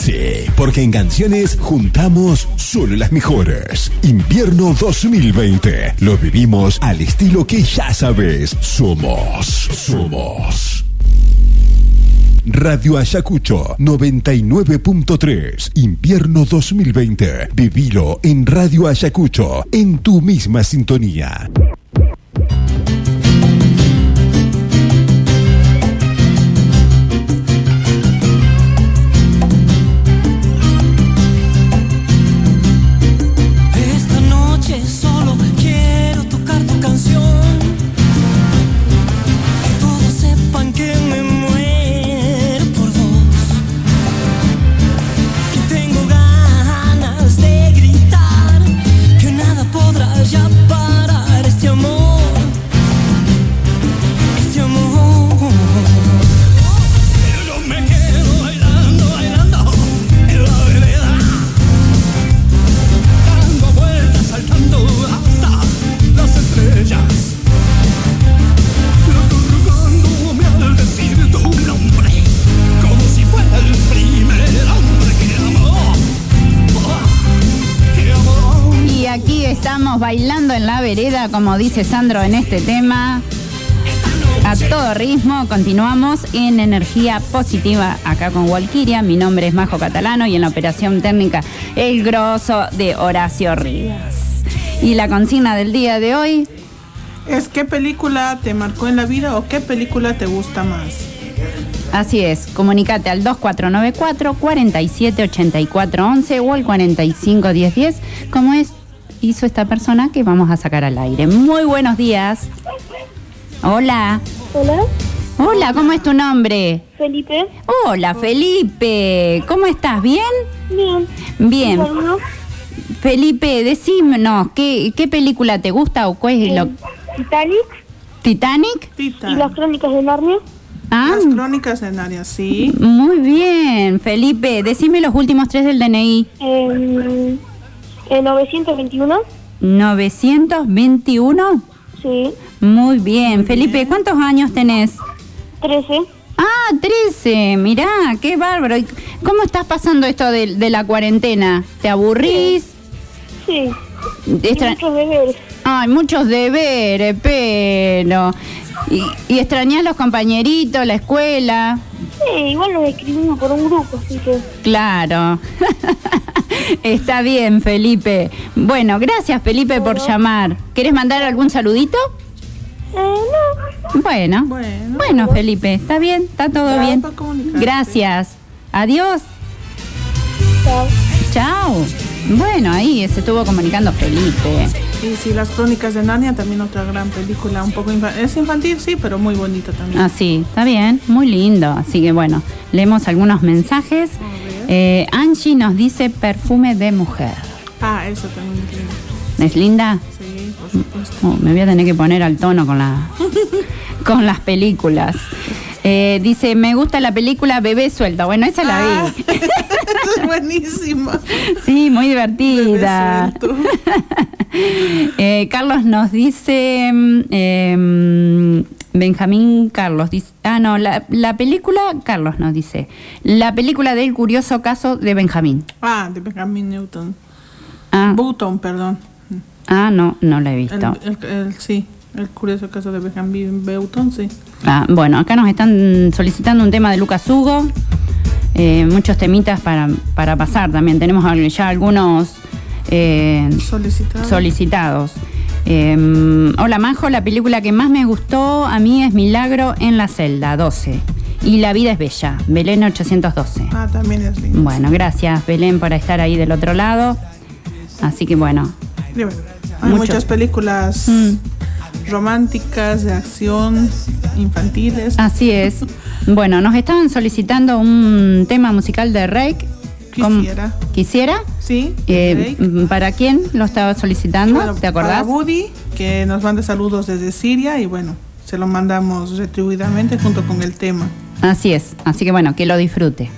[SPEAKER 8] Sí, porque en canciones juntamos solo las mejores. Invierno 2020. Lo vivimos al estilo que ya sabes. Somos, somos. Radio Ayacucho 99.3. Invierno 2020. Vivilo en Radio Ayacucho, en tu misma sintonía.
[SPEAKER 43] Bailando en la vereda, como
[SPEAKER 15] dice Sandro en este tema. A todo ritmo, continuamos en energía positiva acá con Walkiria. Mi nombre es Majo Catalano y en la operación técnica el grosso de Horacio Rivas. Y la consigna del día de hoy,
[SPEAKER 16] ¿Es qué película te marcó en la vida o qué película te gusta más?
[SPEAKER 15] así es, comunicate al 2494 478411 o al 451010, como es hizo esta persona que vamos a sacar al aire. Muy buenos días. Hola.
[SPEAKER 44] Hola,
[SPEAKER 15] Hola, ¿cómo es tu nombre?
[SPEAKER 44] Felipe.
[SPEAKER 15] Hola, Felipe. ¿Cómo estás? ¿Bien?
[SPEAKER 44] Bien.
[SPEAKER 15] Bien. Felipe, decímonos, ¿qué, qué película te gusta o cuál es lo...
[SPEAKER 44] Titanic
[SPEAKER 15] ¿Titanic?
[SPEAKER 44] y las crónicas de Narnia.
[SPEAKER 15] Ah,
[SPEAKER 16] Las crónicas de Narnia, sí.
[SPEAKER 15] muy bien, Felipe. Decime los últimos tres del DNI.
[SPEAKER 44] En, en 921.
[SPEAKER 15] 921.
[SPEAKER 44] Sí.
[SPEAKER 15] Muy bien. Felipe, ¿cuántos años tenés?
[SPEAKER 44] 13.
[SPEAKER 15] Ah, 13. Mirá, qué bárbaro. ¿Y ¿Cómo estás pasando esto de, de la cuarentena? ¿Te aburrís?
[SPEAKER 44] Sí.
[SPEAKER 15] Extra-
[SPEAKER 44] muchos deberes.
[SPEAKER 15] Ay, muchos deberes, pero... ¿Y, y extrañás los compañeritos, la escuela?
[SPEAKER 44] Sí, igual nos escribimos por un grupo, así que.
[SPEAKER 15] Claro. Está bien, Felipe. Bueno, gracias, Felipe, por llamar. ¿Quieres mandar algún saludito? Bueno, bueno, Felipe, está bien, está todo bien. Gracias. Adiós.
[SPEAKER 44] Chao.
[SPEAKER 15] Chao. Bueno, ahí se estuvo comunicando Felipe.
[SPEAKER 16] Y sí, Las Crónicas de Narnia, también otra gran película, un poco infantil. Es infantil, sí, pero muy bonita también.
[SPEAKER 15] Así, está bien, muy lindo. Así que bueno, leemos algunos mensajes. Eh, Angie nos dice perfume de mujer.
[SPEAKER 16] Ah, eso también es lindo.
[SPEAKER 15] ¿Es linda?
[SPEAKER 16] Sí, por supuesto.
[SPEAKER 15] Oh, me voy a tener que poner al tono con, la, con las películas. Eh, dice, me gusta la película Bebé Suelto. Bueno, esa la vi.
[SPEAKER 16] es buenísima.
[SPEAKER 15] Sí, muy divertida. Eh, Carlos nos dice, eh, Benjamín Carlos dice, ah no, la, la película, Carlos nos dice, la película del curioso caso de Benjamín.
[SPEAKER 16] Ah, de Benjamin Newton.
[SPEAKER 15] Ah,
[SPEAKER 16] Button, perdón.
[SPEAKER 15] ah no, no la he
[SPEAKER 16] El,
[SPEAKER 15] visto.
[SPEAKER 16] el- el- sí, el curioso caso de Benjamin Button, sí.
[SPEAKER 15] Ah, bueno, acá nos están solicitando un tema de Lucas Hugo. eh, muchos temitas para, para pasar también. Tenemos ya algunos eh,
[SPEAKER 16] Solicitado.
[SPEAKER 15] solicitados. Eh, hola Majo, la película que más me gustó a mí es Milagro en la celda 12. Y La vida es bella, Belén 812.
[SPEAKER 16] Ah, también es lindo.
[SPEAKER 15] Bueno, gracias Belén por estar ahí del otro lado. Así que bueno,
[SPEAKER 16] Hay
[SPEAKER 15] Mucho.
[SPEAKER 16] muchas películas románticas, de acción, infantiles.
[SPEAKER 15] así es. Bueno, nos estaban solicitando un tema musical de Rake.
[SPEAKER 16] Quisiera.
[SPEAKER 15] ¿Quisiera?
[SPEAKER 16] Sí.
[SPEAKER 15] Eh, ¿Para quién lo estaba solicitando?
[SPEAKER 16] Bueno,
[SPEAKER 15] ¿Te acordás?
[SPEAKER 16] Para Woody, que nos manda saludos desde Siria y bueno, se lo mandamos retribuidamente junto con el tema.
[SPEAKER 15] Así es. Así que bueno, que lo disfrute.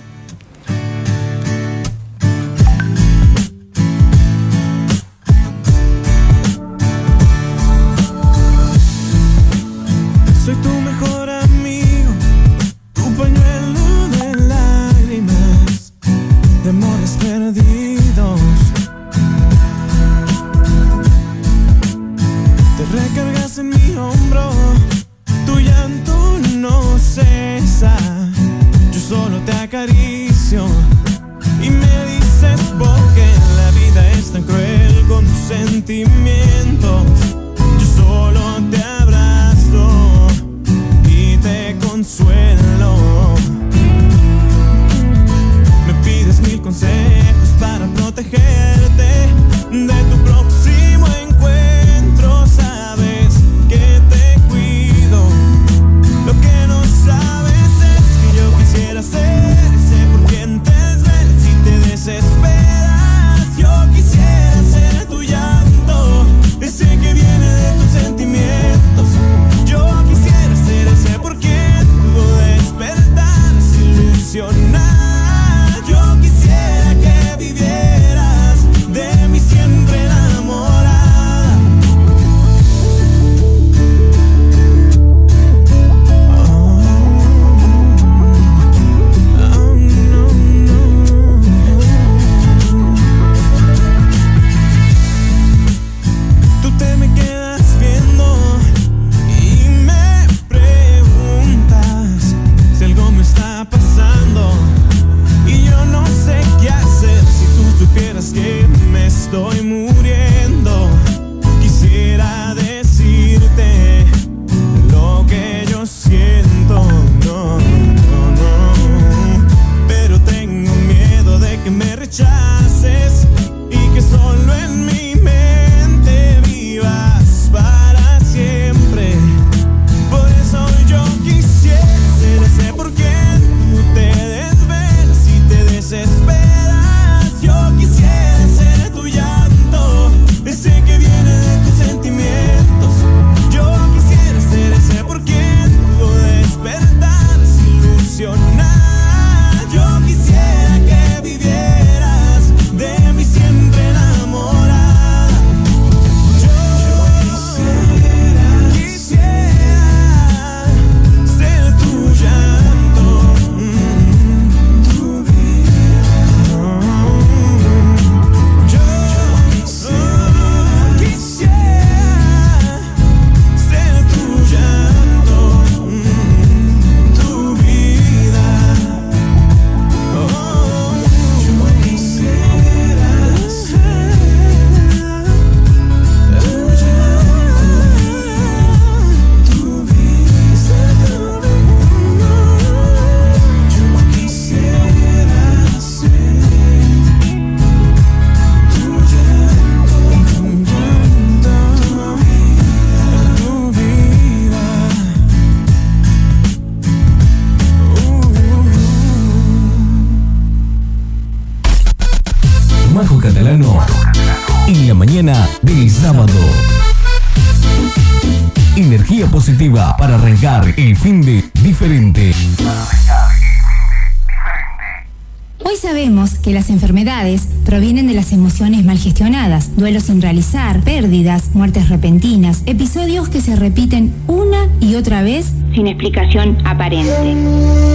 [SPEAKER 22] Fin de diferente.
[SPEAKER 3] Hoy sabemos que las enfermedades provienen de las emociones mal gestionadas, duelos sin realizar, pérdidas, muertes repentinas, episodios que se repiten una y otra vez
[SPEAKER 20] sin explicación aparente.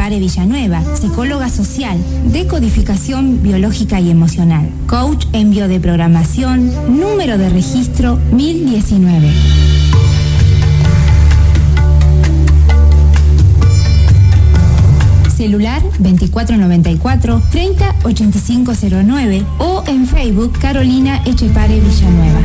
[SPEAKER 3] Echepare Villanueva, psicóloga social, decodificación biológica y emocional, coach en biodeprogramación, número de registro 1019. Celular 2494 308509 o en Facebook Carolina Echepare Villanueva.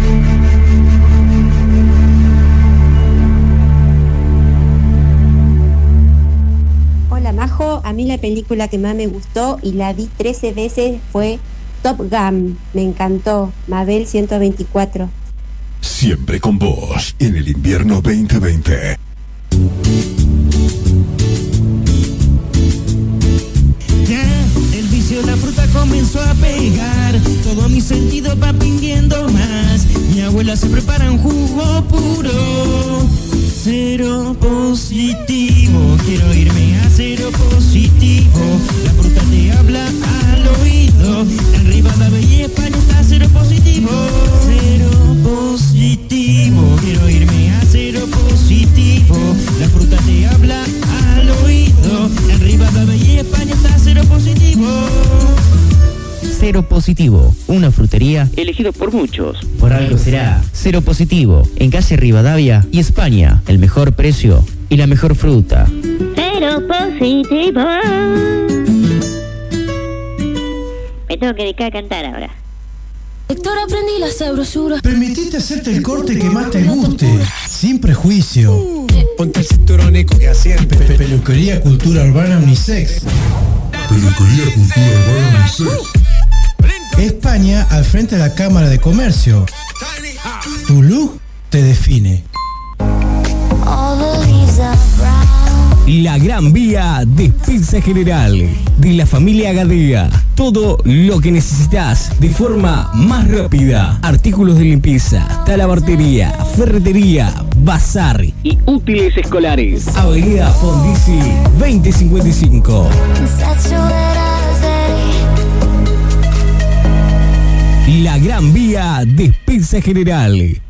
[SPEAKER 19] A mí la película que más me gustó y la vi 13 veces fue Top Gun. Me encantó, Mabel 124.
[SPEAKER 8] Siempre con vos en el invierno 2020.
[SPEAKER 9] Ya, el vicio de la fruta comenzó a pegar. Todo mi sentido va pidiendo más. Mi abuela se prepara un jugo puro. Cero positivo, quiero irme a cero positivo. La fruta te habla al oído. En Rivadavia y España está cero positivo. Cero positivo, quiero irme a cero positivo. La fruta te habla al oído. En Rivadavia y España está cero positivo.
[SPEAKER 10] Cero Positivo, una frutería elegido por muchos. Por algo será. Cero Positivo, en calle Rivadavia y España. El mejor precio y la mejor fruta.
[SPEAKER 20] Cero positivo. Me tengo que dedicar a cantar ahora.
[SPEAKER 21] Lector, aprendí la sabrosura.
[SPEAKER 6] Permitite hacerte el corte que más te guste, sin prejuicio.
[SPEAKER 45] Ponte el cinturón y coge asiento.
[SPEAKER 6] Pe- Peluquería Cultura Urbana Unisex.
[SPEAKER 46] Peluquería Cultura Urbana Unisex.
[SPEAKER 6] España al frente de la Cámara de Comercio. Tu look te define.
[SPEAKER 22] La Gran Vía Despensa General de la familia Gadea. Todo lo que necesitas de forma más rápida. Artículos de limpieza, talabartería, ferretería, bazar y útiles escolares. Avenida Fondisi 2055. La Gran Vía Despensa General.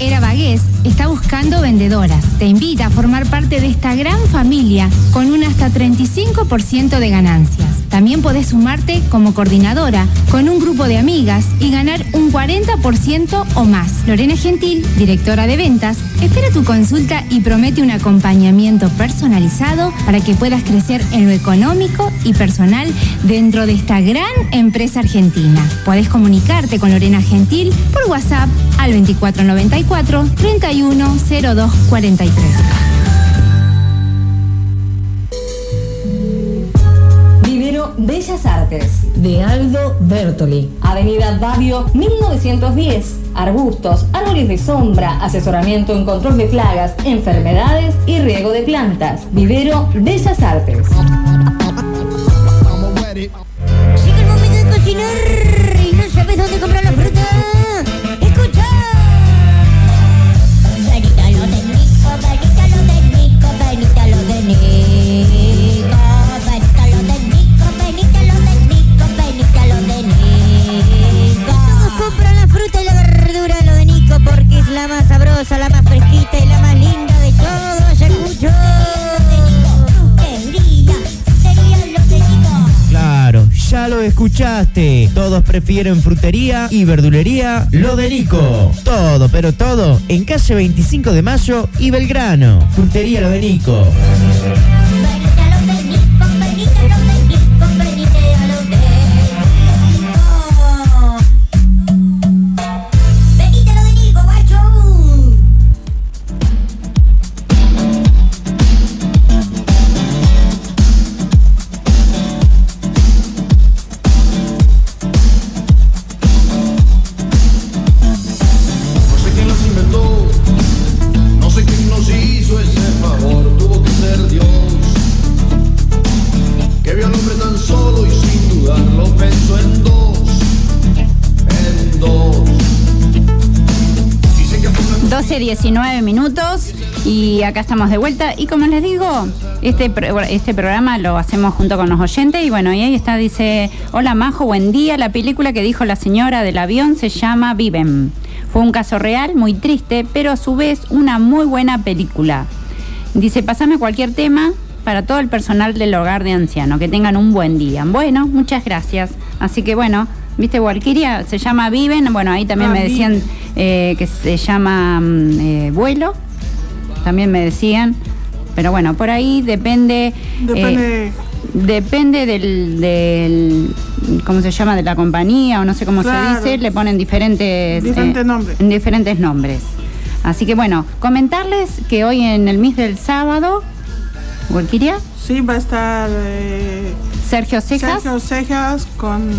[SPEAKER 3] Era Vagués está buscando vendedoras. Te invita a formar parte de esta gran familia con un hasta 35% de ganancias. También podés sumarte como coordinadora con un grupo de amigas y ganar un 40% o más. Lorena Gentil, directora de ventas, espera tu consulta y promete un acompañamiento personalizado para que puedas crecer en lo económico y personal dentro de esta gran empresa argentina. Podés comunicarte con Lorena Gentil por WhatsApp al 2494 310243.
[SPEAKER 5] Vivero Bellas Artes, de Aldo Bertoli. Avenida Babio 1910. Arbustos, árboles de sombra, asesoramiento en control de plagas, enfermedades y riego de plantas. Vivero Bellas Artes.
[SPEAKER 47] Todos
[SPEAKER 10] prefieren frutería y verdulería lo de Nico. Todo, pero todo en calle 25 de Mayo y Belgrano. Frutería lo de Nico.
[SPEAKER 15] 19 minutos y acá estamos de vuelta. Y como les digo, este, este programa lo hacemos junto con los oyentes. Y bueno, y ahí está, dice, hola Majo, buen día. La película que dijo la señora del avión se llama Viven. Fue un caso real, muy triste, pero a su vez una muy buena película. Dice, pasame cualquier tema para todo el personal del hogar de anciano, que tengan un buen día. Bueno, muchas gracias. Así que bueno, viste, Walkiria se llama Viven, bueno, ahí también
[SPEAKER 16] Ah,
[SPEAKER 15] me decían eh, que se llama mm, eh, Vuelo, también me decían, pero bueno, por ahí depende...
[SPEAKER 16] Depende-
[SPEAKER 15] eh, Depende del, del- ¿cómo se llama? De la compañía o no sé cómo
[SPEAKER 16] Claro.
[SPEAKER 15] se dice, le ponen diferentes,
[SPEAKER 16] Diferentes nombres.
[SPEAKER 15] diferentes nombres. Así que bueno, comentarles que hoy en el Miss del sábado, Walkiria,
[SPEAKER 16] Sí, va a estar eh,
[SPEAKER 15] Sergio Cejas,
[SPEAKER 16] Sergio Cejas, con,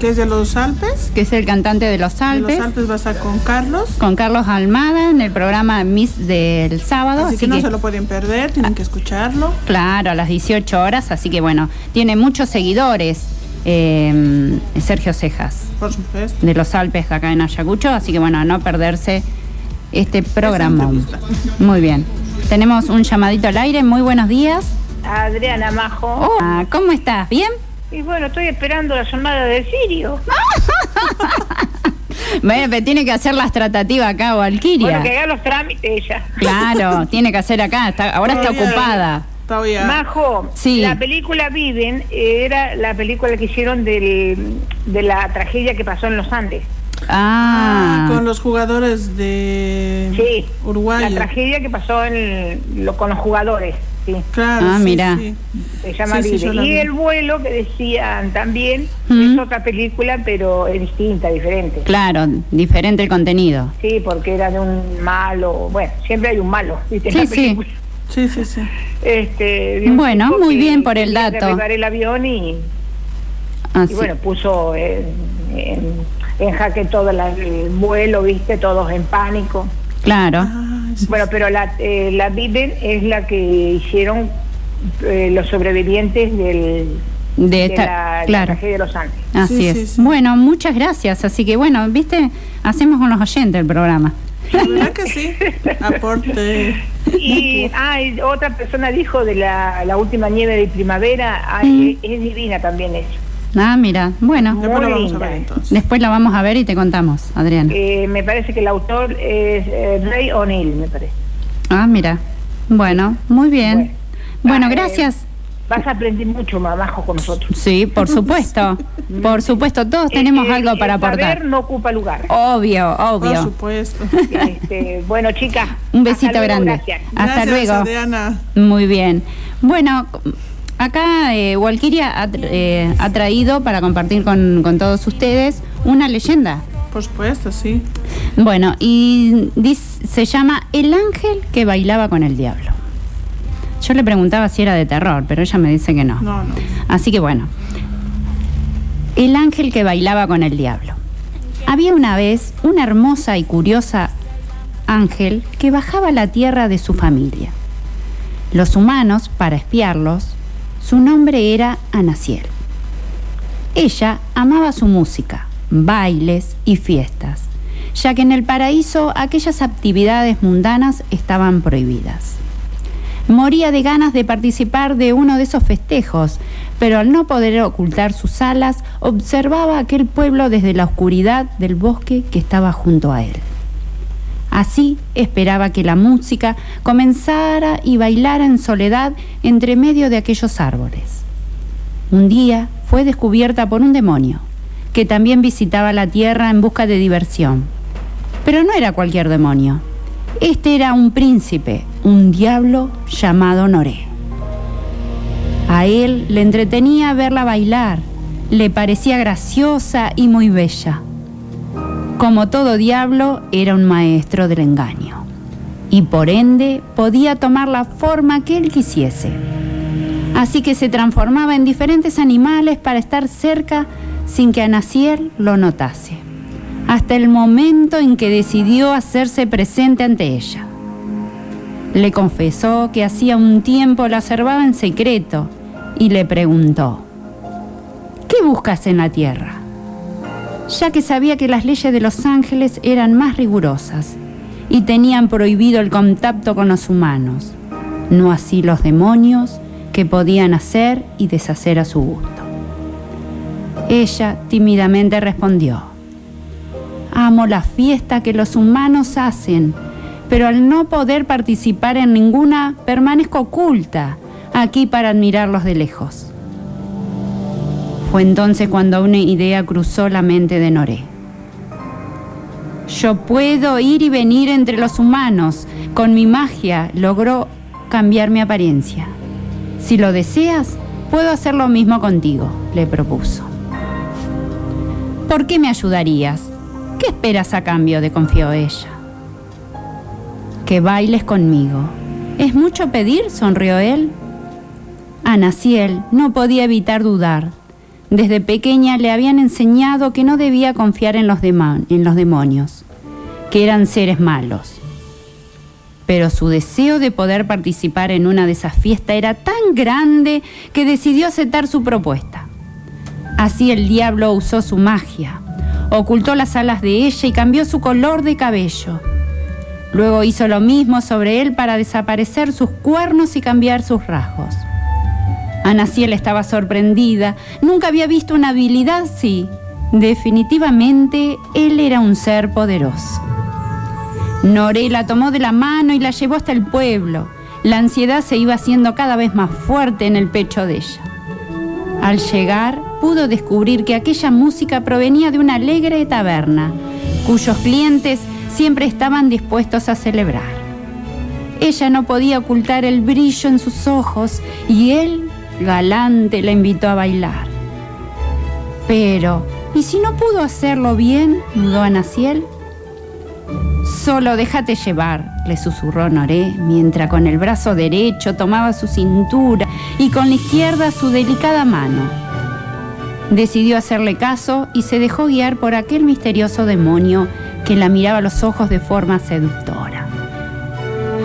[SPEAKER 16] que es de los Alpes.
[SPEAKER 15] que es el cantante de los
[SPEAKER 16] De
[SPEAKER 15] Alpes,
[SPEAKER 16] los Alpes va a estar con Carlos.
[SPEAKER 15] con Carlos Almada en el programa Miss del sábado.
[SPEAKER 16] Así, que, no se lo pueden perder, tienen que escucharlo.
[SPEAKER 15] Claro, a las 18 horas, así que bueno, tiene muchos seguidores eh, Sergio Cejas
[SPEAKER 16] Por supuesto.
[SPEAKER 15] de los Alpes acá en Ayacucho, así que bueno, a no perderse este programa. Muy bien. Tenemos un llamadito al aire, muy buenos días.
[SPEAKER 37] Adriana Majo.
[SPEAKER 15] Ah, ¿Cómo estás? ¿Bien?
[SPEAKER 37] Y bueno, estoy esperando la llamada del Sirio.
[SPEAKER 15] Bueno, pero tiene que hacer las tratativas acá, Valquiria.
[SPEAKER 37] Bueno, que haga los trámites ella.
[SPEAKER 15] Claro, tiene que hacer acá, está- ahora está ocupada.
[SPEAKER 37] Majo,
[SPEAKER 15] Sí.
[SPEAKER 37] la película Viven eh, era la película que hicieron del, de la tragedia que pasó en los Andes.
[SPEAKER 15] Ah,
[SPEAKER 16] Con los jugadores de
[SPEAKER 37] Sí,
[SPEAKER 16] Uruguay.
[SPEAKER 37] la tragedia que pasó en lo- con los jugadores. Sí.
[SPEAKER 16] Claro,
[SPEAKER 15] Ah,
[SPEAKER 16] sí,
[SPEAKER 15] mira.
[SPEAKER 16] sí.
[SPEAKER 37] Se llama
[SPEAKER 16] Sí, sí, yo
[SPEAKER 37] Viven.
[SPEAKER 16] la vi.
[SPEAKER 37] y el vuelo que decían también
[SPEAKER 15] Mm.
[SPEAKER 37] es otra película, pero es distinta, diferente.
[SPEAKER 15] claro, diferente el contenido.
[SPEAKER 37] Sí, porque era de un malo. Bueno, siempre hay un malo. ¿viste? en
[SPEAKER 15] Sí,
[SPEAKER 37] la
[SPEAKER 15] sí.
[SPEAKER 37] película.
[SPEAKER 16] Sí, sí, sí.
[SPEAKER 37] Este,
[SPEAKER 15] Bueno, muy
[SPEAKER 37] que
[SPEAKER 15] bien por el dato.
[SPEAKER 37] el avión y,
[SPEAKER 15] Ah,
[SPEAKER 37] y
[SPEAKER 15] sí.
[SPEAKER 37] bueno, puso en, en- en jaque todo la- el vuelo, viste, todos en pánico.
[SPEAKER 15] Claro.
[SPEAKER 37] Bueno, pero la, eh, la Viven es la que hicieron eh, los sobrevivientes del,
[SPEAKER 15] De esta-
[SPEAKER 37] la, la
[SPEAKER 15] claro.
[SPEAKER 37] tragedia de los Andes.
[SPEAKER 15] Así es. Bueno, muchas gracias. Así que bueno, viste, hacemos con los oyentes el programa.
[SPEAKER 16] La verdad que sí. Aporte.
[SPEAKER 37] Y ah, y otra persona dijo de la, la última nieve de primavera, ay, es, es divina también ella.
[SPEAKER 15] Ah, mira, bueno.
[SPEAKER 37] Después lo vamos a ver,
[SPEAKER 16] entonces.
[SPEAKER 15] Después la vamos a ver y te contamos, Adriana.
[SPEAKER 37] Eh, me parece que el autor es eh, Ray O'Neill, me parece.
[SPEAKER 15] Ah, mira. Bueno, muy bien. Bueno, gracias.
[SPEAKER 37] Vas a aprender mucho, mamajo, con nosotros.
[SPEAKER 15] Sí, por supuesto. Por supuesto, todos tenemos
[SPEAKER 37] Eh,
[SPEAKER 15] algo para
[SPEAKER 37] el saber
[SPEAKER 15] aportar.
[SPEAKER 37] no ocupa lugar.
[SPEAKER 15] Obvio, obvio.
[SPEAKER 16] Por supuesto.
[SPEAKER 37] Este, bueno, chicas.
[SPEAKER 15] Un besito
[SPEAKER 37] hasta luego,
[SPEAKER 15] grande.
[SPEAKER 37] Gracias.
[SPEAKER 15] Hasta
[SPEAKER 16] Gracias,
[SPEAKER 15] luego.
[SPEAKER 16] Adriana.
[SPEAKER 15] Muy bien. Bueno, acá eh, Walkiria ha, eh, ha traído para compartir con, con todos ustedes una leyenda.
[SPEAKER 16] Por supuesto, sí.
[SPEAKER 15] Bueno, y dis- se llama El ángel que bailaba con el diablo. Yo le preguntaba si era de terror, pero ella me dice que no.
[SPEAKER 16] No, no.
[SPEAKER 15] Así que bueno. El ángel que bailaba con el diablo. Había una vez una hermosa y curiosa ángel que bajaba a la tierra de su familia. Los humanos, para espiarlos, su nombre era Anaciel. Ella amaba su música, bailes y fiestas, ya que en el paraíso aquellas actividades mundanas estaban prohibidas. Moría de ganas de participar de uno de esos festejos, pero al no poder ocultar sus alas, observaba aquel pueblo desde la oscuridad del bosque que estaba junto a él. Así esperaba que la música comenzara y bailara en soledad entre medio de aquellos árboles. Un día fue descubierta por un demonio, que también visitaba la tierra en busca de diversión. Pero no era cualquier demonio. Este era un príncipe, un diablo llamado Noré. A él le entretenía verla bailar, le parecía graciosa y muy bella. Como todo diablo, era un maestro del engaño, y por ende podía tomar la forma que él quisiese. Así que se transformaba en diferentes animales para estar cerca sin que Anaciel lo notase, hasta el momento en que decidió hacerse presente ante ella. Le confesó que hacía un tiempo la observaba en secreto y le preguntó, ¿qué buscas en la tierra? Ya que sabía que las leyes de los ángeles eran más rigurosas y tenían prohibido el contacto con los humanos, no así los demonios que podían hacer y deshacer a su gusto. Ella tímidamente respondió, amo la fiesta que los humanos hacen, pero al no poder participar en ninguna, permanezco oculta aquí para admirarlos de lejos. Fue entonces cuando una idea cruzó la mente de Noré. Yo puedo ir y venir entre los humanos. Con mi magia logró cambiar mi apariencia. Si lo deseas, puedo hacer lo mismo contigo, le propuso. ¿Por qué me ayudarías? ¿Qué esperas a cambio? de confió ella. Que bailes conmigo. ¿Es mucho pedir? sonrió él. Anaciel no podía evitar dudar. Desde pequeña le habían enseñado que no debía confiar en los, en los demonios, que eran seres malos. Pero su deseo de poder participar en una de esas fiestas era tan grande que decidió aceptar su propuesta. Así el diablo usó su magia, ocultó las alas de ella y cambió su color de cabello. Luego hizo lo mismo sobre él para desaparecer sus cuernos y cambiar sus rasgos. Anaciel estaba sorprendida, nunca había visto una habilidad así. Definitivamente él era un ser poderoso. Noré la tomó de la mano y la llevó hasta el pueblo. La ansiedad se iba haciendo cada vez más fuerte en el pecho de ella. Al llegar, pudo descubrir que aquella música provenía de una alegre taberna, cuyos clientes siempre estaban dispuestos a celebrar. Ella no podía ocultar el brillo en sus ojos y él, galante, la invitó a bailar. Pero, ¿y si no pudo hacerlo bien? dudó Anaciel. Solo déjate llevar, le susurró Noré, mientras con el brazo derecho tomaba su cintura y con la izquierda su delicada mano. Decidió hacerle caso y se dejó guiar por aquel misterioso demonio que la miraba a los ojos de forma seductora.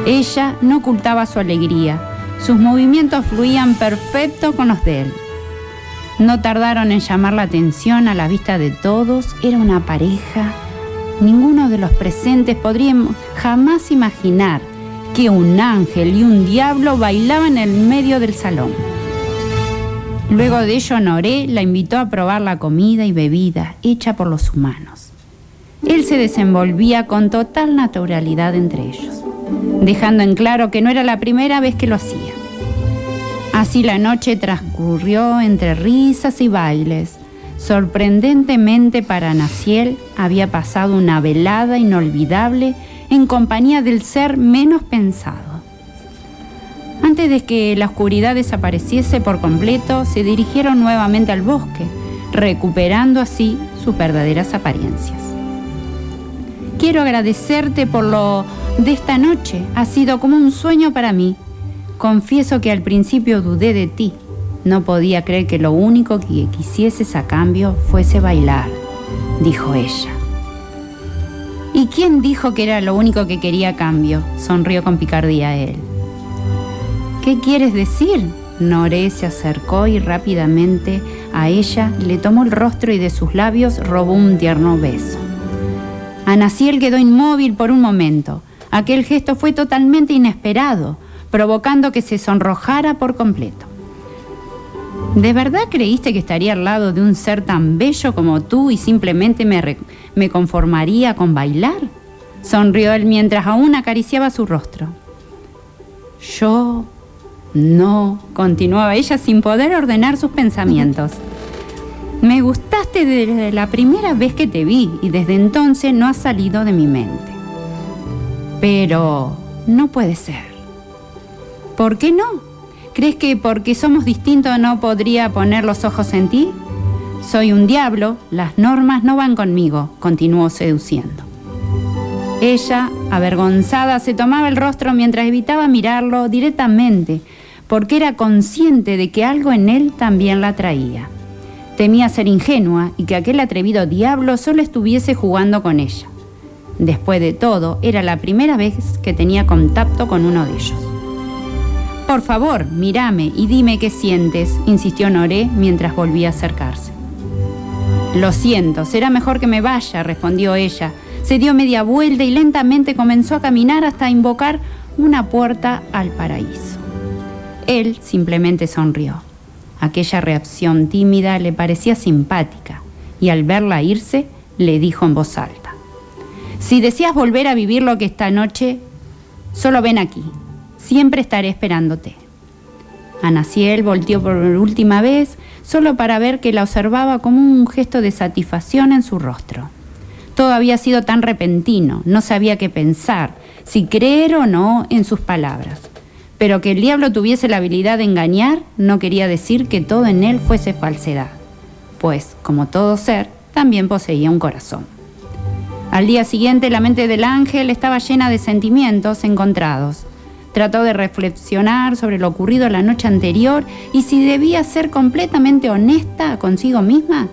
[SPEAKER 15] Ella no ocultaba su alegría, sus movimientos fluían perfecto con los de él. No tardaron en llamar la atención a la vista de todos, era una pareja. Ninguno de los presentes podría jamás imaginar que un ángel y un diablo bailaban en el medio del salón. Luego de ello, Noré la invitó a probar la comida y bebida hecha por los humanos. Él se desenvolvía con total naturalidad entre ellos, dejando en claro que no era la primera vez que lo hacía. Así la noche transcurrió entre risas y bailes. Sorprendentemente para Naciel había pasado una velada inolvidable en compañía del ser menos pensado. Antes de que la oscuridad desapareciese por completo, se dirigieron nuevamente al bosque, recuperando así sus verdaderas apariencias. Quiero agradecerte por lo de esta noche. Ha sido como un sueño para mí. Confieso que al principio dudé de ti. No podía creer que lo único que quisieses a cambio fuese bailar, dijo ella. ¿Y quién dijo que era lo único que quería a cambio? Sonrió con picardía él. ¿Qué quieres decir? Noré se acercó y rápidamente a ella le tomó el rostro y de sus labios robó un tierno beso. Anaciel quedó inmóvil por un momento. Aquel gesto fue totalmente inesperado, provocando que se sonrojara por completo. ¿De verdad creíste que estaría al lado de un ser tan bello como tú y simplemente me, me conformaría con bailar? Sonrió él mientras aún acariciaba su rostro. Yo no, continuaba ella sin poder ordenar sus pensamientos. Me gustaste desde la primera vez que te vi y desde entonces no has salido de mi mente. Pero no puede ser. ¿Por qué no? ¿Crees que porque somos distintos no podría poner los ojos en ti? Soy un diablo, las normas no van conmigo, continuó seduciendo. Ella, avergonzada, se tomaba el rostro mientras evitaba mirarlo directamente, porque era consciente de que algo en él también la atraía. Temía ser ingenua y que aquel atrevido diablo solo estuviese jugando con ella. Después de todo, era la primera vez que tenía contacto con uno de ellos. Por favor, mírame y dime qué sientes, insistió Noré mientras volvía a acercarse. Lo siento, será mejor que me vaya, respondió ella, Se dio media vuelta y lentamente comenzó a caminar hasta invocar una puerta al paraíso. Él simplemente sonrió. Aquella reacción tímida le parecía simpática y al verla irse le dijo en voz alta, si deseas volver a vivir lo que esta noche, solo ven aquí, siempre estaré esperándote. Anaciel volteó por última vez, solo para ver que la observaba como un gesto de satisfacción en su rostro. Todo había sido tan repentino, no sabía qué pensar, si creer o no en sus palabras. Pero que el diablo tuviese la habilidad de engañar no quería decir que todo en él fuese falsedad, pues, como todo ser, también poseía un corazón. Al día siguiente la mente del ángel estaba llena de sentimientos encontrados. Trató de reflexionar sobre lo ocurrido la noche anterior y si debía ser completamente honesta consigo misma,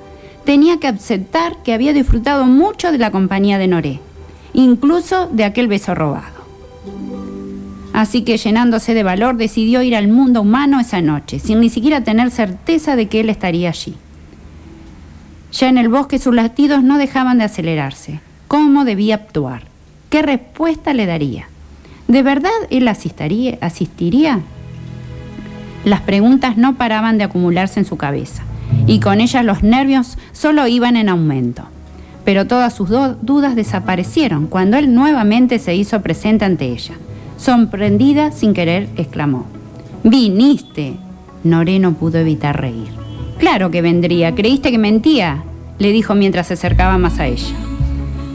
[SPEAKER 15] tenía que aceptar que había disfrutado mucho de la compañía de Noré, incluso de aquel beso robado. Así que llenándose de valor decidió ir al mundo humano esa noche, sin ni siquiera tener certeza de que él estaría allí. Ya en el bosque sus latidos no dejaban de acelerarse. ¿Cómo debía actuar? ¿Qué respuesta le daría? ¿De verdad él asistiría? asistiría? Las preguntas no paraban de acumularse en su cabeza y con ellas los nervios solo iban en aumento. Pero todas sus dudas desaparecieron cuando él nuevamente se hizo presente ante ella. Sorprendida, sin querer, exclamó, Viniste. Noré no pudo evitar reír. Claro que vendría, ¿creíste que mentía? le dijo mientras se acercaba más a ella.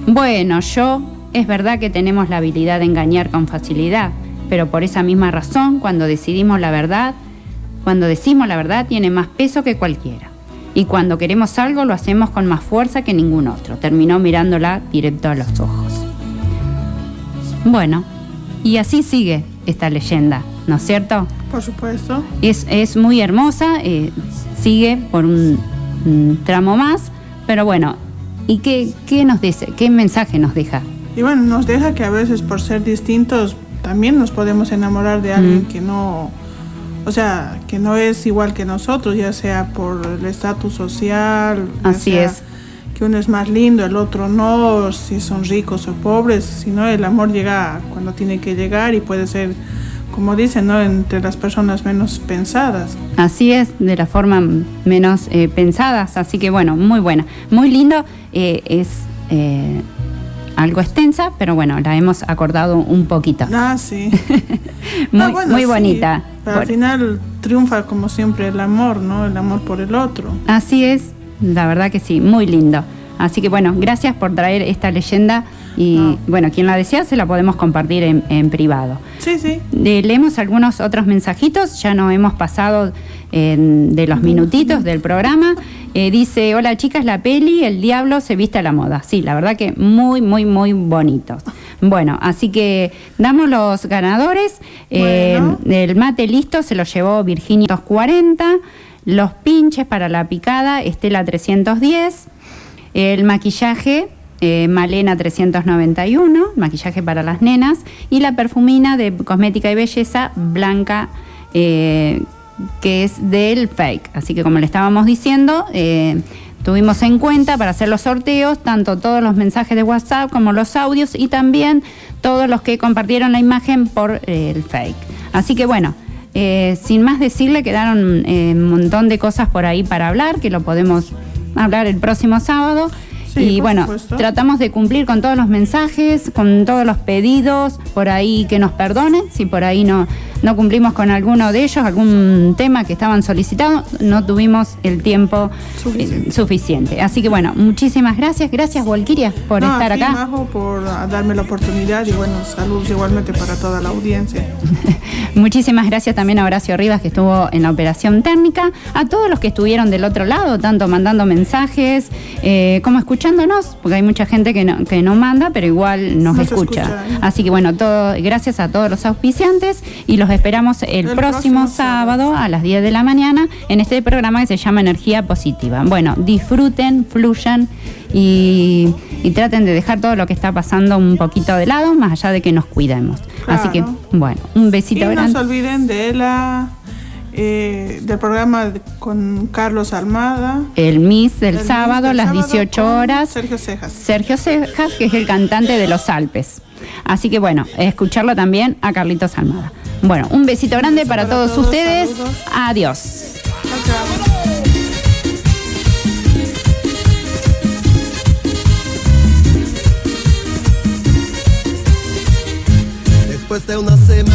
[SPEAKER 15] Bueno, yo, es verdad que tenemos la habilidad de engañar con facilidad, pero por esa misma razón, cuando decidimos la verdad, cuando decimos la verdad, tiene más peso que cualquiera. Y cuando queremos algo, lo hacemos con más fuerza que ningún otro. Terminó mirándola directo a los ojos. Bueno, y así sigue esta leyenda, ¿no es cierto?
[SPEAKER 16] Por supuesto.
[SPEAKER 15] Es, es muy hermosa, eh, sigue por un, un tramo más, pero bueno, ¿y qué, qué nos dice? ¿Qué mensaje nos deja?
[SPEAKER 16] Y bueno, nos deja que a veces por ser distintos también nos podemos enamorar de alguien
[SPEAKER 15] Mm.
[SPEAKER 16] que no, o sea, que no es igual que nosotros, ya sea por el estatus social,
[SPEAKER 15] Así
[SPEAKER 16] sea
[SPEAKER 15] es.
[SPEAKER 16] Que uno es más lindo, el otro no, si son ricos o pobres, sino el amor llega cuando tiene que llegar y puede ser, como dicen, ¿no? entre las personas menos pensadas.
[SPEAKER 15] Así es, de la forma menos eh, pensadas. Así que bueno, muy buena. Muy lindo. eh, es eh, algo extensa, pero bueno, la hemos acordado un poquito.
[SPEAKER 16] Ah, sí.
[SPEAKER 15] Muy,
[SPEAKER 16] Ah, bueno,
[SPEAKER 15] muy
[SPEAKER 16] sí,
[SPEAKER 15] bonita.
[SPEAKER 16] pero al
[SPEAKER 15] Por-
[SPEAKER 16] final triunfa como siempre el amor, ¿no? El amor por el otro.
[SPEAKER 15] Así es, la verdad que sí, muy lindo. Así que bueno, gracias por traer esta leyenda y bueno, quien la desea se la podemos compartir en, en privado.
[SPEAKER 16] Sí, sí.
[SPEAKER 15] Eh, leemos algunos otros mensajitos, ya no hemos pasado eh, de los minutitos del programa. Eh, dice, hola chicas, la peli, el diablo se viste a la moda. Sí, la verdad que muy, muy, muy bonitos. Bueno, así que damos los ganadores. Eh, el mate listo se lo llevó Virginia 240. Los pinches para la picada, Estela 310. El maquillaje, eh, Malena 391, maquillaje para las nenas. Y la perfumina de cosmética y belleza, Blanca, eh, que es del fake. Así que como le estábamos diciendo, eh, tuvimos en cuenta para hacer los sorteos, tanto todos los mensajes de WhatsApp como los audios y también todos los que compartieron la imagen por el fake. Así que bueno. Eh, sin más decirle, quedaron eh, un montón de cosas por ahí para hablar, que lo podemos hablar el próximo sábado.
[SPEAKER 16] Sí,
[SPEAKER 15] y bueno,
[SPEAKER 16] supuesto.
[SPEAKER 15] tratamos de cumplir con todos los mensajes, con todos los pedidos, por ahí que nos perdonen, si por ahí no, no cumplimos con alguno de ellos, algún tema que estaban solicitados, no tuvimos el tiempo eh, suficiente. Así que bueno, muchísimas gracias, gracias Walkiria por
[SPEAKER 16] No,
[SPEAKER 15] estar
[SPEAKER 16] a ti,
[SPEAKER 15] acá.
[SPEAKER 16] Majo, por ah, darme la oportunidad y bueno, saludos igualmente para toda la audiencia.
[SPEAKER 15] Muchísimas gracias también a Horacio Rivas que estuvo en la operación técnica, a todos los que estuvieron del otro lado, tanto mandando mensajes eh, como escuchándonos, porque hay mucha gente que no, que no manda, pero igual nos,
[SPEAKER 16] Nos
[SPEAKER 15] escucha.
[SPEAKER 16] escucha, ¿eh?
[SPEAKER 15] Así que bueno, todo, gracias a todos los auspiciantes y los esperamos el, próximo, sábado, a las 10 de la mañana en este programa que se llama Energía Positiva. Bueno, disfruten, fluyan y, traten de dejar todo lo que está pasando un poquito de lado, más allá de que nos cuidemos. Así que, bueno, un besito
[SPEAKER 16] y
[SPEAKER 15] grande.
[SPEAKER 16] No se olviden de la eh, del programa con Carlos Almada.
[SPEAKER 15] El Miss del sábado
[SPEAKER 16] a
[SPEAKER 15] las 18 horas.
[SPEAKER 16] Sergio Cejas.
[SPEAKER 15] Sergio Cejas, que es el cantante de Los Alpes. Así que bueno, escucharlo también a Carlitos Almada. Bueno, un besito grande para todos, ustedes. Adiós.
[SPEAKER 24] Después de una semana.